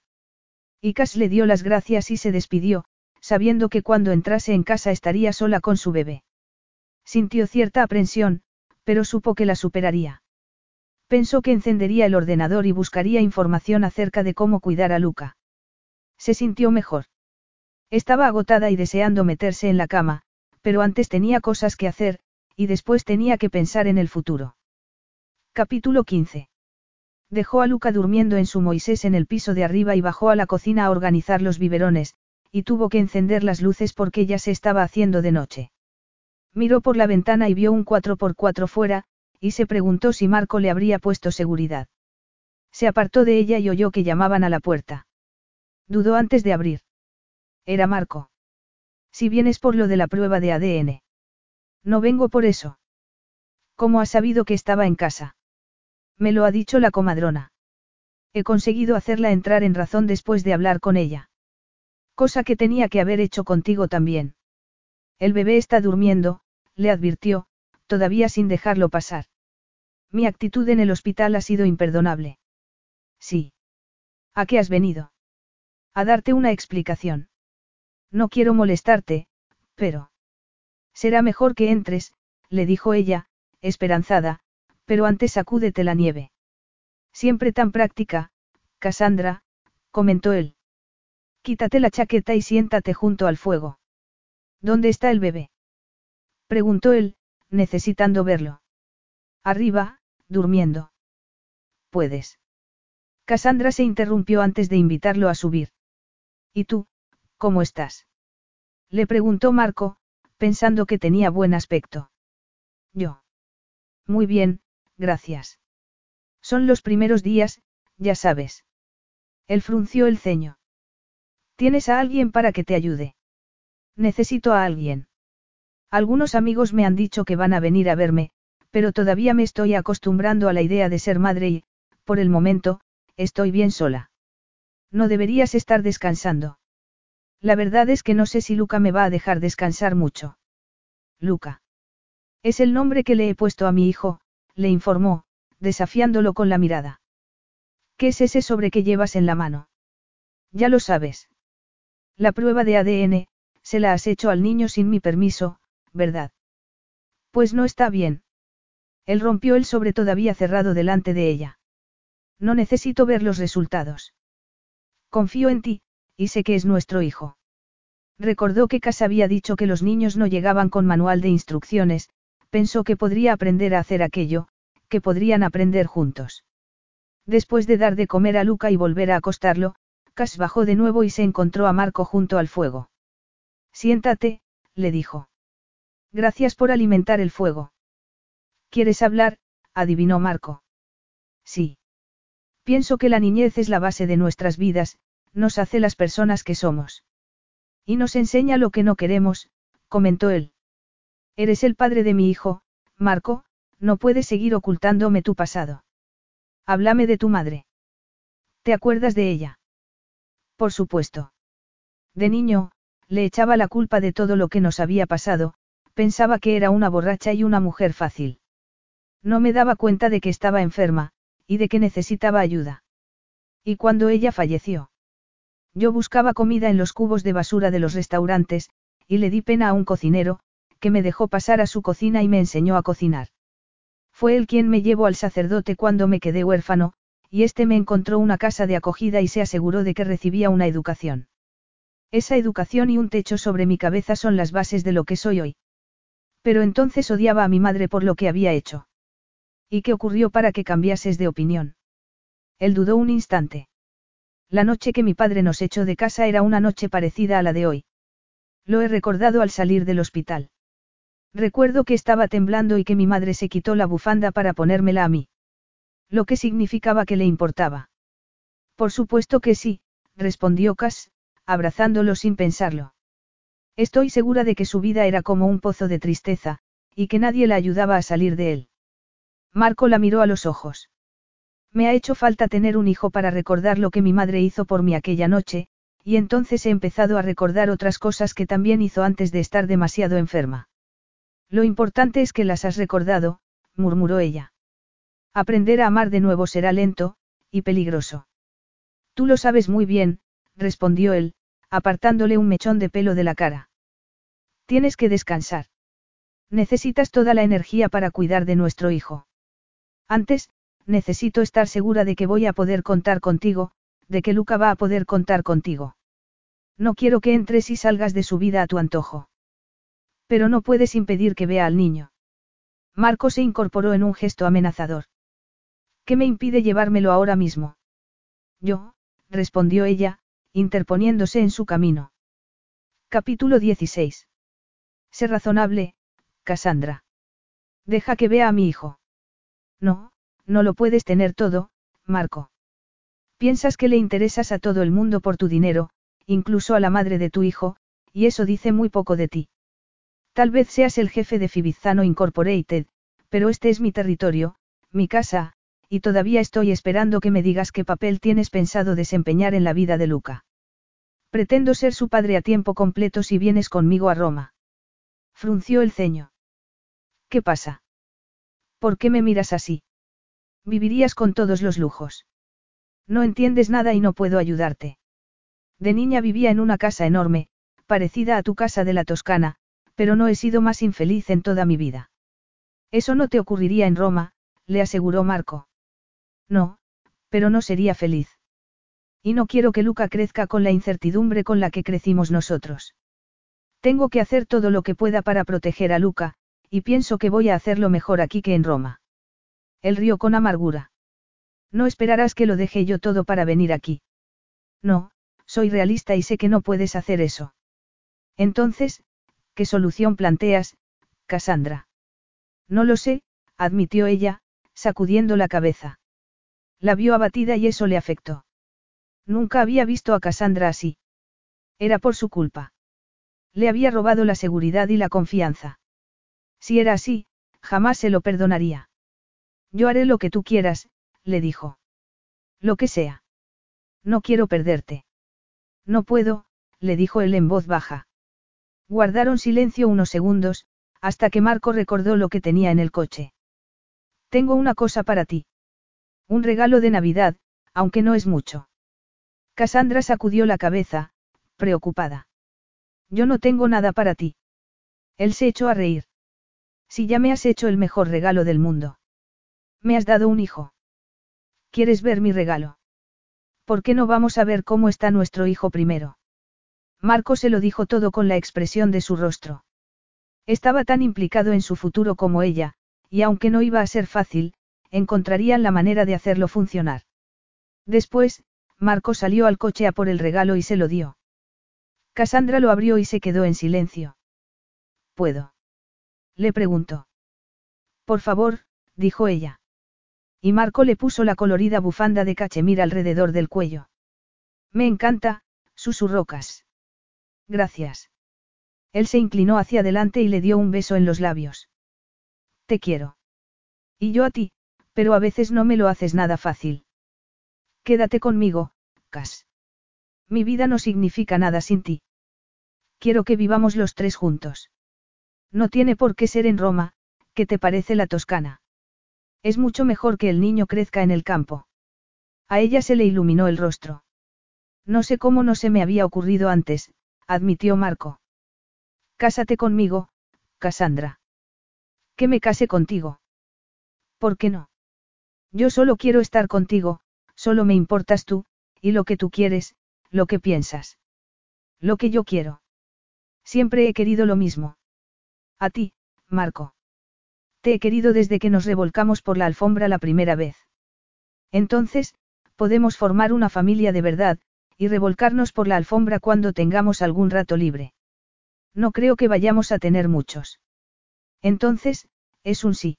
Y Cass le dio las gracias y se despidió, sabiendo que cuando entrase en casa estaría sola con su bebé. Sintió cierta aprensión, pero supo que la superaría. Pensó que encendería el ordenador y buscaría información acerca de cómo cuidar a Luca. Se sintió mejor. Estaba agotada y deseando meterse en la cama, pero antes tenía cosas que hacer, y después tenía que pensar en el futuro. Capítulo 15. Dejó a Luca durmiendo en su Moisés en el piso de arriba y bajó a la cocina a organizar los biberones, y tuvo que encender las luces porque ya se estaba haciendo de noche. Miró por la ventana y vio un 4x4 fuera, y se preguntó si Marco le habría puesto seguridad. Se apartó de ella y oyó que llamaban a la puerta. Dudó antes de abrir. Era Marco. Si vienes por lo de la prueba de ADN. No vengo por eso. ¿Cómo has sabido que estaba en casa? Me lo ha dicho la comadrona. He conseguido hacerla entrar en razón después de hablar con ella. Cosa que tenía que haber hecho contigo también. El bebé está durmiendo, le advirtió, todavía sin dejarlo pasar. Mi actitud en el hospital ha sido imperdonable. Sí. ¿A qué has venido? A darte una explicación. No quiero molestarte, pero... Será mejor que entres, le dijo ella, esperanzada, pero antes sacúdete la nieve. Siempre tan práctica, Cassandra, comentó él. Quítate la chaqueta y siéntate junto al fuego. ¿Dónde está el bebé? preguntó él, necesitando verlo. Arriba, durmiendo. Puedes. Cassandra se interrumpió antes de invitarlo a subir. ¿Y tú, cómo estás? Le preguntó Marco, pensando que tenía buen aspecto. Yo. Muy bien, gracias. Son los primeros días, ya sabes. Él frunció el ceño. ¿Tienes a alguien para que te ayude? Necesito a alguien. Algunos amigos me han dicho que van a venir a verme, pero todavía me estoy acostumbrando a la idea de ser madre y, por el momento, estoy bien sola. No deberías estar descansando. La verdad es que no sé si Luca me va a dejar descansar mucho. Luca. Es el nombre que le he puesto a mi hijo, le informó, desafiándolo con la mirada. ¿Qué es ese sobre que llevas en la mano? Ya lo sabes. La prueba de ADN, se la has hecho al niño sin mi permiso, ¿verdad? Pues no está bien. Él rompió el sobre todavía cerrado delante de ella. No necesito ver los resultados. Confío en ti, y sé que es nuestro hijo. Recordó que Cas había dicho que los niños no llegaban con manual de instrucciones, pensó que podría aprender a hacer aquello, que podrían aprender juntos. Después de dar de comer a Luca y volver a acostarlo, Cas bajó de nuevo y se encontró a Marco junto al fuego. Siéntate, le dijo. Gracias por alimentar el fuego. ¿Quieres hablar? adivinó Marco. Sí. Pienso que la niñez es la base de nuestras vidas, nos hace las personas que somos. Y nos enseña lo que no queremos, comentó él. Eres el padre de mi hijo, Marco, no puedes seguir ocultándome tu pasado. Háblame de tu madre. ¿Te acuerdas de ella? Por supuesto. De niño, le echaba la culpa de todo lo que nos había pasado, pensaba que era una borracha y una mujer fácil. No me daba cuenta de que estaba enferma, y de que necesitaba ayuda. ¿Y cuando ella falleció? Yo buscaba comida en los cubos de basura de los restaurantes, y le di pena a un cocinero, que me dejó pasar a su cocina y me enseñó a cocinar. Fue él quien me llevó al sacerdote cuando me quedé huérfano, y este me encontró una casa de acogida y se aseguró de que recibía una educación. Esa educación y un techo sobre mi cabeza son las bases de lo que soy hoy. Pero entonces odiaba a mi madre por lo que había hecho. ¿Y qué ocurrió para que cambiases de opinión? Él dudó un instante. La noche que mi padre nos echó de casa era una noche parecida a la de hoy. Lo he recordado al salir del hospital. Recuerdo que estaba temblando y que mi madre se quitó la bufanda para ponérmela a mí. Lo que significaba que le importaba. Por supuesto que sí, respondió Cass, abrazándolo sin pensarlo. Estoy segura de que su vida era como un pozo de tristeza, y que nadie la ayudaba a salir de él. Marco la miró a los ojos. Me ha hecho falta tener un hijo para recordar lo que mi madre hizo por mí aquella noche, y entonces he empezado a recordar otras cosas que también hizo antes de estar demasiado enferma. Lo importante es que las has recordado, murmuró ella. Aprender a amar de nuevo será lento, y peligroso. Tú lo sabes muy bien, respondió él, apartándole un mechón de pelo de la cara. Tienes que descansar. Necesitas toda la energía para cuidar de nuestro hijo. Antes, necesito estar segura de que voy a poder contar contigo, de que Luca va a poder contar contigo. No quiero que entres y salgas de su vida a tu antojo. Pero no puedes impedir que vea al niño. Marco se incorporó en un gesto amenazador. ¿Qué me impide llevármelo ahora mismo? Yo, respondió ella, interponiéndose en su camino. Capítulo 16. Sé razonable, Cassandra. Deja que vea a mi hijo. No, no lo puedes tener todo, Marco. Piensas que le interesas a todo el mundo por tu dinero, incluso a la madre de tu hijo, y eso dice muy poco de ti. Tal vez seas el jefe de Fibizzano Incorporated, pero este es mi territorio, mi casa, y todavía estoy esperando que me digas qué papel tienes pensado desempeñar en la vida de Luca. Pretendo ser su padre a tiempo completo si vienes conmigo a Roma. Frunció el ceño. ¿Qué pasa? ¿Por qué me miras así? Vivirías con todos los lujos. No entiendes nada y no puedo ayudarte. De niña vivía en una casa enorme, parecida a tu casa de la Toscana, pero no he sido más infeliz en toda mi vida. Eso no te ocurriría en Roma, le aseguró Marco. No, pero no sería feliz. Y no quiero que Luca crezca con la incertidumbre con la que crecimos nosotros. Tengo que hacer todo lo que pueda para proteger a Luca, y pienso que voy a hacerlo mejor aquí que en Roma. Él rió con amargura. No esperarás que lo deje yo todo para venir aquí. No, soy realista y sé que no puedes hacer eso. Entonces, ¿qué solución planteas, Cassandra? No lo sé, admitió ella, sacudiendo la cabeza. La vio abatida y eso le afectó. Nunca había visto a Cassandra así. Era por su culpa. Le había robado la seguridad y la confianza. Si era así, jamás se lo perdonaría. Yo haré lo que tú quieras, le dijo. Lo que sea. No quiero perderte. No puedo, le dijo él en voz baja. Guardaron silencio unos segundos, hasta que Marco recordó lo que tenía en el coche. Tengo una cosa para ti. Un regalo de Navidad, aunque no es mucho. Cassandra sacudió la cabeza, preocupada. Yo no tengo nada para ti. Él se echó a reír. Si ya me has hecho el mejor regalo del mundo. Me has dado un hijo. ¿Quieres ver mi regalo? ¿Por qué no vamos a ver cómo está nuestro hijo primero? Marco se lo dijo todo con la expresión de su rostro. Estaba tan implicado en su futuro como ella, y aunque no iba a ser fácil, encontrarían la manera de hacerlo funcionar. Después, Marco salió al coche a por el regalo y se lo dio. Cassandra lo abrió y se quedó en silencio. ¿Puedo? Le preguntó. Por favor, dijo ella. Y Marco le puso la colorida bufanda de cachemir alrededor del cuello. Me encanta, susurró Cas. Gracias. Él se inclinó hacia adelante y le dio un beso en los labios. Te quiero. Y yo a ti, pero a veces no me lo haces nada fácil. Quédate conmigo, Cas. Mi vida no significa nada sin ti. Quiero que vivamos los tres juntos. No tiene por qué ser en Roma, ¿qué te parece la Toscana? Es mucho mejor que el niño crezca en el campo. A ella se le iluminó el rostro. No sé cómo no se me había ocurrido antes, admitió Marco. Cásate conmigo, Cassandra. Que me case contigo. ¿Por qué no? Yo solo quiero estar contigo, solo me importas tú, y lo que tú quieres, lo que piensas. Lo que yo quiero. Siempre he querido lo mismo. A ti, Marco. Te he querido desde que nos revolcamos por la alfombra la primera vez. Entonces, podemos formar una familia de verdad, y revolcarnos por la alfombra cuando tengamos algún rato libre. No creo que vayamos a tener muchos. Entonces, es un sí.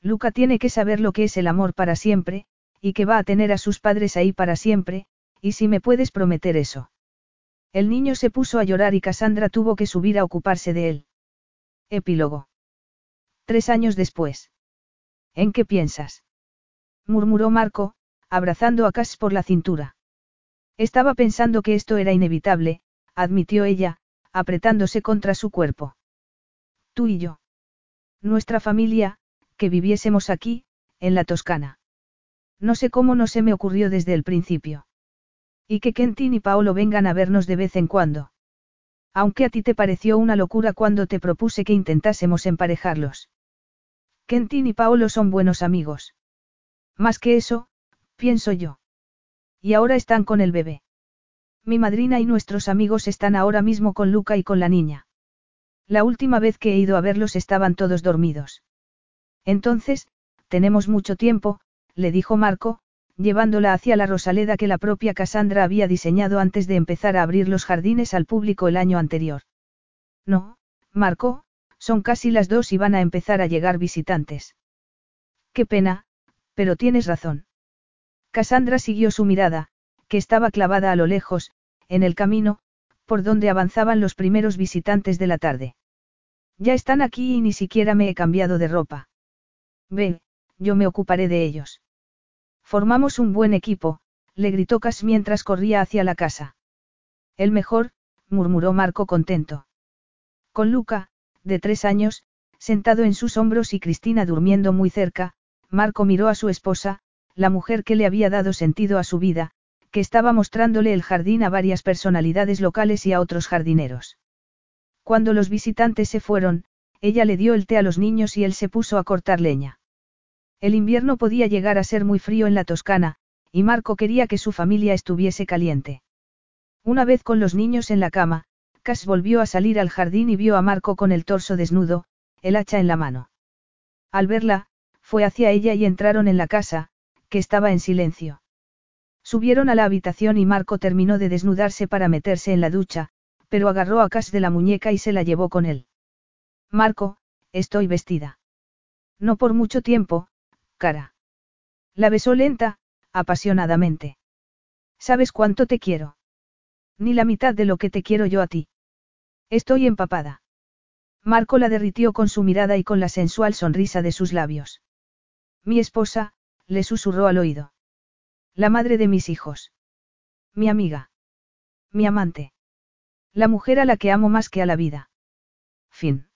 Luca tiene que saber lo que es el amor para siempre, y que va a tener a sus padres ahí para siempre, y si me puedes prometer eso. El niño se puso a llorar y Cassandra tuvo que subir a ocuparse de él. Epílogo. Tres años después. ¿En qué piensas? murmuró Marco, abrazando a Cass por la cintura. Estaba pensando que esto era inevitable, admitió ella, apretándose contra su cuerpo. Tú y yo. Nuestra familia, que viviésemos aquí, en la Toscana. No sé cómo no se me ocurrió desde el principio. Y que Kentin y Paolo vengan a vernos de vez en cuando. Aunque a ti te pareció una locura cuando te propuse que intentásemos emparejarlos. Kentin y Paolo son buenos amigos. Más que eso, pienso yo. Y ahora están con el bebé. Mi madrina y nuestros amigos están ahora mismo con Luca y con la niña. La última vez que he ido a verlos estaban todos dormidos. Entonces, tenemos mucho tiempo, le dijo Marco, llevándola hacia la rosaleda que la propia Cassandra había diseñado antes de empezar a abrir los jardines al público el año anterior. No, Marco, son casi las dos y van a empezar a llegar visitantes. Qué pena, pero tienes razón. Cassandra siguió su mirada, que estaba clavada a lo lejos, en el camino, por donde avanzaban los primeros visitantes de la tarde. Ya están aquí y ni siquiera me he cambiado de ropa. Ven, yo me ocuparé de ellos. Formamos un buen equipo, le gritó Cas mientras corría hacia la casa. El mejor, murmuró Marco contento. Con Luca, de tres años, sentado en sus hombros y Cristina durmiendo muy cerca, Marco miró a su esposa, la mujer que le había dado sentido a su vida, que estaba mostrándole el jardín a varias personalidades locales y a otros jardineros. Cuando los visitantes se fueron, ella le dio el té a los niños y él se puso a cortar leña. El invierno podía llegar a ser muy frío en la Toscana, y Marco quería que su familia estuviese caliente. Una vez con los niños en la cama, Cass volvió a salir al jardín y vio a Marco con el torso desnudo, el hacha en la mano. Al verla, fue hacia ella y entraron en la casa, que estaba en silencio. Subieron a la habitación y Marco terminó de desnudarse para meterse en la ducha, pero agarró a Cass de la muñeca y se la llevó con él. Marco, estoy vestida. No por mucho tiempo, cara. La besó lenta, apasionadamente. ¿Sabes cuánto te quiero? Ni la mitad de lo que te quiero yo a ti. Estoy empapada. Marco la derritió con su mirada y con la sensual sonrisa de sus labios. Mi esposa, le susurró al oído. La madre de mis hijos. Mi amiga. Mi amante. La mujer a la que amo más que a la vida. Fin.